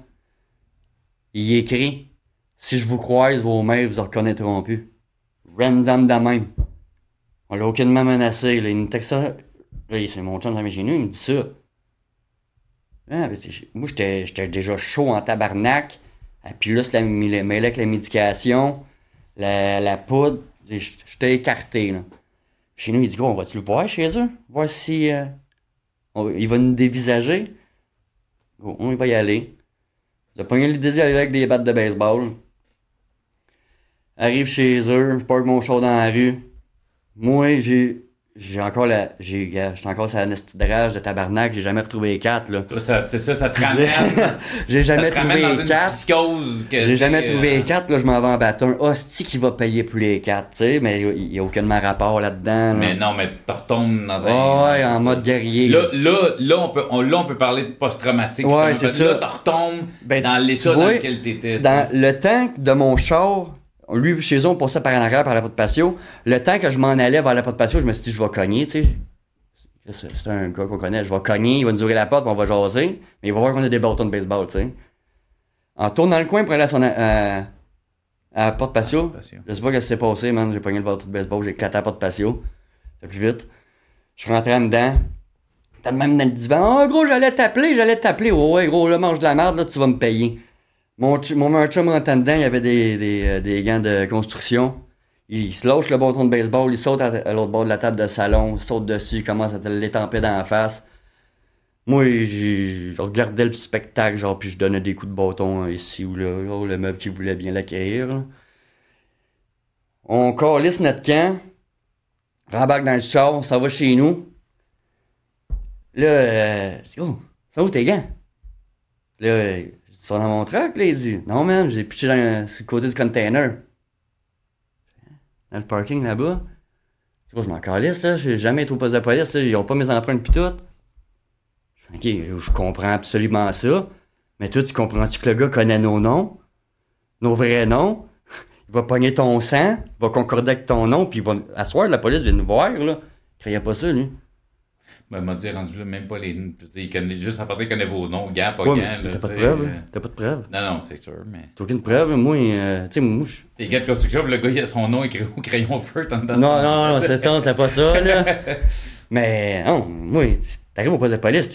Il écrit, si je vous croise, vos mails vous en reconnaîtront plus. Random de même. On l'a aucunement menacé, là. Il me texte ça. Là, c'est mon chum dans chez nous, il me dit ça. Ah, moi, j'étais déjà chaud en tabarnak. Et puis là, c'est la, avec la médication, la, la poudre. J'étais écarté, là. Chez nous, il dit, gros, on va-tu le voir chez eux? Voir si... Euh, il va nous dévisager. on va y aller. J'ai pogné l'idée d'aller avec des battes de baseball. Arrive chez eux, je parle mon show dans la rue. Moi, j'ai j'ai encore la. J'ai, j'étais encore sur la de rage de tabarnak, j'ai jamais retrouvé les quatre, là. c'est ça, ça te <laughs> ramène. <laughs> j'ai jamais trouvé les quatre. J'ai jamais trouvé les quatre, là, je m'en vais en battre un. Hostie qui va payer pour les quatre, tu sais, mais il n'y a aucunement rapport là-dedans. Mais non, mais tu retournes dans un. Ouais, en mode guerrier. Là, là, là, on peut, on, là, on peut parler de post-traumatique. Ouais, c'est ça. Là, tu retombes ben, dans l'état dans lequel t'étais. Dans le temps de mon char, lui, chez eux, on passait par en arrière par la porte patio. Le temps que je m'en allais vers la porte patio, je me suis dit, je vais cogner, tu sais. C'est un gars qu'on connaît. Je vais cogner, il va nous ouvrir la porte, on va jaser. Mais il va voir qu'on a des bâtons de baseball, tu sais. En tournant le coin pour aller à, son, à, la porte patio, je sais pas ce qui s'est passé, man. J'ai pogné le bâton de baseball, j'ai éclaté la porte patio. C'est plus vite. Je suis rentré en dedans. T'as même dans le divan. Oh, gros, j'allais t'appeler, j'allais t'appeler. Oh, ouais, gros, là, mange de la merde, là, tu vas me payer. Mon, mon chum rentre dedans, il y avait des, euh, des, gants de construction. Il se lâche le bâton de baseball, il saute à, l'autre bord de la table de salon, il saute dessus, il commence à l'étamper dans la face. Moi, je regardais le spectacle, genre, puis je donnais des coups de bâton ici ou là, le meuble qui voulait bien l'acquérir. On calisse notre camp, rembarque dans le char, ça va chez nous. Là, euh, c'est où tes gants? Là, sont dans mon truck, là, il dit. Non, man, j'ai pitché dans le, sur le côté du container. Dans le parking là-bas. Tu vois, je m'en calisse, là. J'ai jamais été au poste de police. Ils ont pas mes empreintes pis tout. Ok, je comprends absolument ça. Mais toi, tu comprends-tu que le gars connaît nos noms? Nos vrais noms? Il va pogner ton sang, il va concorder avec ton nom, puis il va. À soir, la police vient nous voir, là. Il pas ça, lui. Ben, m'a dit, rendu là, même pas les. Il connaît, juste à part qu'il connaît vos noms, gars, pas ouais, T'as pas de preuve, hein? T'as pas de preuve. Non, non, c'est sûr, mais. T'as aucune preuve, moi, euh, tu sais, moi, je. Les gars de construction, le gars, il a son nom écrit au crayon feu, t'en Non, non, non, c'est c'était pas ça, là. <laughs> mais, non, moi, t'arrives au poste de police.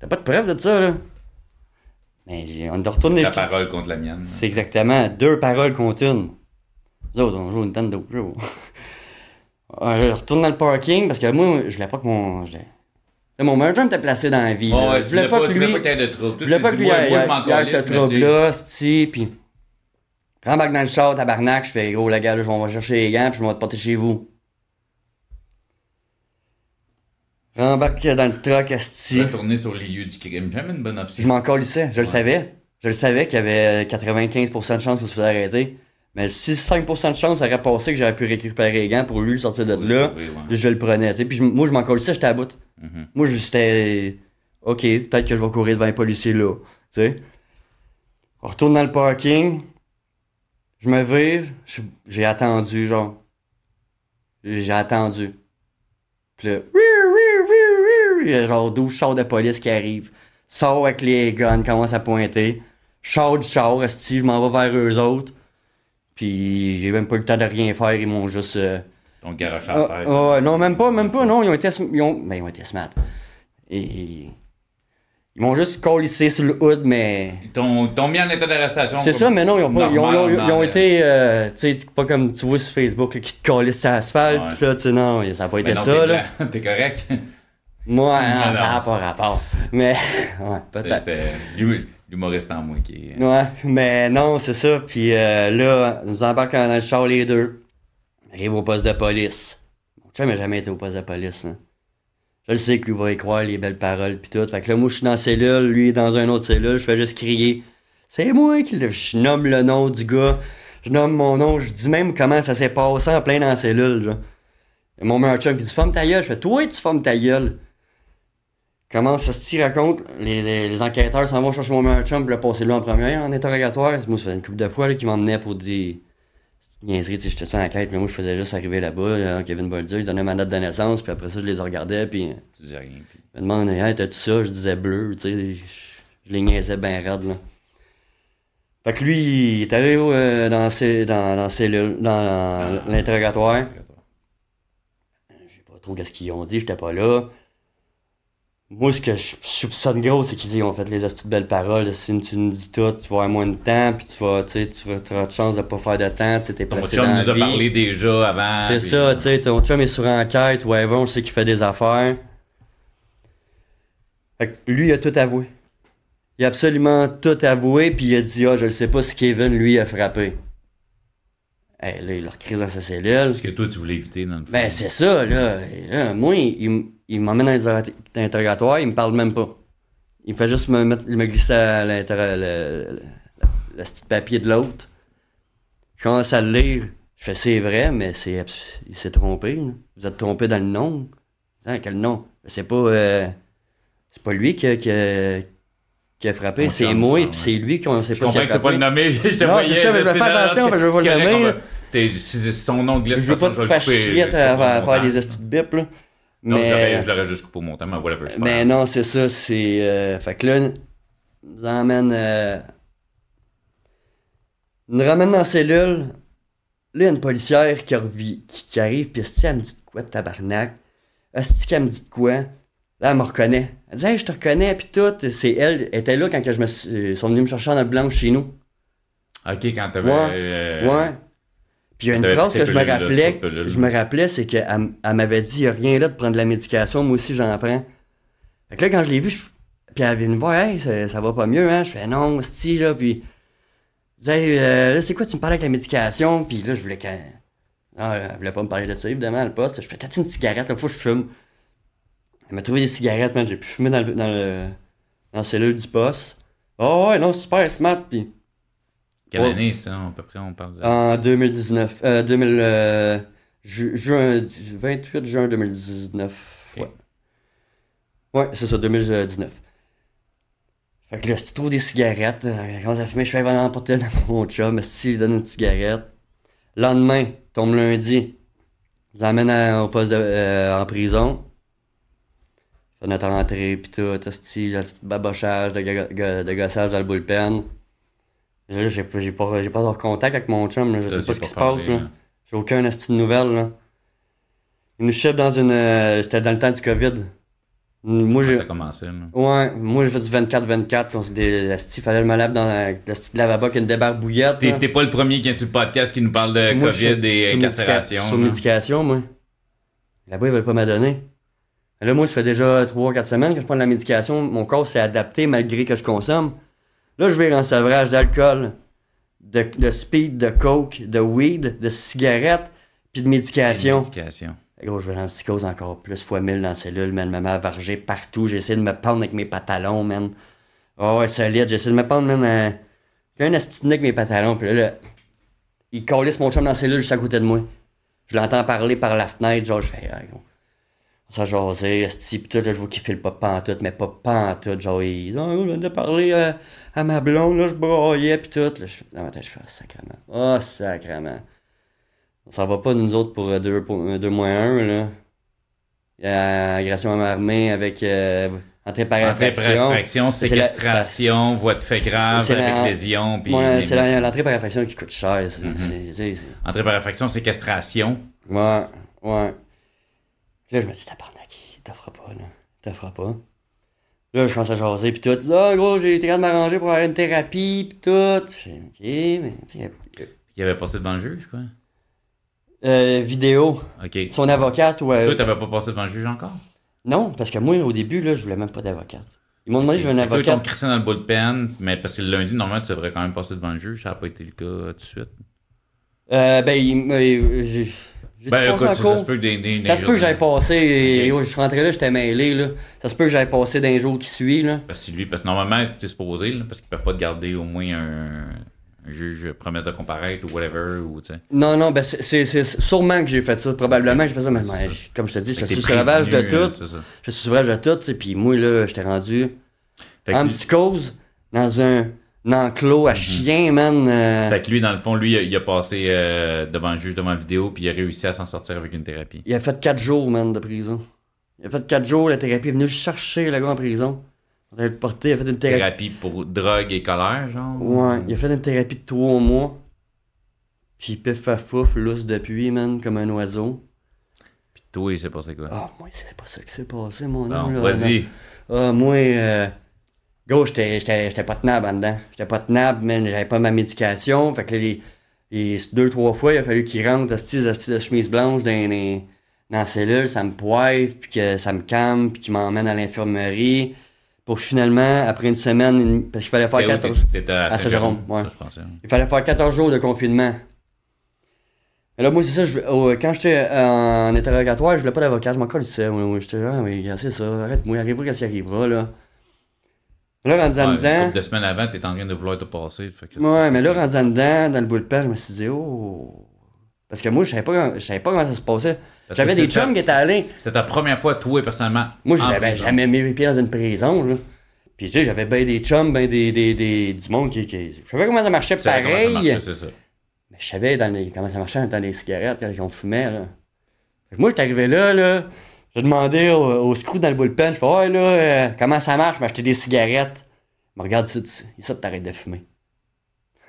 T'as pas de preuve de ça, là. Mais on doit retourner. La parole contre la mienne. C'est exactement deux paroles contre une. Nous autres, on joue une tonne de. Je retourne dans le parking parce que moi, je voulais pas que mon. Mon meilleur était placé dans la vie. je voulais pas, que lui. voulais pas de trouble. Je voulais pas que lui ait ce trouble-là, c'ti, pis. Rembarque dans le char, tabarnak, je fais gros, la gars, je vais chercher les gants, puis je vais te porter chez vous. Rembarque dans le truck, esti. Retourner sur les lieux du crime, jamais une bonne option. Je m'en colissais, je le savais. Je le savais qu'il y avait 95% de chance qu'il se faisait arrêter. Mais si 5% de chance aurait passé que j'aurais pu récupérer les gants pour lui sortir de là, je le prenais. Puis moi, je m'en ça, j'étais à bout. Mm-hmm. Moi, j'étais. Ok, peut-être que je vais courir devant les policiers là. On retourne dans le parking. Je me vire. J'ai attendu, genre. J'ai attendu. Puis là, il y a genre 12 chars de police qui arrivent. Sort avec les guns, commence à pointer. Char du char, je m'en vais vers eux autres. Puis j'ai même pas eu le temps de rien faire, ils m'ont juste. Euh... Donc garoche à terre. Ah, non, même pas, même pas, non. Ils ont été, ils ont, ben, ils ont été smart. Et ils m'ont juste collissé sur le hood, mais. Ils t'ont mis en état d'arrestation. C'est ça, mais non, ils ont, pas, ils ont, ils ont, été. Euh, tu sais, pas comme tu vois sur Facebook, qui te collissent sur l'asphalte, ouais. là, tu sais, non, ça n'a pas été ça, là. <laughs> T'es correct? Moi, <laughs> non, ça n'a pas rapport. Mais, <laughs> ouais, peut-être. L'humoriste en moi qui. Ouais, mais non, c'est ça. Puis euh, là, nous embarquons dans le char les deux. Arrive au poste de police. Mon chum n'a jamais été au poste de police, hein. Je le sais que lui va y croire les belles paroles pis tout. Fait que là, moi, je suis dans la cellule, lui est dans une autre cellule, je fais juste crier. C'est moi qui le... Je nomme le nom du gars. Je nomme mon nom. Je dis même comment ça s'est passé en plein dans la cellule. Et mon meilleur chum qui dit Forme ta gueule. Je fais Toi, tu formes ta gueule. Comment ça se tire raconte? Les, les, enquêteurs s'en vont chercher mon meilleur chum pour le passer là en premier en interrogatoire. Moi, ça fait une couple de fois qui m'emmenait pour dire niaiserie, tu sais, j'étais sur l'enquête, mais moi, je faisais juste arriver là-bas, Kevin Boldier, il donnait ma note de naissance, puis après ça, je les regardais, puis... Tu disais rien, puis... Il me demandait, hey, t'as-tu ça? Je disais bleu, tu sais, je, les niaisais bien raides, là. Fait que lui, il est allé euh, dans, ses, dans, dans, dans l'interrogatoire. Je sais pas trop qu'est-ce qu'ils ont dit, j'étais pas là. Moi, ce que je soupçonne gros, c'est qu'ils ont fait les astuces de belles paroles. Si tu nous dis tout, tu vas avoir moins de temps, puis tu vas, tu sais, tu auras de chance de pas faire de temps, tu sais, t'es pressé Ton chum nous a parlé déjà avant. C'est ça, tu sais, ton chum est sur enquête, ouais, bon, je sais qu'il fait des affaires. Fait que lui, il a tout avoué. Il a absolument tout avoué, puis il a dit, ah, je ne sais pas si Kevin, lui, a frappé. Hey, là, il leur crise dans sa cellule. Parce que toi, tu voulais éviter dans le Ben, c'est ça, là. moi, il, il m'emmène dans l'interrogatoire, il me parle même pas. Il fait juste me, mettre, me glisser à l'intérieur, le, le, petit papier de l'autre. Je commence à le lire. Je fais, c'est vrai, mais c'est, il s'est trompé. Vous êtes trompé dans le nom. Hein, quel nom? C'est pas, euh, c'est pas lui qui a, qui qui a frappé, c'est moi, et c'est lui qu'on sait pas si. Je que c'est pas le nommer. <laughs> Je te non, c'est ça, mais je faire je pas le nommer. Son nom glisse, je veux pas que tu te fasses chier à faire des astuces de bip, là. Non, mais... je l'aurais juste coupé au montant, mais whatever. Mais non, c'est ça, c'est... Euh... Fait que là, nous emmène... Euh... nous ramène dans la cellule. Là, il y a une policière qui, qui, qui arrive, puis elle me dit de quoi, de tabarnak? Asti qu'elle me dit de quoi? Là, elle me reconnaît. Elle dit, hey, je te reconnais, puis tout. C'est elle, elle était là quand je me suis... ils sont venus me chercher en le blanche chez nous. Ok, quand t'avais. Ouais. Euh... ouais. Puis il y a une phrase que je me rappelais, je me rappelais, c'est qu'elle elle, m'avait dit, il n'y a rien là de prendre de la médication, moi aussi j'en prends. Fait que là, quand je l'ai vu, puis elle vient me voir, hey, ça, ça, va pas mieux, hein? Je fais non, si là, puis. Je disais, euh, là, c'est quoi, tu me parles avec la médication? Puis là, je voulais qu'elle. Non, elle voulait pas me parler de ça, évidemment, le poste. Je fais, t'as-tu une cigarette? La fois, je fume. Elle m'a trouvé des cigarettes, man. J'ai pu fumer dans, le, dans, le, dans la cellule du poste. Oh, ouais, non, super smart, puis. Quelle année, ça, à peu près, on parle de... En 2019. Euh, 2000, euh, juin, 28 juin 2019. Ouais. Ouais, c'est ça, 2019. Fait que là, si tu trouves des cigarettes, quand ça fumait, je fais aller emporter dans mon chum, si je donne une cigarette. Lendemain, tombe lundi, ils amènent au poste de, euh, en prison. Fait notre entrée, pis tout, le petit babochage, de, de gossage dans le bullpen. Là, j'ai pas, j'ai pas, j'ai pas de contact avec mon chum, là. je sais pas ce qui se passe. Là. J'ai aucun esti de nouvelles. Là. Il nous dans une. Euh, c'était dans le temps du COVID. Moi, j'ai. Ça a commencé, là. Ouais, moi j'ai fait du 24-24. On des. Il fallait le malade dans la, petite lavabo avec une débarque T'es, t'es pas le premier qui est sur le podcast qui nous parle de COVID et incarcération. Sur médication, moi. Là-bas, ils veulent pas m'adonner. Là, moi, ça fait déjà 3-4 semaines que je prends de la médication. Mon corps s'est adapté malgré que je consomme. Là, je vais en sevrage d'alcool, de, de, speed, de coke, de weed, de cigarettes, puis de médication. médication. Gros, je vais en psychose encore plus fois mille dans la cellule, man. Me vargé partout. J'ai essayé de me pendre avec mes pantalons, man. Oh, ouais, solide. J'ai essayé de me pendre, man. Euh... un astinique avec mes pantalons. Puis là, là il collait mon chum dans la cellule juste à côté de moi. Je l'entends parler par la fenêtre, genre, je fais, ah, gros ça jasait, esti, pis tout, là, je vois qu'il fait le pas pantoute, mais pas pantoute, genre, il, non, je viens de parler à, à, ma blonde, là, je broyais, pis tout, là, je, dans ma tête, je fais, oh, sacrement, oh, sacrement. Ça va pas, nous autres, pour 2 euh, euh, moins 1, là. Il y a agression à armée avec, euh, Entrée par infraction. séquestration, voie de fait grave avec lésion. c'est l'entrée par infraction qui coûte cher. Mm Entrée par infraction, séquestration. Ouais, ouais. Puis là, je me dis, tabarnak, il t'offre pas, là. Il t'offre pas. Là, je commence à jaser, puis tout. Ah, oh, gros, j'ai été capable de m'arranger pour avoir une thérapie, puis tout. OK, mais, tu sais. Il avait passé devant le juge, quoi? Euh, vidéo. OK. Son avocate, ouais. Toi, t'avais pas passé devant le juge encore? Non, parce que moi, au début, là, je voulais même pas d'avocate. Ils m'ont demandé si je veux un avocat. Ils t'ont dans le bullpen, mais parce que le lundi, normalement, tu devrais quand même passer devant le juge. Ça n'a pas été le cas euh, tout de suite. Euh, ben, il, euh. Ben, écoute, ça, se peut que des, des, Ça se peut que j'aille passer. Je suis rentré là, j'étais mêlé. Là. Ça se peut que j'aille passer d'un jour qui suit. Là. Parce que lui, parce que normalement, tu es supposé, là, parce qu'ils peuvent pas te garder au moins un, un juge promesse de comparaître ou whatever. Ou, non, non, ben c'est sûrement que j'ai fait ça. Probablement que j'ai fait ça, mais, comme je te dis, je suis sur ravage de tout. Je suis sur ravage de tout, puis moi, là, j'étais rendu en psychose dans un, enclos à mhm. chien, man. Euh. Fait que lui, dans le fond, lui, il a, passé euh, devant le juge, devant la vidéo, puis il a réussi à s'en sortir avec une thérapie. Il a fait quatre jours, man, de prison. Il a fait quatre jours, la thérapie est venue le chercher, le gars, en prison. On le porter, il a fait une thérapie. Thérapie pour drogue et colère, genre Ouais, il a fait une thérapie de trois mois. Puis pif pouf, lousse depuis, man, comme un oiseau. Puis toi, il s'est passé quoi? Ah, moi, c'est pas ça qui s'est passé, mon nom. vas-y. Ah, moi, euh, gros, j'étais pas tenable en dedans. J'étais pas tenable, mais j'avais pas ma médication. Fait que les, les deux, trois fois, il a fallu qu'il rentre, astuce, de chemise blanche dans, dans, dans la cellule, ça me poive, puis que ça me calme, puis qu'il m'emmène à l'infirmerie pour finalement, après une semaine, parce qu'il fallait faire 14 à, Saint-Jérôme. Ouais. Il fallait faire 14 jours de confinement. Et là, moi, c'est ça, quand j'étais en interrogatoire, je voulais pas d'avocat, je m'en. Moi, j'étais là, ah, mais c'est ça, arrête-moi, arrivera qu'est-ce qui arrivera, là. Là, rendu en dedans. Une de semaines avant, t'es en train de vouloir te passer. ouais, mais là, rendu en dedans, dans le bullpen, je me suis dit, oh. Parce que moi, je savais pas, je savais pas comment ça se passait. J'avais des chums qui étaient allés. C'était ta première fois, toi, personnellement. Moi, j'avais jamais mis mes pieds dans une prison, là. Puis, tu sais, j'avais bien des chums, bien des, des, des, du monde qui, qui. Je savais comment ça marchait pareil. c'est ça. Mais je savais dans les, comment ça marchait dans les cigarettes quand on fumait, là. moi, j'étais arrivé là, là. J'ai demandé au, au screw dans le bullpen. Je fais, ouais, là, euh, comment ça marche? m'acheter des cigarettes. Me regarde ça, ça, t'arrêtes de fumer.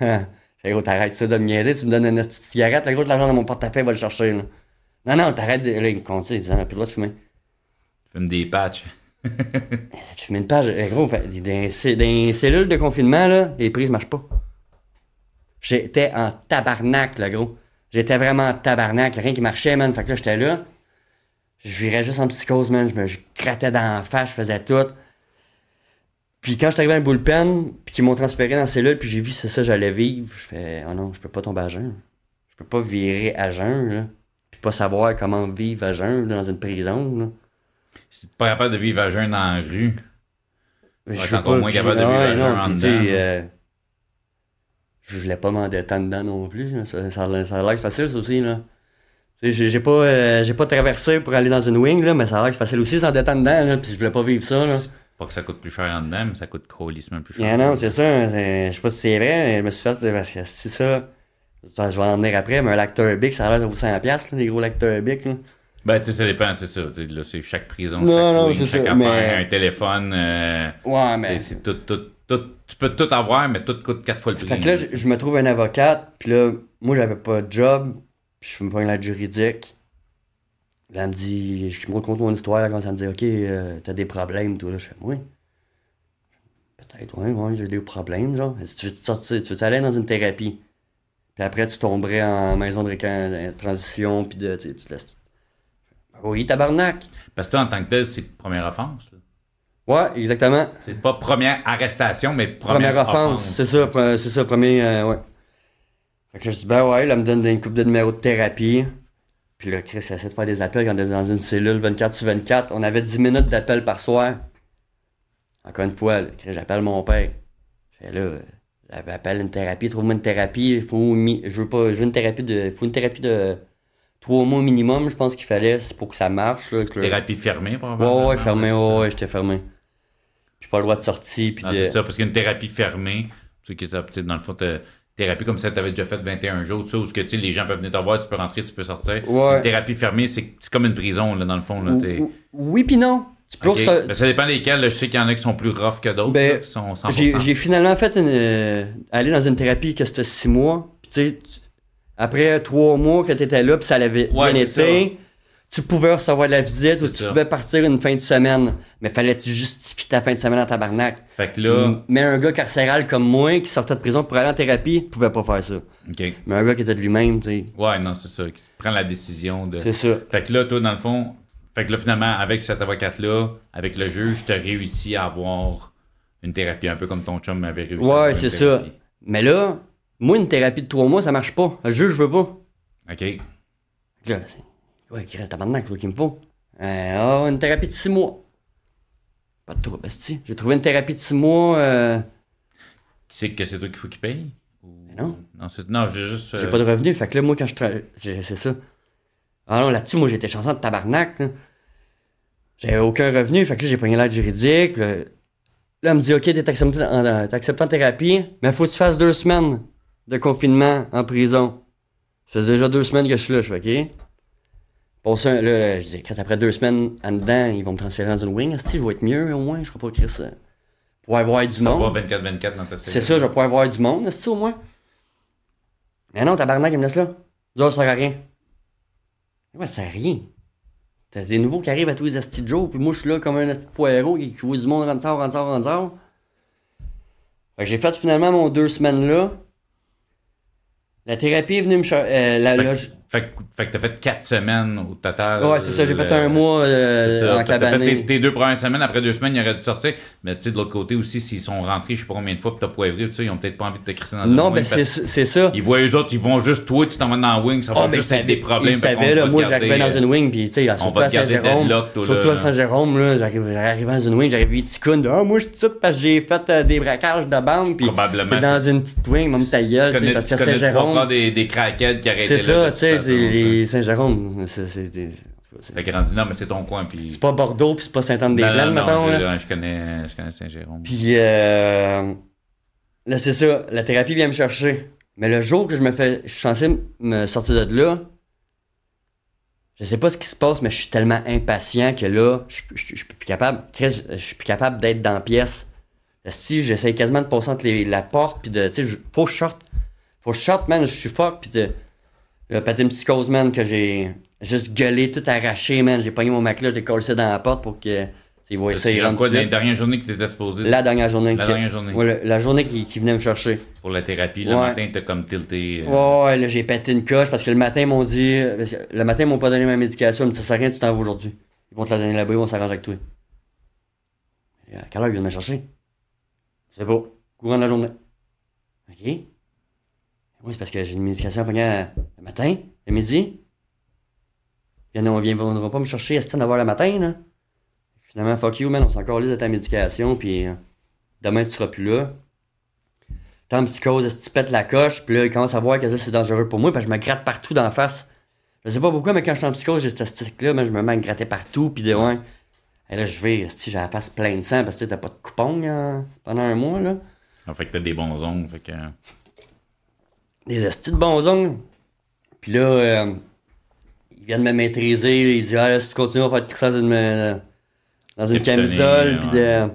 <laughs> J'ai gros, t'arrêtes ça de me niaiser, tu me donnes une petite cigarette, le gros, de l'argent dans mon portefeuille, va le chercher, là. Non, non, t'arrêtes de. Là, il me continue, il dit, on n'a plus le droit de fumer. Tu fumes des patchs. <laughs> tu fumes une patch, eh, gros, dans les cellules de confinement, là, les prises marchent pas. J'étais en tabarnak, là, gros. J'étais vraiment en tabarnak, rien qui marchait, man. Fait que là, j'étais là. Je virais juste en psychose, man. Je me je grattais dans la face, je faisais tout. Puis quand je suis arrivé à un bullpen, puis qu'ils m'ont transféré dans la cellule, puis j'ai vu c'est ça j'allais vivre, je fais, oh non, je peux pas tomber à jeun. Je peux pas virer à jeun, là pas savoir comment vivre à jeun dans une prison. Là. Si pas capable de vivre à jeun dans la rue, je suis encore moins capable de vivre à jeun en dedans. Euh, je voulais pas m'en détendre dedans non plus. Ça, ça, a l'air facile, ça aussi. Là. J'ai, pas, euh, j'ai pas traversé pour aller dans une wing, là, mais ça a l'air facile aussi s'en détendre dedans. Là, puis je voulais pas vivre ça. Là. Pas que ça coûte plus cher en dedans, mais ça coûte colissement plus cher. Yeah, non, c'est ça. Je sais pas si c'est vrai, mais je me suis fait. Parce que c'est ça. Je vais en venir après, mais un lecteur Bic, ça a l'air de vous 100$, les gros lecteurs Bic. Ben, tu sais, ça dépend, c'est ça. Là, c'est chaque prison, non, chaque, non, c'est chaque ça, affaire, un téléphone. Euh, ouais, mais. C'est tout, tout, tout, tu peux tout avoir, mais tout coûte quatre fois le prix. Fait que là, je, me trouve un avocate, puis là, moi, j'avais pas de job, puis je fais pas une lettre juridique. Là, elle me dit, je me raconte mon histoire, quand ça me dit, OK, euh, t'as des problèmes, tout, là. Je fais, oui. Peut-être, ouais, ouais, j'ai des problèmes, genre. Si tu veux sortir, tu veux aller dans une thérapie? Puis après, tu tomberais en maison de transition, puis de. Tu, tu laisses... Oui, tabarnak. Parce que toi, en tant que tel, c'est première offense. Là. Ouais, exactement. C'est pas première arrestation, mais première, première offense. C'est ça, c'est ça, premier. Euh, ouais. Fait que je dis, ben ouais, là, me donne une coupe de numéros de thérapie. Puis là, Chris essaie de faire des appels quand on est dans une cellule 24 sur 24. On avait 10 minutes d'appel par soir. Encore une fois, j'appelle mon père. Je fais là, appelle une thérapie, trouve-moi une thérapie. Faut je veux pas. Je veux une thérapie de. faut une thérapie de trois mois minimum, je pense qu'il fallait, pour que ça marche. Là, thérapie fermée, probablement. Ouais, ouais, fermée, ouais, ouais, j'étais fermé. Puis pas le droit de sortir. Puis ah, C'est ça, parce qu'une thérapie fermée, tu sais, ça, dans le fond, thérapie comme ça, tu avais déjà fait 21 jours, tu sais, où que, les gens peuvent venir te voir, tu peux rentrer, tu peux sortir. Ouais. Une thérapie fermée, c'est comme une prison, là, dans le fond. Là, oui, puis non Ben, ça... dépend desquels. je sais qu'il y en a qui sont plus rough que d'autres. Ben, j'ai finalement fait une, euh, aller dans une thérapie que c'était six mois. Puis tu sais, après trois mois que tu étais là, puis ça l'avait bien été, tu pouvais recevoir de la visite ou tu pouvais partir une fin de semaine. Mais fallait tu justifier ta fin de semaine en tabarnak? Fait que là. Mais un gars carcéral comme moi qui sortait de prison pour aller en thérapie pouvait pas faire ça. Mais un gars qui était de lui-même, tu sais. Ouais, non, c'est ça. Qui prend la décision de. C'est ça. Fait que là, toi, dans le fond, fait que là, finalement, avec cet avocate-là, avec le juge, tu as réussi à avoir une thérapie, un peu comme ton chum m'avait réussi. Ouais, c'est ça. Mais là, moi, une thérapie de trois mois, ça marche pas. Le juge veut pas. OK. Là, ouais, qui reste maintenant, toi qu'il me faut. Euh, oh, une thérapie de six mois. Pas de trouble, J'ai trouvé une thérapie de six mois. Euh... C'est que c'est toi qu'il faut qu'il paye? non. Non, non j'ai juste. J'ai pas de revenus. Fait que là, moi, quand je travaille. C'est ça. Ah non, là-dessus, moi, j'étais chanson de tabarnak. J'avais aucun revenu. Fait que là, j'ai pris l'aide juridique. Là, elle me dit Ok, t'es accepté, en, accepté en thérapie, mais faut que tu fasses deux semaines de confinement en prison. Ça fait déjà deux semaines que je suis là. Je fais OK. Pour ça, là, je dis, après deux semaines en dedans, ils vont me transférer dans une wing. Si je vais être mieux au moins, je ne pas Chris. ça. Pour avoir du monde. 24-24 dans ta C'est ça, je vais pouvoir avoir du monde, est au moins? Mais non, tabarnak, il me laisse là. Ça, ça sert à rien. Ouais, ça sert à rien. T'as des nouveaux qui arrivent à tous les astis de jour, puis moi, je suis là comme un asti de poireau qui voit du monde rentre ça, rentre ça, rentre ça. Fait que j'ai fait finalement mon deux semaines là. La thérapie est venue me chercher. Euh, la, fait, fait que t'as fait quatre semaines au total. Ouais, c'est ça, j'ai fait un mois euh, en cabane. T'as fait tes, deux premières semaines, après deux semaines, il aurait dû sortir. Mais tu sais, de l'autre côté aussi, s'ils sont rentrés, je sais pas combien de fois, pis t'as poivré, ils ont peut-être pas envie de te crisser dans une Non, ben c'est ça. Ils voient eux autres, ils vont juste, toi, tu t'en vas dans la wing, ça va oh, juste être des problèmes. Ils savaient, là, moi, j'arrivais dans une wing, pis tu sais, surtout à Saint-Jérôme. Surtout à Saint-Jérôme, là, j'arrivais dans une wing, j'avais vu Ticoun, ah, moi, je suis parce que j'ai fait euh, des braquages de banque, pis t'es dans une petite wing, même ta gueule, parce que Saint-Jérôme. des craquettes qui arrêtaient C'est ça, tu sais, Saint-Jérôme. C'est grandi. Non, mais c'est ton coin. Puis... C'est pas Bordeaux, puis c'est pas Sainte-Anne-des-Plaines, mettons. Je, je, connais, je connais Saint-Jérôme. Puis euh, là, c'est ça. La thérapie vient me chercher. Mais le jour que je me fais. Je suis censé me sortir de là. Je sais pas ce qui se passe, mais je suis tellement impatient que là, je, je, suis plus capable. je suis plus capable d'être dans la pièce. Si j'essaie quasiment de passer entre la porte, puis de. Tu sais, faut que je sorte. Faut que je sorte, man. Je suis fuck, puis de le patin psychose, man, que j'ai juste gueulé, tout arraché, man. J'ai pogné mon matelas, j'ai collé ça dans la porte pour que. Rentre quoi, la dernière journée que tu étais supposé La dernière journée. La dernière journée. Ouais, la, journée qui, qui, venait me chercher. Pour la thérapie, le matin, t'as comme tilté. Euh... Ouais, là, j'ai pété une coche parce que le matin, ils m'ont dit. Le matin, ils m'ont pas donné ma médication. Ils m'ont dit, ça sert à rien, tu t'en vas aujourd'hui. Ils vont te la donner là-bas, ils vont s'arranger avec toi. à quelle heure ils viennent me chercher? C'est pas. Courant de la journée. OK. Oui, c'est parce que j'ai une médication à le matin, le midi. Puis on on va pas me chercher à d'avoir le matin, là? Finalement, fuck you, man, on s'en calise de ta médication, puis euh, demain, tu seras plus là. En psychose, est-ce que tu pètes la coche, puis là, il commence à voir que ça, c'est dangereux pour moi, que je me gratte partout dans la face. Je sais pas pourquoi, mais quand je suis en psychose, j'ai cette stick-là, je me mets à me gratter partout, puis de loin. Et là, je vais, si j'ai la face pleine de sang, parce que t'as pas de coupon hein, pendant un mois, là? En fait que t'as des bons ongles, fait que des estis de bons ongles. Puis là, euh, il vient de me maîtriser. Il dit Ah, si tu continues, on va te dans une, euh, dans une camisole. Puis de.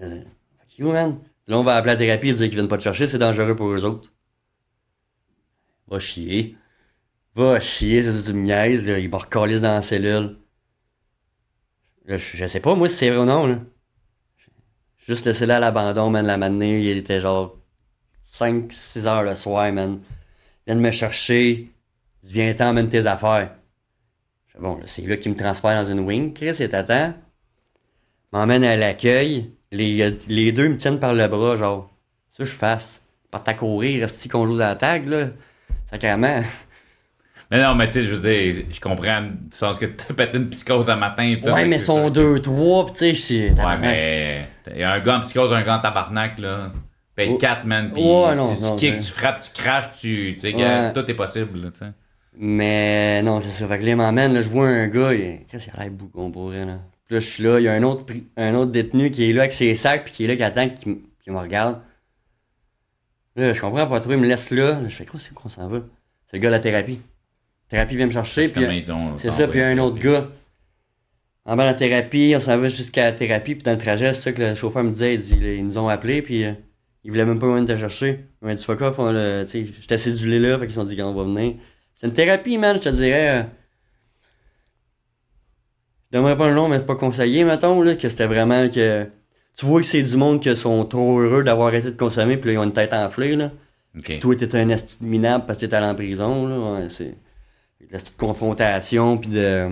fuck you, man. Là, on va appeler la thérapie et dire qu'ils viennent pas te chercher, c'est dangereux pour eux autres. Va chier. Va chier, c'est ça, tu me niaises, là. Il va recoller dans la cellule. je, je, sais pas, moi, si c'est vrai ou non, là. Juste laissé là à l'abandon, man, la matinée, il était genre 5-6 heures le soir, man. De me chercher. Viens t'en tes affaires. Bon, c'est là qui me transfère dans une wing, Chris, et t'attend. M'emmène à l'accueil. Les, les deux me tiennent par le bras, genre. Ça, je fasse. Pas à courir, reste qu'on joue à la tag, là. Sacrément. Mais non, mais tu sais, je veux dire, je comprends du sens que t'as pété une psychose un matin. Et tout, ouais, mais sont deux, trois, pis tu sais, c'est. Ouais, mais. Il y a un gars en psychose, un gars en tabarnak, là. Paye 4, man, pis tu, kicks, tu frappes, tu craches, tu, tu sais, tout est possible, tu sais. Mais non, c'est ça. Fait que là, il m'emmène, là, je vois un gars, il... qu'est-ce qu'il a l'air bougon pour rien, là. Puis là, je suis là, il y a un autre, un autre détenu qui est là avec ses sacs, puis qui est là, qui attend, qui, me regarde. Là, je comprends pas trop, il me laisse là. je fais quoi, c'est qu'on s'en va? C'est le gars de la thérapie. La thérapie vient me chercher, puis c'est ça, puis il y a un autre gars. en bas la thérapie, on s'en va jusqu'à la thérapie, puis dans le trajet, c'est ça que le chauffeur me disait, ils nous ont appelés, puis euh, ils voulaient même pas venir te chercher. Ils m'ont dit, fuck off, j'étais cédulé là, fait qu'ils ont dit qu'on va venir. C'est une thérapie, man, je te dirais. Je donnerais pas le nom, mais pas conseillé, mettons, là, que c'était vraiment que. Tu vois que c'est du monde qui sont trop heureux d'avoir arrêté de consommer, puis là, ils ont une tête enflée, là. Okay. Toi, t'es un esti minable parce que t'es allé en prison, là. Ouais, c'est. La petite confrontation, puis de.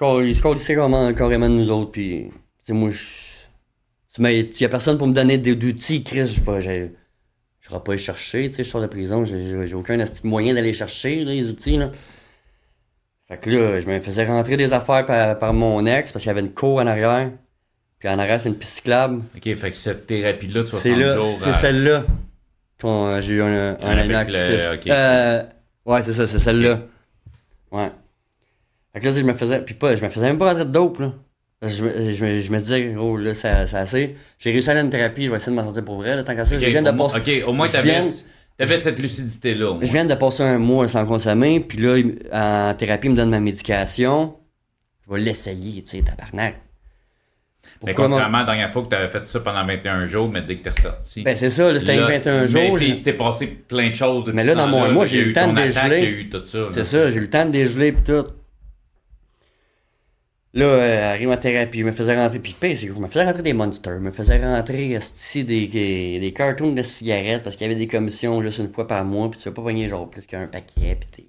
Ils se collissaient carrément de nous autres, puis. Moi, je. Il y a personne pour me donner des outils, Chris. Je vais pas les chercher, tu sais, je sors de prison, j'ai aucun moyen d'aller chercher les outils, là. Fait que là, je me faisais rentrer des affaires par, mon ex parce qu'il y avait une cour en arrière. Puis en arrière, c'est une piste cyclable. OK, fait que cette thérapie-là de 60 jours... C'est celle-là euh, j'ai eu un, un, euh, ouais, c'est ça, c'est celle-là. Ouais. Fait que là, je me faisais... Puis pas, je me faisais même pas rentrer de dope, là. Je, je, je, me disais, oh là, c'est assez. J'ai réussi à aller à une thérapie, je vais essayer de m'en sortir pour vrai, là, tant qu'à ça. je viens de passer... OK, au moins, t'avais... T'avais cette lucidité-là. Je viens de passer un mois sans consommer, puis là, en thérapie, il me donne ma médication. Je vais l'essayer, tu sais, tabarnak. Mais contrairement à la dernière fois que tu avais fait ça pendant 21 jours, mais dès que tu es ressorti. Ben c'est ça, c'était 21 jours. Mais il s'était passé plein de choses depuis Mais là, dans mon mois, j'ai eu le temps de dégeler. C'est ça, j'ai eu le temps de dégeler et tout. Là, euh, arrive ma thérapie, je me faisais rentrer. Puis je me faisais rentrer des monsters, je me faisais rentrer des, des, des cartons de cigarettes parce qu'il y avait des commissions juste une fois par mois, puis tu vas pas pogner genre plus qu'un paquet, puis t'es.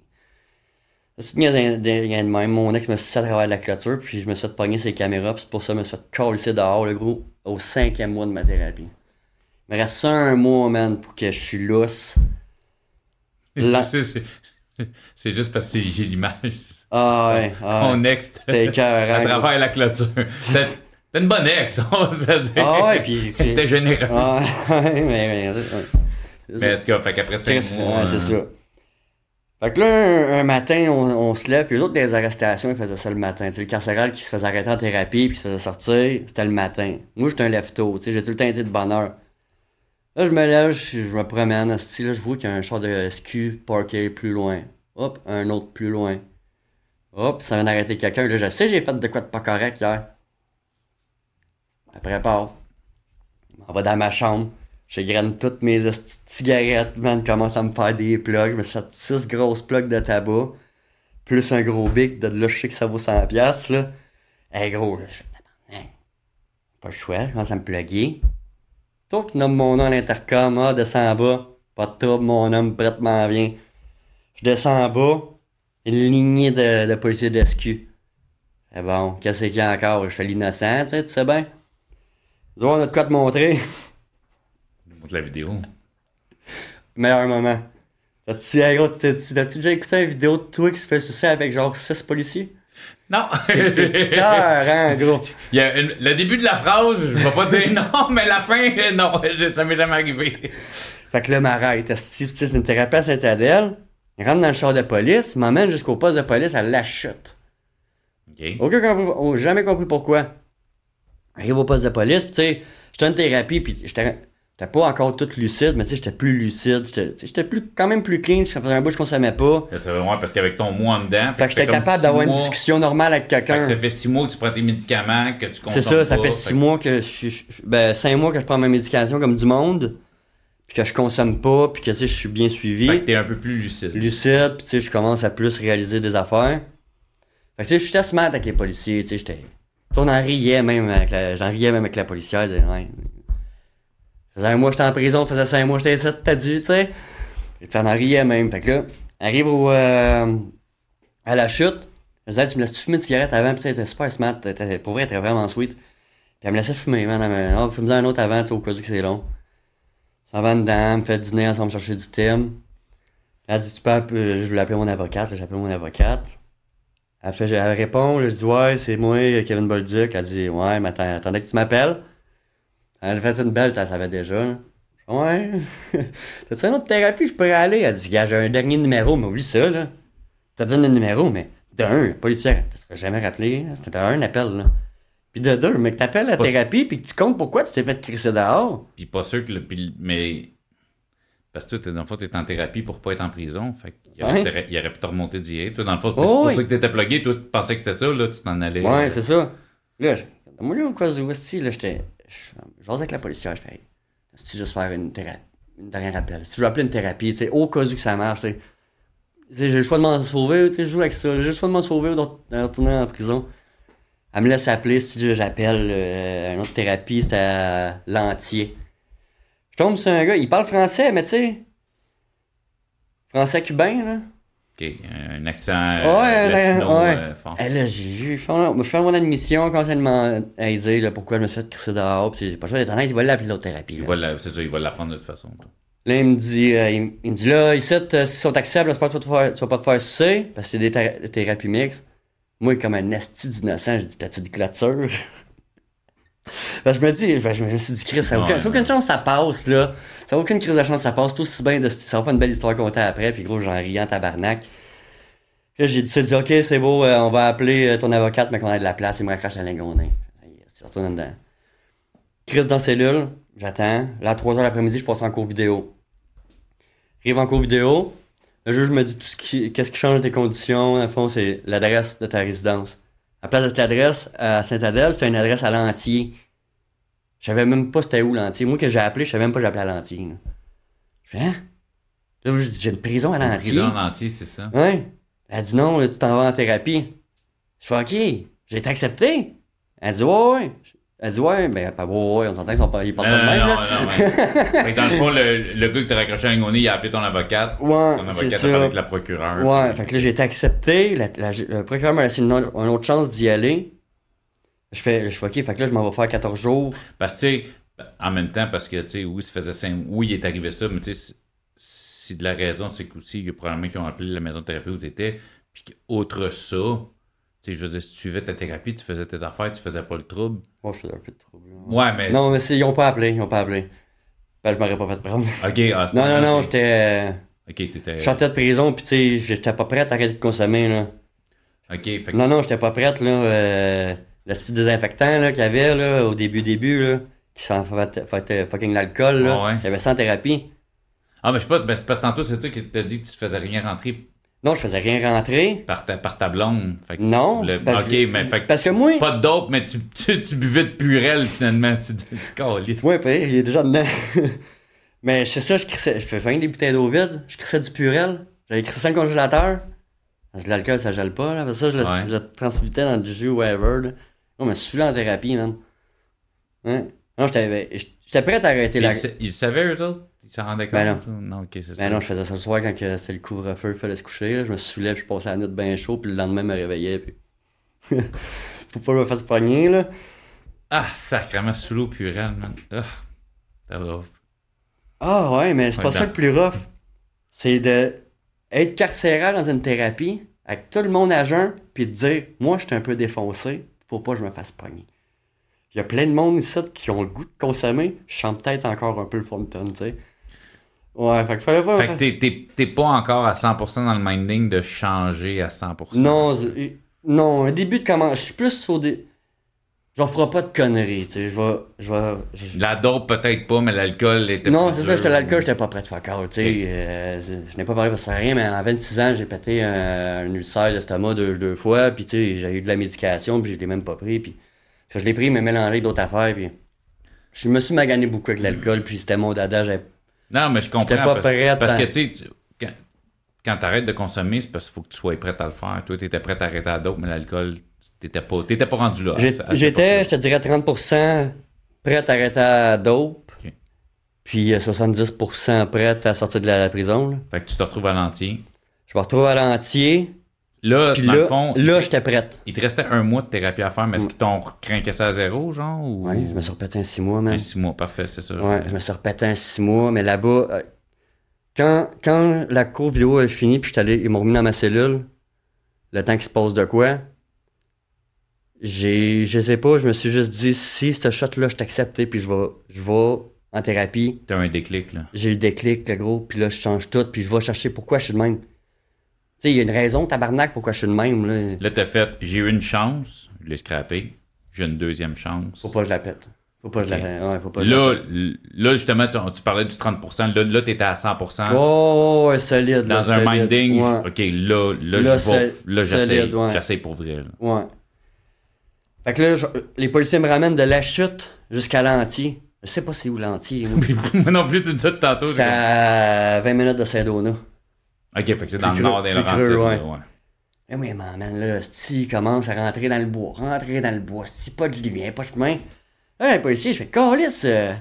C'est de même. Mon ex me suis à travers la clôture, puis je me suis fait pogner ses caméras, puis c'est pour ça que je me suis fait coller dehors, le gros, au cinquième mois de ma thérapie. Il me reste un mois, man, pour que je suis lousse. C'est juste parce que j'ai l'image. Ah ouais. Ah, Ton ex, à travers la clôture. T'es une bonne ex, <laughs> on va se dire. Ah ouais, puis. <laughs> T'es généreux. Ah ouais, mais. Mais en tout cas, fait qu'après cinq mois. Ouais, c'est ça. Fait que là, un, matin, on, se lève, puis les autres, des arrestations, ils faisaient ça le matin. sais le carcéral qui se faisait arrêter en thérapie, puis se faisait sortir, c'était le matin. Moi, j'étais un lève-tôt, tu sais, j'ai tout le temps été de bonheur. Là, je me lève, je, me promène, là, je vois qu'il y a un char de SQ parké plus loin. Hop, un autre plus loin. Hop, ça vient d'arrêter quelqu'un. Là, je sais, j'ai fait de quoi de pas correct hier. Après, part. On va dans ma chambre. Je graine toutes mes cigarettes, man, commence à me faire des plugs. Je me suis fait 6 grosses plugs de tabac. Plus un gros bic, de là, je sais que ça vaut 100$, là. Hey, gros, je fais, pas le choix, je commence à me plugger. Toi qui nomme mon nom à l'intercom, ah, descends en bas. Pas de trouble, mon homme, prête m'en vient. Je descends en bas une lignée de, de policiers d'SQ. Eh bon, qu'est-ce qu'il y a encore? Je fais l'innocent, tu sais, tu sais bien. on a de quoi te montrer. Montre la vidéo. Meilleur moment. T'as-tu déjà écouté une vidéo de toi qui se fait sucer avec genre 6 policiers? Non! C'est cœur, hein, <laughs> gros. Il y a le début de la phrase, je vais pas dire non, mais la fin, <laughs> non, <laughs> ça m'est jamais arrivé. Fait que là, m'arrête. C'est une thérapie à Saint-Adèle. Il rentre dans le char de police, il m'emmène jusqu'au poste de police à la chute. Aucun compris, oh, jamais compris pourquoi. J'arrive au poste de police, tu sais, j'étais en thérapie, puis j'étais pas encore tout lucide, mais tu sais, j'étais plus lucide, j'étais plus, quand même plus clean, je faisais un bout, je consommais pas. C'est vraiment parce qu'avec ton moi en dedans. Fait, que j'étais capable d'avoir une discussion normale avec quelqu'un. Ça fait six mois que tu prends tes médicaments, que tu consommes C'est ça, ça fait six mois que je, ben, cinq mois que je prends ma médication comme du monde que je consomme pas, puis que je suis bien suivi. Fait que t'es un peu plus lucide. Lucide, puis tu sais, je commence à plus réaliser des affaires. Fait que tu sais, j'étais smart avec les policiers, tu sais, j'étais. On en riait même avec la. J'en riais même avec la policière. Ouais. Faisait un mois j'étais en prison, faisait cinq mois j'étais ici, t'as dû, tu sais. Et tu en riais même. Fait que là, arrive au. Euh, à la chute. Je disais, tu me laisses fumer une cigarette avant, puis tu sais, super smart. Pour vrai, t'étais vraiment sweet. Puis elle me laissait fumer, man. Elle me fume un autre avant, tu sais, au cas où c'est long. Ça va dedans, me fait dîner ensemble chercher du thème. Elle dit, tu peux je voulais appeler mon avocate, j'ai appelé mon avocate. Elle, fait, elle répond, je dis, ouais, c'est moi, Kevin Bolduc. Elle dit, ouais, mais attends, attendez que tu m'appelles. Elle fait une belle, ça savait déjà. Ouais. <laughs> T'as-tu une autre thérapie, je pourrais aller? Elle dit, j'ai un dernier numéro, mais oublie ça, là. T'as donné le numéro, mais d'un, policière, tu serais jamais rappelé. C'était un appel, là. Puis de deux, mais que t'appelles la thérapie puis que tu comptes pourquoi tu t'es fait crisser dehors. Puis pas sûr que le. mais. Parce que toi, dans le fond, tu es en thérapie pour pas être en prison. Fait il, aurait, il aurait pu te remonter direct. Toi, dans le fond, c'est pour ça que tu étais plugué. Toi, tu pensais que c'était ça, là, tu t'en allais. Ouais, c'est ça. Là, moi, là, au cas où, là, j'étais. Je avec la policière, je fais, si juste faire une thérapie, une dernière appel? Si je veux appeler une thérapie, tu sais, au cas où que ça marche, tu sais. J'ai le choix de m'en sauver, tu sais, je joue avec ça. J'ai le choix de m'en sauver ou de retourner en prison. Elle me laisse appeler si j'appelle euh, une autre thérapie, c'était à l'entier. Je tombe sur un gars, il parle français, mais tu sais. Français cubain, là. OK, un accent euh, ouais, latino ouais. Euh, fort. Eh, là, j'ai fait, je fais mon admission, quand elle m'a dit là, pourquoi je me suis fait crisser dehors, puis j'ai pas choisi d'être honnête, il va l'appeler l'autre thérapie. C'est ça, il va l'apprendre de toute façon. Là, il me dit, euh, il, me dit là, ici, si on t'accepte, tu vas pas te faire sucer, parce que c'est des thérapies mixtes. Moi, comme un esti d'innocent, j'ai dit, t'as-tu de clôture? <laughs> Ben, je me dis, ben, je me suis dit, Chris, ça n'a aucune, aucune, chance ça passe, là. Ça n'a aucune crise de chance ça passe. Tout aussi bien de ça va pas une belle histoire compter après, puis gros, j'en riant tabarnak. Là, j'ai dit ça, dit, ok, c'est beau, euh, on va appeler euh, ton avocate, mais qu'on a de la place, il me raccroche à l'ingondin. Je retourne dedans. Chris dans la cellule, j'attends. Là, à 3h l'après-midi, je passe en cours vidéo. J'arrive en cours vidéo. Le juge me dit tout ce qui, qu'est-ce qui change tes conditions. Dans le fond, c'est l'adresse de ta résidence. À place de l'adresse à Saint-Adèle, c'est une adresse à l'entier. Je savais même pas c'était où l'entier. Moi, que j'ai appelé, je savais même pas que j'appelais à l'entier. Je hein? Là, je dis, j'ai une prison à l'entier. Prison à l'entier, c'est ça? Ouais. Elle dit, non, tu t'en vas en thérapie. Je fais, OK. J'ai été accepté. Elle dit, ouais, ouais. Elle dit, ouais, ben, ouais, ouais, on s'entend qu'ils sont pas, ils parlent pas de même. Non, non, ouais. <laughs> dans le fond, le, le gars qui t'a raccroché à nez, il a appelé ton avocate. Ouais. Ton avocate a parlé avec la procureure. Ouais, fait que là, j'ai été accepté. La, le procureur m'a laissé une, une, autre chance d'y aller. Je fais, je fais, OK, fait que là, je m'en vais faire 14 jours. Parce que, tu sais, en même temps, parce que, tu sais, oui, ça faisait 5 oui, il est arrivé ça, mais tu sais, si de la raison, c'est qu'aussi, il y a probablement qui ont appelé la maison de thérapie où tu étais, puis autre ça, tu je veux dire, si tu suivais ta thérapie, tu faisais tes affaires, tu faisais pas le trouble. Moi, je faisais un peu de trouble. Ouais, mais. Non, mais ils ont pas appelé, ils ont pas appelé. Ben, je m'aurais pas fait prendre. <laughs> Ok, ah, Non, non, non, j'étais. Ok, t'étais. Je sortais de prison, puis tu sais, j'étais pas prête à arrêter de consommer, là. Ok, fait que... Non, non, j'étais pas prête, là. Euh, le style désinfectant, là, qu'il y avait, là, au début, début, là, qui s'en fait fucking l'alcool, là. ouais? Il y avait en thérapie. Ah, mais je sais pas, ben, c'est parce que tantôt, c'est toi qui t'as dit que tu faisais rien rentrer non, je faisais rien rentrer. Par ta, par ta blonde. Fait que non. Parce ok, que, mais fait parce que moi. Pas de dope, mais tu, tu, tu, buvais de purel finalement. Tu <laughs> calices. Oui, puis il est déjà dedans. <laughs> mais c'est ça, je crissais. Je fais 20 des bouteilles d'eau vide. Je crissais du purel. J'avais crissé dans le congélateur. Parce que l'alcool, ça gèle pas. Là. Parce que ça, je le, ouais. je le transmutais dans du jus ou whatever. Non, mais je suis là en thérapie, man. Hein? Non, j'étais prêt à arrêter la. Ils savaient, eux autres? Il s'en rendait ben compte? non. non, ok, c'est ben ça. non, je faisais ça le soir quand c'était le couvre-feu, il fallait se coucher. Je me soulève, je passais la nuit bien chaud, puis le lendemain, je me réveillais. Puis... <laughs> Faut pas me faire pogner, là. Ah, sacrément sous l'eau purelle, man. Ah, Ah, ouais, mais c'est pas ça le plus rough. C'est de être carcéral dans une thérapie, avec tout le monde à jeun, puis de dire, moi, je suis un peu défoncé, faut pas que je me fasse pogner. Il y a plein de monde ici qui ont le goût de consommer. Je chante peut-être encore un peu le fond tu sais. Ouais, fait que fallait pas. Fait que t'es pas encore à 100% dans le minding de changer à 100%. Non, non, un début de comment. Je suis plus au dé. J'en ferai pas de conneries, tu sais. Je vais. Je vais La dope, peut-être pas, mais l'alcool était Non, c'est ça, j'étais l'alcool, j'étais pas prêt de faire tu sais. Euh, je n'ai pas parlé parce que ça rien, mais à 26 ans, j'ai pété un, un ulcère d'estomac deux, deux fois, puis tu sais, j'ai eu de la médication, puis je l'ai même pas pris, puis. je l'ai pris, mais mélangé d'autres affaires, puis. Je me suis magané beaucoup avec l'alcool, puis c'était mon dada, non, mais je comprends. pas parce, prête parce que, tu sais, quand, quand tu arrêtes de consommer, c'est parce qu'il faut que tu sois prêt à le faire. Toi, tu étais prêt à arrêter à d'autres, mais l'alcool, t'étais pas, pas rendu là. J'étais, je te dirais, 30% prêt à arrêter à dope. Puis 70% euh, prêt à sortir de la, prison. Fait que tu te retrouves à l'entier. Je me retrouve à l'entier. Là, dans là, le fond, là, j'étais prête. Il te restait un mois de thérapie à faire, mais est-ce qu'ils t'ont craqué ça à zéro, genre? Ou... Oui, je me suis repété un six mois, même. Un six mois, parfait, c'est ça. Ouais, je me suis repété un six mois, mais là-bas, euh, quand, quand la cour vidéo est finie, puis allé, ils m'ont remis dans ma cellule, le temps qu'il se passe de quoi, j'ai, je sais pas, je me suis juste dit, si ce shot-là, je t'accepte, puis je vais, je vais en thérapie. T'as un déclic, là. J'ai le déclic, le gros, puis là, je change tout, puis je vais chercher pourquoi je suis de même. Tu sais, il y a une raison, tabarnak, pourquoi je suis de même. Là, là t'as fait, j'ai eu une chance, je l'ai scrappé, j'ai une deuxième chance. Faut pas que je la pète. Faut pas, ouais, faut pas là, là, justement, tu, parlais du 30%. Là, là tu étais à 100%. Oh, ouais, solide. Dans un minding. OK, là, là, là, là j'essaie pour vrai. Ouais. Fait que là, les policiers me ramènent de la chute jusqu'à l'Antier. Je sais pas c'est où l'Antier. Moi <laughs> non plus, tu me disais tantôt. C'est à 20 minutes de Saint-Donat. OK, fait que c'est dans le nord des Laurentides. Ouais. Eh oui, man, là, si commence à rentrer dans le bois, rentrer dans le bois, si pas de lumière, pas de chemin. Là, un policier, je fais, Calice, euh,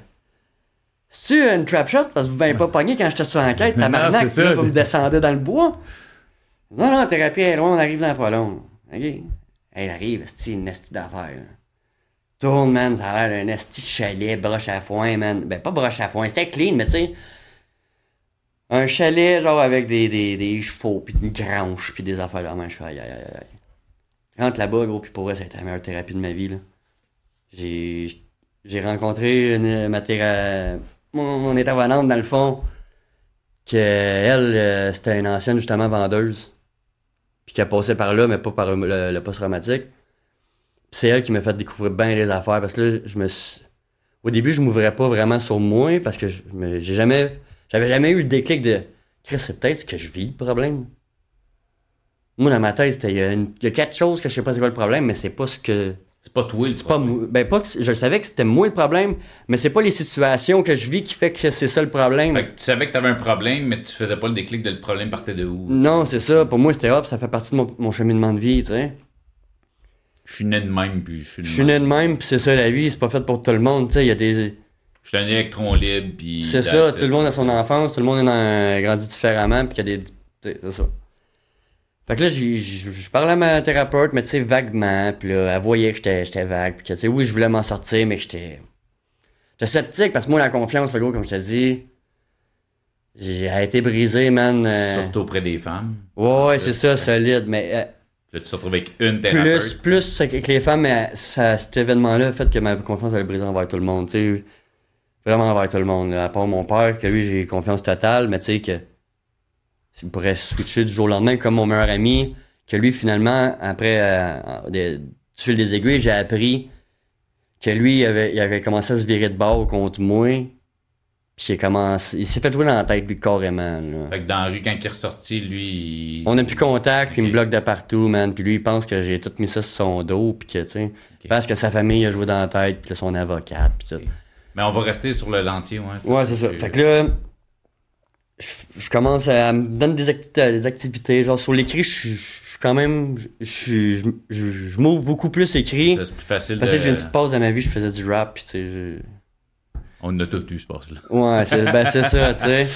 c'est-tu une trap shot? Parce que vous m'avez pas pogné quand j'étais sur l'enquête, <laughs> tabarnak, là, vous me descendez dans le bois? Non, non, thérapie est loin, on arrive dans pas long. OK? Elle arrive, c'est une esti d'affaires. Tourne, man, ça a l'air d'un esti chalet, broche à foin, man. Ben, pas broche à foin, c'était clean, mais tu sais, un chalet, genre, avec des, des, des chevaux, puis une grange, puis des affaires là. Je fais aïe, aïe, aïe, aïe. Rentre là-bas, gros, puis pour vrai, ça a été la meilleure thérapie de ma vie, là. J'ai, j'ai rencontré une, ma thérapie, mon, mon, intervenante, dans le fond, que elle, euh, c'était une ancienne, justement, vendeuse. Puis qui a passé par là, mais pas par le, post-traumatique. c'est elle qui m'a fait découvrir bien les affaires, parce que là, je me Au début, je m'ouvrais pas vraiment sur moi, parce que j'ai jamais j'avais jamais eu le déclic de Chris, c'est peut-être ce que je vis le problème. Moi, dans ma tête, il y, a quatre choses que je sais pas c'est quoi le problème, mais c'est pas ce que. C'est pas toi le problème. Pas, ben, pas que, je savais que c'était moi le problème, mais c'est pas les situations que je vis qui fait que c'est ça le problème. Fait que tu savais que tu avais un problème, mais tu faisais pas le déclic de le problème partait de où? Non, c'est ça. Pour moi, c'était hop, ça fait partie de mon, mon cheminement de vie, tu sais. Je suis né de même, puis je suis Je suis né de même, puis c'est ça la vie, c'est pas fait pour tout le monde, tu sais. Il y a des je suis un électron libre. Puis c'est ça, tout le monde a son enfance, tout le monde a grandi différemment, puis il y a des. C'est ça. Fait que là, je parlais à ma thérapeute, mais tu sais, vaguement, puis là, elle voyait que j'étais vague, puis que tu sais, oui, je voulais m'en sortir, mais j'étais. J'étais sceptique, parce que moi, la confiance, le gros, comme je t'ai dit, j'ai été brisée, man. Euh, Surtout auprès des femmes. Ouais, c'est ça, solide, mais. Euh, là, tu te retrouves avec une thérapeute. Plus, plus avec les femmes, mais ça, cet événement-là a fait que ma confiance avait brisé envers tout le monde, tu sais vraiment envers tout le monde. À part mon père, que lui, j'ai confiance totale, mais tu sais que il pourrait switcher du jour au lendemain, comme mon meilleur ami, que lui, finalement, après, euh, du fil des aiguilles, j'ai appris que lui, il avait, il avait commencé à se virer de bord contre moi. Puis il, commencé, il s'est fait jouer dans la tête, lui, carrément. Fait que dans la rue, quand il est ressorti, lui. On n'a plus contact, puis il me bloque de partout, man. Puis lui, il pense que j'ai tout mis ça sur son dos, puis que, tu sais. Parce que sa famille a joué dans la tête, puis son avocate, puis tout. Mais on va rester sur le lentier, ouais. Ouais, c'est ça. Fait que là, je, commence à me donner des, des, activités. Genre, sur l'écrit, je suis quand même. Je, je, m'ouvre beaucoup plus écrit. C'est plus facile. Parce que j'ai une petite pause dans ma vie, je faisais du rap, puis tu sais. On a tout eu, ce passe-là. Ouais, c'est ben, ça, <laughs> tu sais.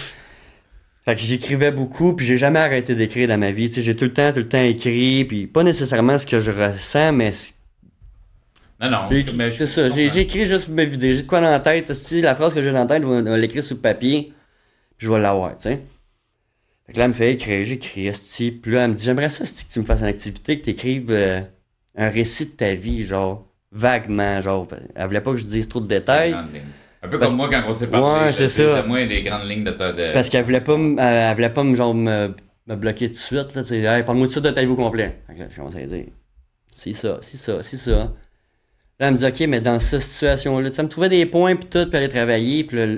Fait que j'écrivais beaucoup, puis j'ai jamais arrêté d'écrire dans ma vie. Tu sais, j'ai tout le temps, tout le temps écrit, puis pas nécessairement ce que je ressens, mais non, non. C'est ça. J'ai écrit juste mes vidéos. J'ai de quoi dans la tête. Si la phrase que j'ai dans la tête, je vais l'écrire sur le papier. Puis je vais l'avoir, tu sais. Fait que là, elle me fait écrire. J'écris. Esti. Puis là, elle me dit J'aimerais ça, que tu me fasses une activité, que tu écrives euh, un récit de ta vie, genre, vaguement. Genre, elle voulait pas que je dise trop de détails. Un peu comme moi quand on s'est parlé. Ouais, c'est ça. Moi, les grandes lignes de ta. De... Parce qu'elle voulait pas, elle voulait pas genre, me, me bloquer tout de suite. Là, hey, Parle-moi de ça de ta vie au complet. Fait que là, je commence à dire C'est ça, c'est ça, c'est ça. Là, elle me dit, OK, mais dans cette situation-là, ça me trouvait des points, puis tout, puis aller travailler. Puis là,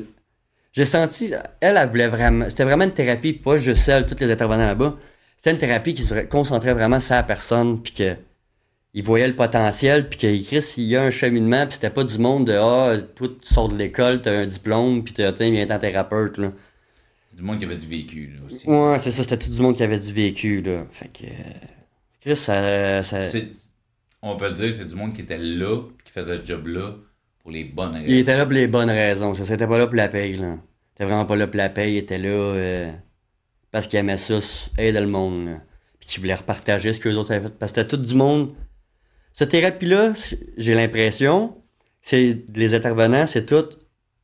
j'ai senti, elle, elle voulait vraiment, c'était vraiment une thérapie, pas juste elle, tous les intervenants là-bas. C'était une thérapie qui se concentrait vraiment sur la personne, puis que il voyait le potentiel, puis qu'il Chris, il y a un cheminement, puis c'était pas du monde de Ah, toi, tu sors de l'école, t'as un diplôme, puis t'as viens en thérapeute, là. Du monde qui avait du vécu, là aussi. Ouais, c'est ça, c'était tout du monde qui avait du vécu, là. Fait que. Chris, ça. ça on peut le dire, c'est du monde qui était là, qui faisait ce job-là pour les bonnes raisons. Il était là pour les bonnes raisons. Ça, c'était pas là pour la paye, là. Il était vraiment pas là pour la paye. Il était là euh, parce qu'il aimait ça, aider le monde, là. Puis qu'il voulait repartager ce que les autres avaient fait. Parce que c'était tout du monde. Cette thérapie-là, j'ai l'impression, c'est les intervenants, c'est tout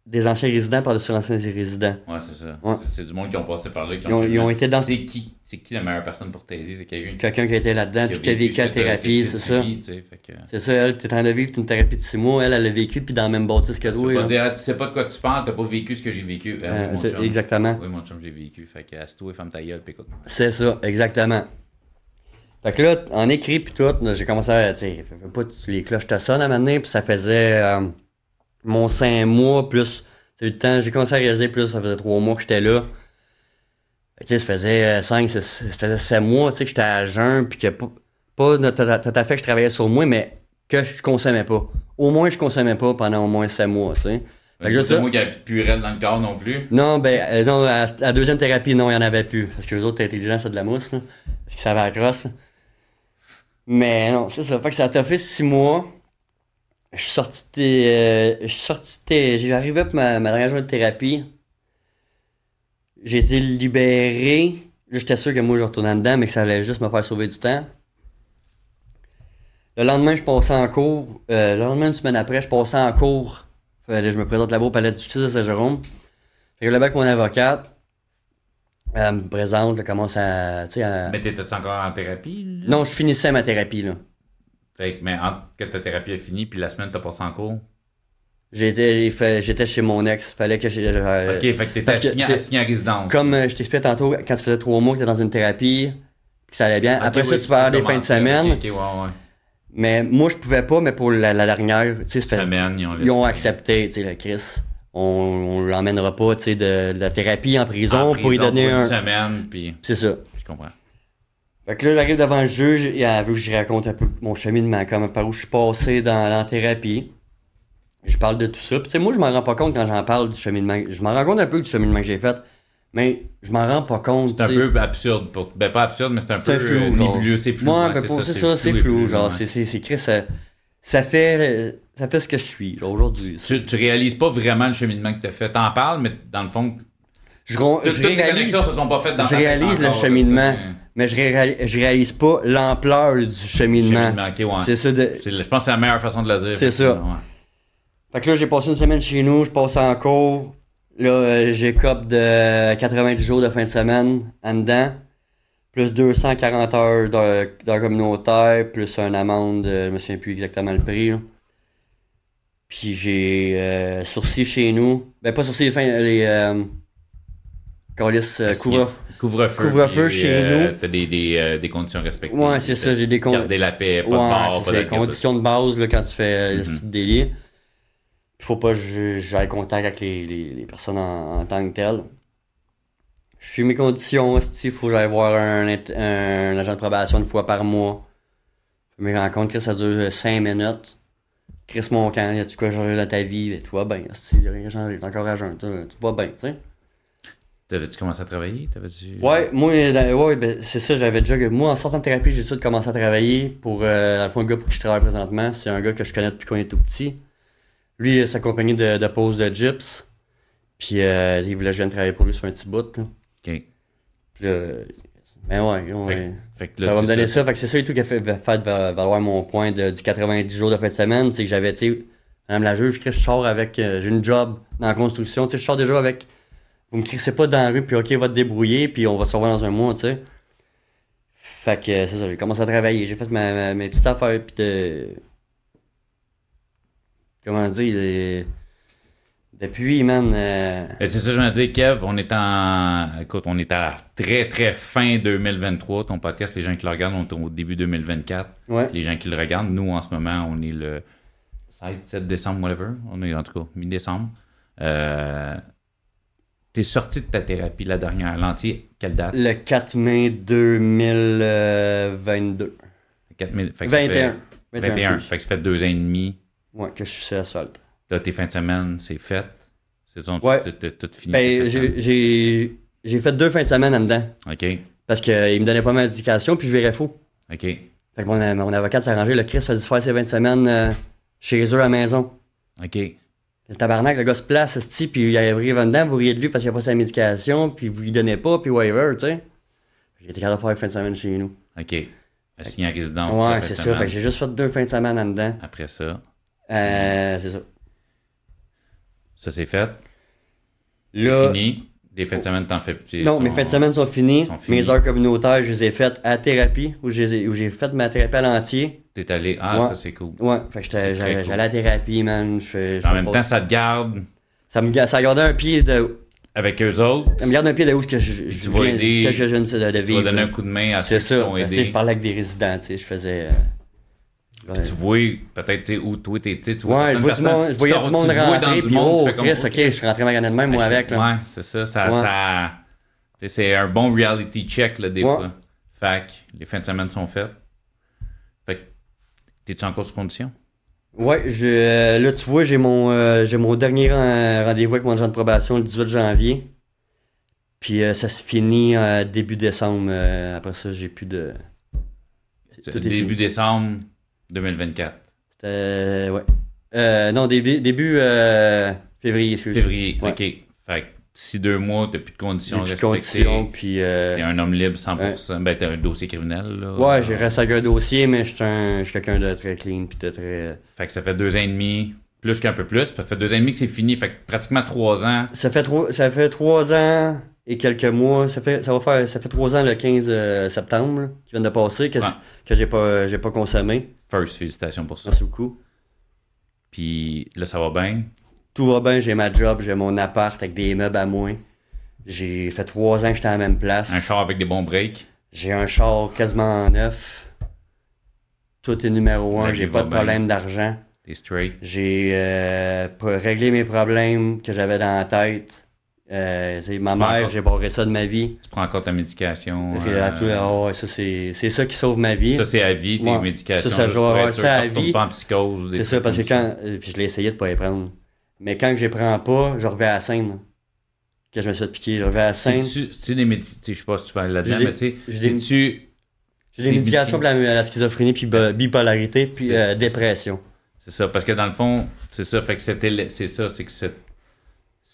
des anciens résidents par-dessus anciens résidents. Ouais, c'est ça. C'est du monde qui ont passé par là. Qui ont, ils ont, été dans. C'est qui, qui la meilleure personne pour t'aider? C'est quelqu'un qui... quelqu'un qui a été là-dedans, puis qui a vécu la thérapie, c'est ça. C'est ça, elle, t'es en train de vivre une thérapie de six mois, elle, elle a vécu, puis dans le même bâtisse que toi. Tu dire, ah, tu sais pas de quoi tu parles, t'as pas vécu ce que j'ai vécu. Ben, exactement. Oui, mon chum, j'ai vécu. Fait que, assis-toi, femme ta gueule, puis écoute. C'est ça, exactement. Fait que là, en écrit, puis tout, j'ai commencé à, tu sais, pas les cloches te sonnent à un moment puis ça faisait. Euh, mon cinq mois, plus le temps, j'ai commencé à réaliser plus, ça faisait trois mois que j'étais là. Tu sais, ça faisait 5, ça faisait 7 mois, tu sais, que j'étais à jeun, puis que pas, pas tout à fait que je travaillais sur moi, mais que je consommais pas. Au moins, je consommais pas pendant au moins 7 mois, tu sais. Fait que moi qui avait plus de dans le corps non plus. Non, ben, euh, non, à, la deuxième thérapie, non, il n'y en avait plus. Parce que les autres intelligents, c'est de la mousse, là. Parce qu'ils savaient la crosse. Mais non, c'est ça. Fait que ça a fait six mois. Je suis sorti euh, je suis sorti j'ai arrivé pour ma, ma dernière journée de thérapie. J'ai été libéré. Là, j'étais sûr que moi, je retournais dedans, mais que ça allait juste me faire sauver du temps. Le lendemain, je passais en cours. Euh, le lendemain, une semaine après, je passais en cours je me présente là-bas au palais de justice de Saint-Jérôme. Fait que là, avec mon avocate, elle me présente, elle commence à. Mais t'étais-tu encore en thérapie? Non, je finissais ma thérapie, là. Fait que, mais entre que ta thérapie a fini, puis la semaine, t'as passé en cours? J'étais, chez mon ex. Fallait que j'ai. ok, fait que t'étais assigné, assigné à résidence. Comme euh, je t'expliquais tantôt, quand tu faisais trois mois que t'étais dans une thérapie, que ça allait bien. Après ça, tu vas avoir des fins de semaine. Ok, ouais, ouais. Mais moi, je pouvais pas, mais pour la, dernière, tu sais, ils ont, ils ont accepté, tu sais, le Chris. On, on l'emmènera pas, tu sais, de, la thérapie en prison, pour lui donner un. Une semaine, puis. C'est ça. Je comprends. Fait que là, j'arrive devant le juge, et elle veut que je raconte un peu mon cheminement, comme par où je suis passé dans, la thérapie. Je parle de tout ça. Puis, moi, je m'en rends pas compte quand j'en parle du cheminement. Je m'en rends compte un peu du cheminement que j'ai fait. Mais je m'en rends pas compte. C'est un peu absurde. Pour... Ben, pas absurde, mais c'est un peu flou, euh. C'est flou. Ouais, ben, c'est ça, c'est flou. Genre, c'est écrit, ça, ça, fait, ça fait ce que je suis aujourd'hui. Tu, tu réalises pas vraiment le cheminement que tu as fait. T'en parles, mais dans le fond. Je, je réalise, se sont pas faites dans je réalise le cheminement, mais je, je réalise pas l'ampleur du cheminement. cheminement C'est ça. De... Je pense que c'est la meilleure façon de le dire. C'est ça. Fait que là, j'ai passé une semaine chez nous, je passe en cours. Là, euh, j'ai cop de 90 jours de fin de semaine en dedans, plus 240 heures d'heures communautaire, plus une amende, euh, je me souviens plus exactement le prix. Puis j'ai euh, sourcil chez nous. Ben, pas sourcil, fin, les. Euh, couvre-feu. Couvre-feu. Couvre-feu chez nous. T'as des, des, des, conditions respectées. Ouais, c'est ça. J'ai des conditions. Garder la paix, pas de mort, pas conditions de base là, quand tu fais mm -hmm. délit il faut pas que j'aille contact avec les, les, personnes en, tant que telles. Je suis mes conditions, il faut que j'aille voir un, un, agent de probation une fois par mois. Je me rends compte que ça dure 5 minutes. Chris mon camp, y a-tu quoi changer dans ta vie? Tu vas bien, a rien changé, t'es encore à jeun, tu vas bien, tu sais. T'avais-tu commencé à travailler? T'avais-tu... Ouais, moi, ouais, ben, c'est ça, j'avais déjà. Moi, en sortant de thérapie, j'ai tout de commencé à travailler pour. Euh, dans le fond, le gars pour qui je travaille présentement, c'est un gars que je connais depuis qu'on est tout petit. Lui, sa compagnie de, de pose de gyps. Puis euh, il voulait que je vienne travailler pour lui sur un petit bout. Là. OK. Puis là, ben ouais, ouais. Fait, que là, ça va me donner ça. Fait que c'est ça et tout qui a fait, fait valoir mon point de, du 90 jours de fin de semaine. C'est que j'avais, tu sais, Madame la juge, je sors avec. Euh, j'ai une job dans la construction. Tu sais, je sors déjà avec. Vous me crissez pas dans la rue, puis OK, va te débrouiller, puis on va se revoir dans un mois, tu sais. Fait que c'est ça, j'ai commencé à travailler. J'ai fait ma, mes petites affaires, puis de comment dire, depuis, man. Euh, c'est ça, je veux dire, Kev, on est en. Écoute, on est à la très, très fin 2023. Ton podcast, les gens qui le regardent, on est au début 2024. Les gens qui le regardent, nous, en ce moment, on est le 16, 17 décembre, whatever. On est en tout cas mi-décembre. Euh, T'es sorti de ta thérapie, la dernière, l'entier, quelle date? Le 4 mai 2022. 4 mai, fait 21. 21. Fait que ça fait deux ans et demi Ouais, que je suis sur l'asphalte. Là, tes fins de semaine, c'est fait. C'est ton, ouais. tout fini. Ben, j'ai fait deux fins de semaine en dedans. OK. Parce qu'il me donnait pas d'indications, puis je verrais fou. OK. Fait que mon, mon avocat s'est arrangé. Le Chris faisait faire ses 20 semaines euh, chez eux à la maison. OK. Le tabarnak, le gars se place, ce puis il arrive dedans, vous riez de lui parce qu'il a pas sa médication, puis vous lui donnez pas, puis whatever, tu sais. J'ai été capable de faire une fin de semaine chez nous. OK. Assigné en résidence. Ouais, c'est ça. J'ai juste fait deux fins de semaine en dedans. Après ça. Euh, c'est ça. Ça, c'est fait. Là. Fini. Les fins de semaine, t'en fais plus. Non, mes fins de semaine sont finies. Mes heures communautaires, je les ai faites à thérapie, où j'ai fait ma thérapie à l'entier. T'es allé. Ah, ça, c'est cool. Ouais, fait que j'allais cool. à la thérapie, man. Je, en même temps, ça te garde? Ça me ça gardait un pied de. Avec eux autres? Ça me garde un pied de où que je, je, tu vas aider, que je viens de, vivre. Tu vas donner un coup de main à ceux qui t'ont aidé. C'est ça. Je parlais avec des résidents, tu sais. Je faisais. Euh, Puis tu vois peut-être où toi, tu tu vois Ouais, je, vois du monde, je voyais du monde rentrer, puis oh, Chris, ok, je suis rentré magasin de même, moi, avec. Là. Ouais, c'est ça. ça, ça c'est un bon reality check, là, des fois. Fait que les fins de semaine sont faites. T'es-tu en course condition? Ouais, je, là, tu vois, j'ai mon, euh, j'ai mon dernier rendez-vous avec mon agent de probation le 18 janvier. Puis euh, ça se finit euh, début décembre. après ça, j'ai plus de. début décembre 2024. C'était. ouais. non, début, début février, excusez. Février, ok. Fait si deux mois, t'as plus de conditions plus de conditions, puis... Euh, t'es un homme libre 100%. Ben, t'as un dossier criminel, là. Ouais, j'ai resté avec un dossier, mais je suis quelqu'un de très clean, puis de très... Fait que ça fait deux ans et demi, plus qu'un peu plus. Ça fait deux ans et demi que c'est fini, fait que pratiquement trois ans. Ça fait, trois, ça fait trois ans et quelques mois. Ça fait, ça va faire, ça fait trois ans le 15 euh, septembre, qui vient de passer, que, que j'ai pas, j'ai pas consommé. First, félicitations pour ça. Merci beaucoup. Puis là, ça va bien? Tout va bien, j'ai ma job, j'ai mon appart avec des meubles à moi. J'ai fait trois ans que j'étais à la même place. Un char avec des bons breaks. J'ai un char quasiment neuf. Tout est numéro un, j'ai pas de problème d'argent. J'ai euh, réglé mes problèmes que j'avais dans la tête. Euh, ma mère, j'ai barré ça de ma vie. Tu prends encore ta médication. Euh... ça, c'est ça qui sauve ma vie. Ça, c'est à vie, tes médications. Ça, ça, je ça à vie. pas en psychose. C'est ça, parce que quand. Puis je l'ai essayé de pas y prendre. Mais quand je les prends pas, je reviens à la scène. Quand je me suis fait piquer, je reviens à la scène. Tu des médicaments, je sais pas si tu vas là-dedans, mais tu sais, tu J'ai des médications pour la, schizophrénie, puis bipolarité, puis euh, dépression. C'est ça, parce que dans le fond, c'est ça, fait que c'était, c'est ça, c'est que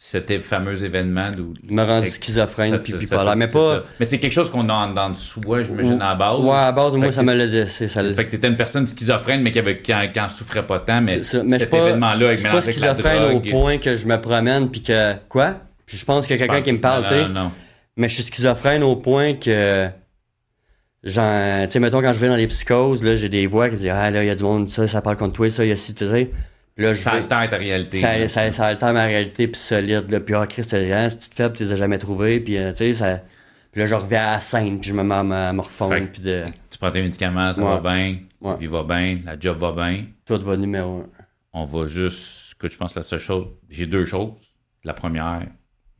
c'était fameux événement où. Il m'a rendu schizophrène puis bipolaire. Mais pas. Mais c'est quelque chose qu'on a dans le soi, j'imagine, à la base. Ouais, à la base, moi, ça me l'a laissé. Ça fait que t'étais une personne schizophrène, mais qui, avait, qui, en, souffrait pas tant. Mais, mais cet événement-là, avec pas schizophrène au point que je me promène puis que. Quoi? Puis je pense qu'il y a quelqu'un qui me parle, tu sais. Mais je suis schizophrène au point que. Genre, tu sais, mettons, quand je vais dans les psychoses, là, j'ai des voix qui me disent, ah, là, il y a du monde, ça, ça parle contre toi, ça, il y a ci, tu sais. Là, ça altère ta réalité. Ça, ça, ça, altère ma réalité, puis solide. Là. Puis, ah, Christ, hein, si tu te fais, tu les as jamais trouvés. Puis, euh, tu sais, ça... Puis là, je reviens à la scène, puis je me mets à me refondre. Puis de... Tu prends tes médicaments, ça va bien. Ouais. Puis, va bien, la job va bien. Tout va numéro un. On va juste, que je pense, la seule chose. J'ai deux choses. La première,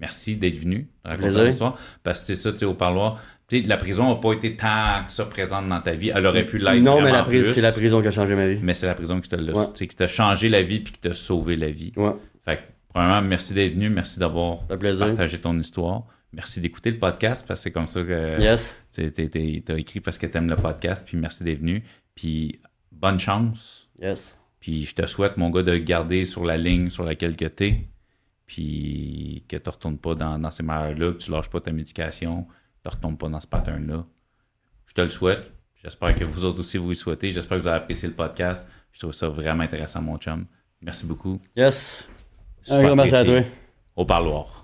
merci d'être venu raconter l'histoire. Parce que c'est ça, tu sais, au parloir la prison n'a pas été tant que ça présente dans ta vie. Elle aurait pu l'être. Non, mais c'est la prison qui a changé ma vie. Mais c'est la prison qui t'a changé la vie puis qui t'a sauvé la vie. Ouais. Fait que, premièrement, merci d'être venu. Merci d'avoir partagé ton histoire. Merci d'écouter le podcast parce que c'est comme ça que yes. tu as écrit parce que tu aimes le podcast. Puis merci d'être venu. Puis bonne chance. Yes. Puis je te souhaite, mon gars, de garder sur la ligne sur laquelle tu es. Puis que tu ne retournes pas dans, dans ces malheurs-là, que tu lâches pas ta médication ne retombe pas dans ce pattern-là. Je te le souhaite. J'espère que vous autres aussi vous le souhaitez. J'espère que vous avez apprécié le podcast. Je trouve ça vraiment intéressant, mon chum. Merci beaucoup. Yes. Un merci à toi. Au parloir.